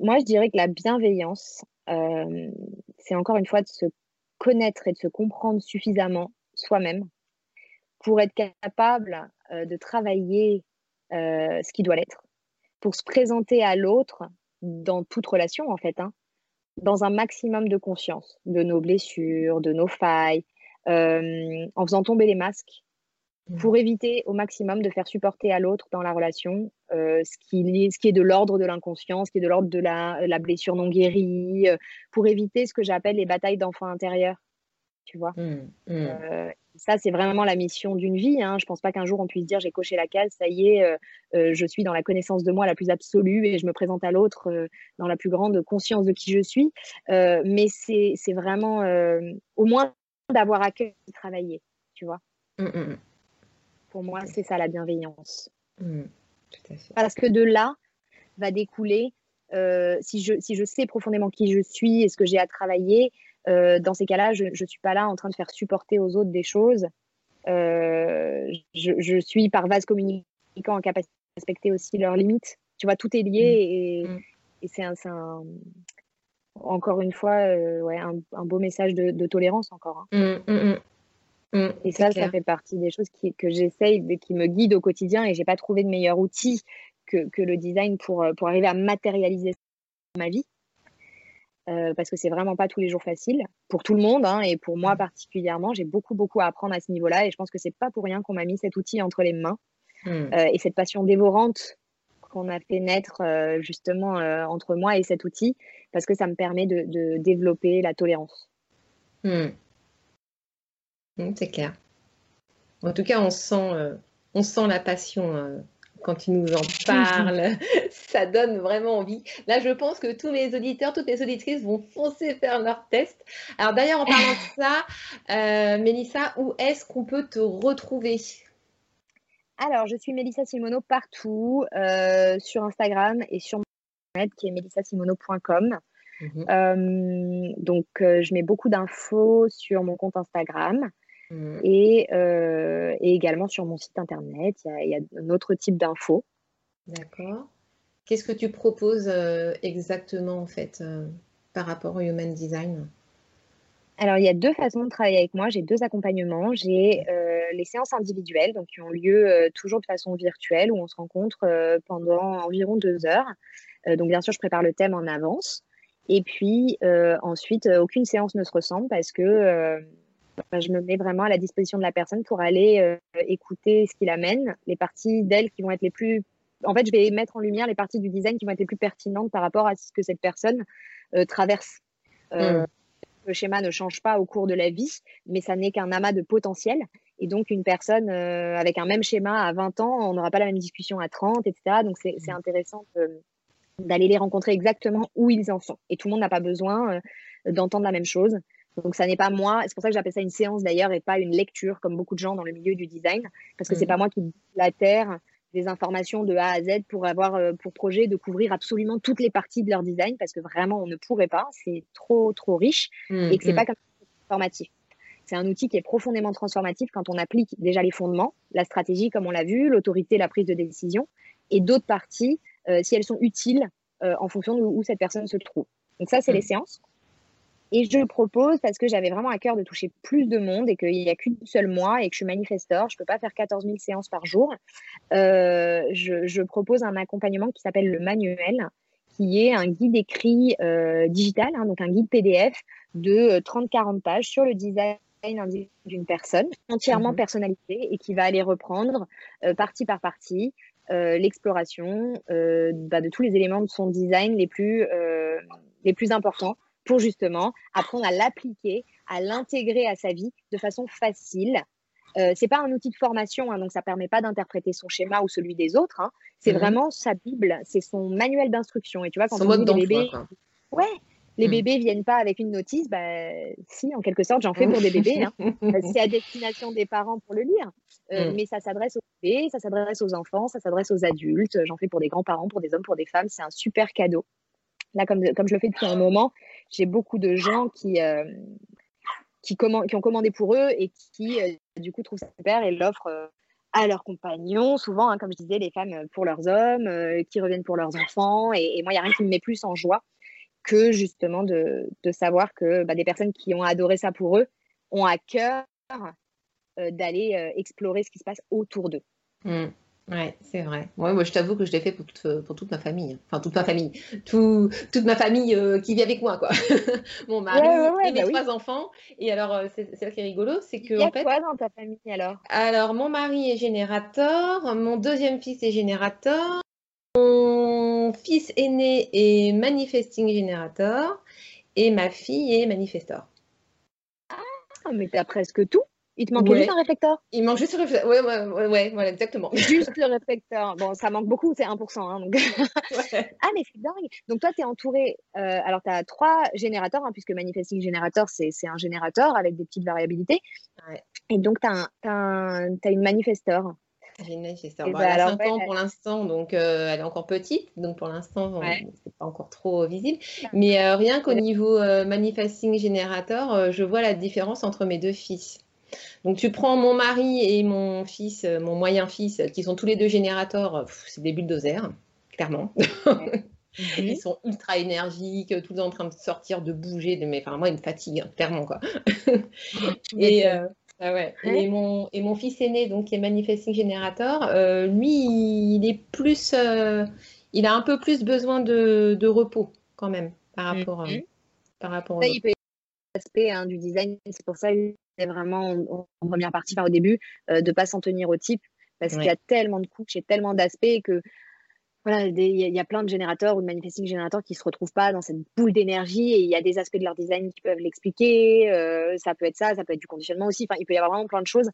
Moi, je dirais que la bienveillance, euh, c'est encore une fois de se connaître et de se comprendre suffisamment soi-même pour être capable euh, de travailler ce qui doit l'être, pour se présenter à l'autre dans toute relation en fait, hein, dans un maximum de conscience de nos blessures, de nos failles, euh, en faisant tomber les masques. Pour éviter au maximum de faire supporter à l'autre dans la relation euh, ce, qui est, ce qui est de l'ordre de l'inconscient, ce qui est de l'ordre de la, la, blessure non guérie, euh, pour éviter ce que j'appelle les batailles d'enfants intérieurs tu vois. Mmh, mmh. Euh, ça, c'est vraiment la mission d'une vie. Hein. Je pense pas qu'un jour on puisse dire j'ai coché la case, ça y est, je suis dans la connaissance de moi la plus absolue et je me présente à l'autre dans la plus grande conscience de qui je suis. mais c'est vraiment au moins d'avoir à cœur de travailler, tu vois. Mmh, Pour moi, c'est ça la bienveillance. Parce que de là va découler, si, je, si je sais profondément qui je suis et ce que j'ai à travailler, euh, dans ces cas-là, je ne suis pas là en train de faire supporter aux autres des choses. Euh, je, suis par vase communicant en capacité de respecter aussi leurs limites. Tu vois, tout est lié mm. Mm. et, c'est un, encore une fois euh, ouais, un, beau message de, tolérance encore. Hein. Mm, et ça, ça fait partie des choses qui, que j'essaye, qui me guident au quotidien et j'ai pas trouvé de meilleur outil que, que, le design pour, pour arriver à matérialiser ma vie. Euh, parce que c'est vraiment pas tous les jours facile pour tout le monde hein, et pour moi mmh. particulièrement. J'ai beaucoup beaucoup à apprendre à ce niveau-là et je pense que c'est pas pour rien qu'on m'a mis cet outil entre les mains mmh. euh, et cette passion dévorante qu'on a fait naître euh, justement entre moi et cet outil parce que ça me permet de, développer la tolérance. Mmh. C'est clair. En tout cas, on sent, on sent la passion quand tu nous en parles. [LAUGHS] ça donne vraiment envie. Là, je pense que tous mes auditeurs, toutes mes auditrices vont foncer faire leur test. Alors d'ailleurs, en parlant de ça, euh, Mélissa, où est-ce qu'on peut te retrouver? Alors, je suis Mélissa Simono partout, euh, sur Instagram et sur mon site qui est melissasimono.com. Mhm. Euh, donc, je mets beaucoup d'infos sur mon compte Instagram. Mm. Euh, et, également sur mon site internet, il y, a un autre type d'infos. D'accord. Qu'est-ce que tu proposes euh, exactement en fait euh, par rapport au Human Design? Alors, il y a deux façons de travailler avec moi. J'ai deux accompagnements. J'ai les séances individuelles, donc qui ont lieu toujours de façon virtuelle, où on se rencontre pendant environ deux heures. donc, bien sûr, je prépare le thème en avance. Et puis, ensuite, aucune séance ne se ressemble parce que je me mets vraiment à la disposition de la personne pour aller euh, écouter ce qu'il amène, les parties d'elle qui vont être les plus. En fait, je vais mettre en lumière les parties du design qui vont être les plus pertinentes par rapport à ce que cette personne euh, traverse. Euh, hmm. Le schéma ne change pas au cours de la vie, mais ça n'est qu'un amas de potentiel. Et donc, une personne avec un même schéma à 20 ans, on n'aura pas la même discussion à 30, etc. Donc, c'est hmm. intéressant d'aller les rencontrer exactement où ils en sont. Et tout le monde n'a pas besoin d'entendre la même chose. Donc, ça n'est pas moi. C'est pour ça que j'appelle ça une séance d'ailleurs et pas une lecture, comme beaucoup de gens dans le milieu du design, parce que c'est mm. pas moi qui la terre des informations de A à Z pour avoir euh, pour projet de couvrir absolument toutes les parties de leur design, parce que vraiment on ne pourrait pas. C'est trop trop riche mm, et que c'est mm. pas comme transformatif. C'est un outil qui est profondément transformatif quand on applique déjà les fondements, la stratégie comme on l'a vu, l'autorité, la prise de décision, et d'autres parties euh, si elles sont utiles euh, en fonction de où cette personne se trouve. Donc ça, c'est les séances. Et je propose, parce que j'avais vraiment à cœur de toucher plus de monde et qu'il n'y a qu'une seule moi et que je suis manifesteur, je ne peux pas faire 14 000 séances par jour, euh, je, propose un accompagnement qui s'appelle le manuel, qui est un guide écrit euh, digital, hein, donc un guide PDF de 30-40 euh, pages sur le design d'une personne, entièrement mhm. personnalisé et qui va aller reprendre partie par partie l'exploration bah, de tous les éléments de son design les plus, les plus importants pour justement apprendre à l'appliquer, à l'intégrer à sa vie de façon facile. Euh, c'est pas un outil de formation, hein, donc ça permet pas d'interpréter son schéma ou celui des autres. Hein. C'est mhm. vraiment sa Bible, c'est son manuel d'instruction. Et tu vois, quand on dit les bébés, ouais, les mhm. bébés viennent pas avec une notice, bah si, en quelque sorte, j'en fais pour des bébés. Hein. [LAUGHS] c'est à destination des parents pour le lire, euh, mhm. mais ça s'adresse aux bébés, ça s'adresse aux enfants, ça s'adresse aux adultes. J'en fais pour des grands-parents, pour des hommes, pour des femmes. C'est un super cadeau. Là, comme, comme je le fais depuis un moment, j'ai beaucoup de gens qui, euh, qui, qui, ont commandé pour eux et qui, euh, du coup, trouvent super et l'offrent euh, à leurs compagnons, souvent, hein, comme je disais, les femmes pour leurs hommes, qui reviennent pour leurs enfants. Et, moi, il n'y a rien qui me met plus en joie que justement de, de savoir que bah, des personnes qui ont adoré ça pour eux ont à cœur d'aller explorer ce qui se passe autour d'eux. Mmh. Ouais, c'est vrai. Ouais, moi, je t'avoue que je l'ai fait pour toute, pour toute ma famille. Enfin, toute ma famille. Tout, toute ma famille euh, qui vit avec moi, quoi. [LAUGHS] Mon mari et mes bah trois enfants. Et alors, euh, c'est ça qui est rigolo, c'est que. Il y a quoi dans ta famille alors? Alors, mon mari est générateur, mon deuxième fils est générateur, mon fils aîné est manifesting générateur et ma fille est manifestor. Ah, mais t'as presque tout il te manquait juste un réflecteur? Il manque juste le réflecteur. Ouais, ouais, ouais, ouais, exactement. [LAUGHS] Juste le réflecteur. Bon, ça manque beaucoup, c'est 1%. Hein, donc... [LAUGHS] ah, mais c'est dingue. Donc, toi, tu es entouré. Euh, alors, tu as trois générateurs, hein, puisque Manifesting Generator, c'est un générateur avec des petites variabilités. Ouais. Et donc, tu as, as, une manifesteur. J'ai une manifesteur. Bon, bah, elle a 5 ans pour l'instant, donc euh, elle est encore petite. Donc, pour l'instant, c'est pas encore trop visible. Mais euh, rien qu'au niveau Manifesting Generator, je vois la différence entre mes deux fils. Donc tu prends mon mari et mon fils, euh, mon moyen fils, qui sont tous les deux générateurs, c'est des bulldozers, clairement. [LAUGHS] [LAUGHS] Ils sont ultra énergiques, tout le temps en train de sortir, de bouger. De... Mais enfin, moi, ils me fatiguent, hein, clairement. Quoi. [LAUGHS] et, euh, ah ouais. et, mon, et mon fils aîné, donc, qui est manifesting générateur, euh, lui, il est plus. il a un peu plus besoin de, de repos, quand même, par rapport, mm-hmm. par rapport ça, il peut aspect hein, du design, c'est pour ça c'est vraiment en, première partie, au début, euh, de ne pas s'en tenir au type, parce qu'il y a tellement de couches et tellement d'aspects que voilà, il y, a plein de générateurs ou de manifesting générateurs qui ne se retrouvent pas dans cette boule d'énergie et il y a des aspects de leur design qui peuvent l'expliquer. Euh, ça peut être ça, ça peut être du conditionnement aussi. Enfin, il peut y avoir vraiment plein de choses.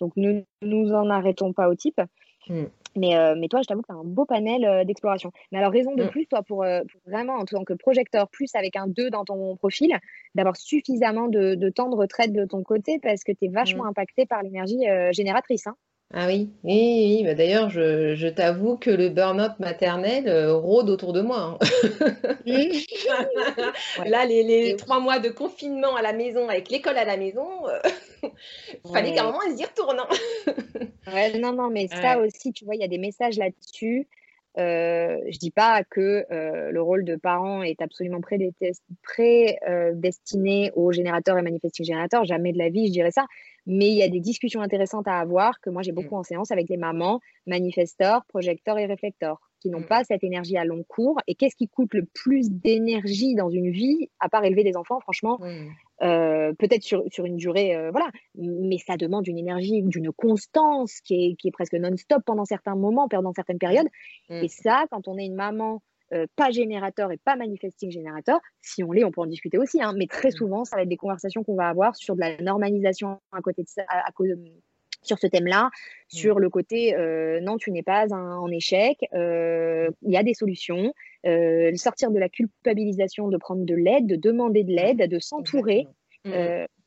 Donc, ne nous en arrêtons pas au type. Mm. Mais, euh, mais toi, je t'avoue que tu as un beau panel euh, d'exploration. Mais alors, raison de mm. plus, toi, pour, euh, pour, vraiment, en tant que projecteur, plus avec un 2 dans ton profil, d'avoir suffisamment de, de, temps de retraite de ton côté parce que tu es vachement mm. impacté par l'énergie génératrice. Hein. Ah oui, oui, oui. Bah, d'ailleurs, je, je t'avoue que le burn-out maternel rôde autour de moi. Hein. [LAUGHS] Là, les, les, trois mois de confinement à la maison, avec l'école à la maison, il [LAUGHS] fallait qu'à un moment, elle s'y retourne. ouais, non, non, mais ça aussi, tu vois, il y a des messages là-dessus. Euh, je dis pas que euh, le rôle de parent est absolument prédestiné aux générateurs et manifesting générateurs, jamais de la vie, je dirais ça. Mais il y a des discussions intéressantes à avoir que moi j'ai beaucoup mm. en séance avec les mamans, manifesteurs, projecteurs et réflecteurs qui n'ont mm. pas cette énergie à long cours. Et qu'est-ce qui coûte le plus d'énergie dans une vie, à part élever des enfants, franchement. Euh, Peut-être sur, sur, une durée, euh, voilà, mais ça demande une énergie, d'une constance qui est, qui est presque non-stop pendant certains moments, pendant certaines périodes. Et ça, quand on est une maman euh, pas générateur et pas manifesting générateur. Si on l'est, on peut en discuter aussi, hein, mais très mmh. souvent, ça va être des conversations qu'on va avoir sur de la normalisation à côté de ça, à, sur ce thème-là, mmh. sur le côté non, tu n'es pas en échec, il y a des solutions, sortir de la culpabilisation de prendre de l'aide, de demander de l'aide, de s'entourer. Mmh.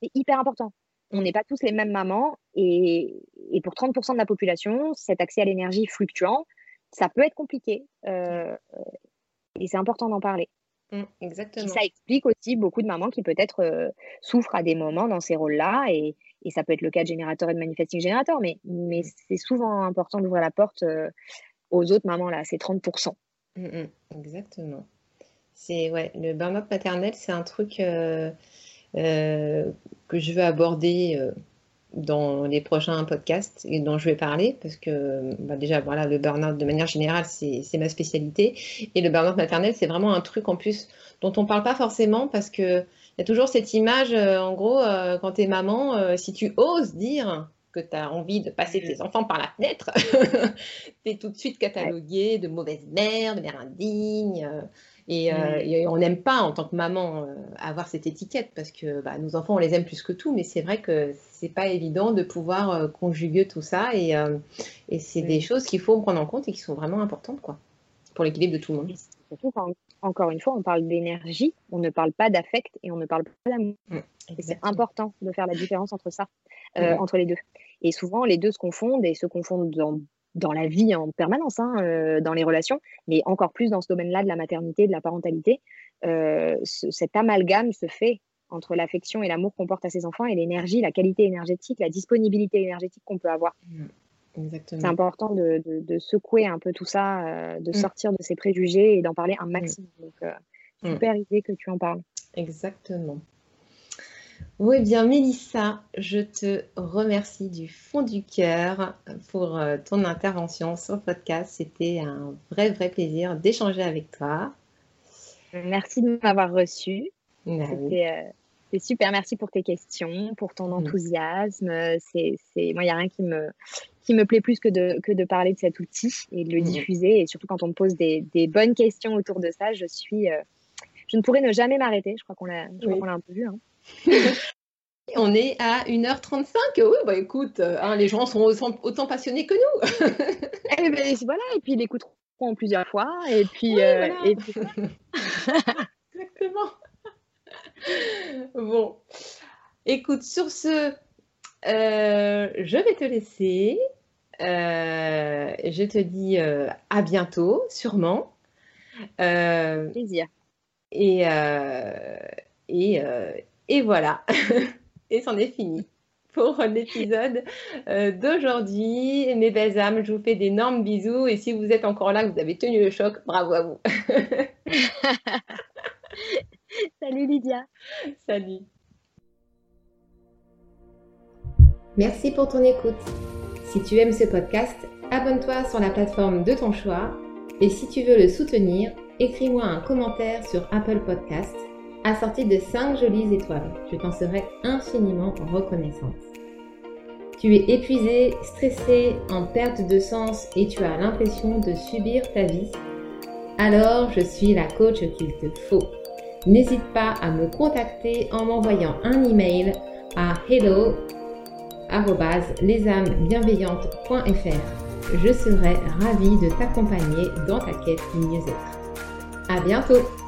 c'est hyper important. On n'est pas tous les mêmes mamans et, et pour 30% de la population, cet accès à l'énergie fluctuant, ça peut être compliqué. et c'est important d'en parler. Mmh, exactement. ça explique aussi beaucoup de mamans qui peut-être souffrent à des moments dans ces rôles-là et, et, ça peut être le cas de générateur et de manifesting générateur, mais, mais c'est souvent important d'ouvrir la porte aux autres mamans là, c'est 30%. Mmh, exactement. C'est ouais, le burn-out maternel, c'est un truc euh, euh, que je veux aborder euh, dans les prochains podcasts et dont je vais parler parce que bah, déjà voilà le burn-out de manière générale c'est ma spécialité et le burn-out maternel c'est vraiment un truc en plus dont on parle pas forcément parce que il y a toujours cette image en gros quand tu es maman si tu oses dire que tu as envie de passer tes enfants par la fenêtre, [LAUGHS] tu es tout de suite catalogué de mauvaise mère, de mère indigne. Euh, et, on n'aime pas en tant que maman euh, avoir cette étiquette parce que bah, nos enfants on les aime plus que tout, mais c'est vrai que c'est pas évident de pouvoir euh, conjuguer tout ça et, et c'est des choses qu'il faut prendre en compte et qui sont vraiment importantes quoi pour l'équilibre de tout le monde. Surtout encore une fois, on parle d'énergie, on ne parle pas d'affect et on ne parle pas d'amour. Mmh, c'est important de faire la différence entre ça, entre les deux. Et souvent, les deux se confondent et se confondent dans dans la vie en permanence, hein, euh, dans les relations, mais encore plus dans ce domaine-là de la maternité, de la parentalité. Euh, cet amalgame se fait entre l'affection et l'amour qu'on porte à ses enfants et l'énergie, la qualité énergétique, la disponibilité énergétique qu'on peut avoir. Mmh, c'est important de, secouer un peu tout ça, euh, de mmh. sortir de ces préjugés et d'en parler un mmh. maximum. Donc, super idée que tu en parles. Exactement. Oui, bien, Mélissa, je te remercie du fond du cœur pour euh, ton intervention sur le podcast. C'était un vrai, vrai plaisir d'échanger avec toi. Merci de m'avoir reçu. Bah C'était euh, super. Merci pour tes questions, pour ton mm. enthousiasme. C'est, Moi, il n'y a rien qui me, qui me plaît plus que de, que de parler de cet outil et de le mm. diffuser. Et surtout quand on me pose des, bonnes questions autour de ça, je suis. Euh, je ne pourrais ne jamais m'arrêter. Je crois qu'on l'a, un peu vu. Hein. [LAUGHS] On est à 1h35. Oui, bah écoute, euh, hein, les gens sont autant, passionnés que nous. et, [LAUGHS] eh ben, voilà, et puis ils l'écouteront plusieurs fois. Et puis. Euh, [LAUGHS] Exactement. bon. Écoute, sur ce, euh, je vais te laisser. je te dis à bientôt, sûrement. Plaisir. Et, et, et voilà. [LAUGHS] et c'en est fini pour l'épisode euh, d'aujourd'hui. Mes belles âmes, je vous fais d'énormes bisous. Et si vous êtes encore là, que vous avez tenu le choc, bravo à vous. [LAUGHS] Salut Lydia. Salut. Merci pour ton écoute. Si tu aimes ce podcast, abonne-toi sur la plateforme de ton choix. Et si tu veux le soutenir, écris-moi un commentaire sur Apple Podcast assorti de 5 jolies étoiles. Je t'en serai infiniment reconnaissante. Tu es épuisé, stressé, en perte de sens et tu as l'impression de subir ta vie Alors je suis la coach qu'il te faut. N'hésite pas à me contacter en m'envoyant un email à hello Je serai ravie de t'accompagner dans ta quête mieux-être. À bientôt!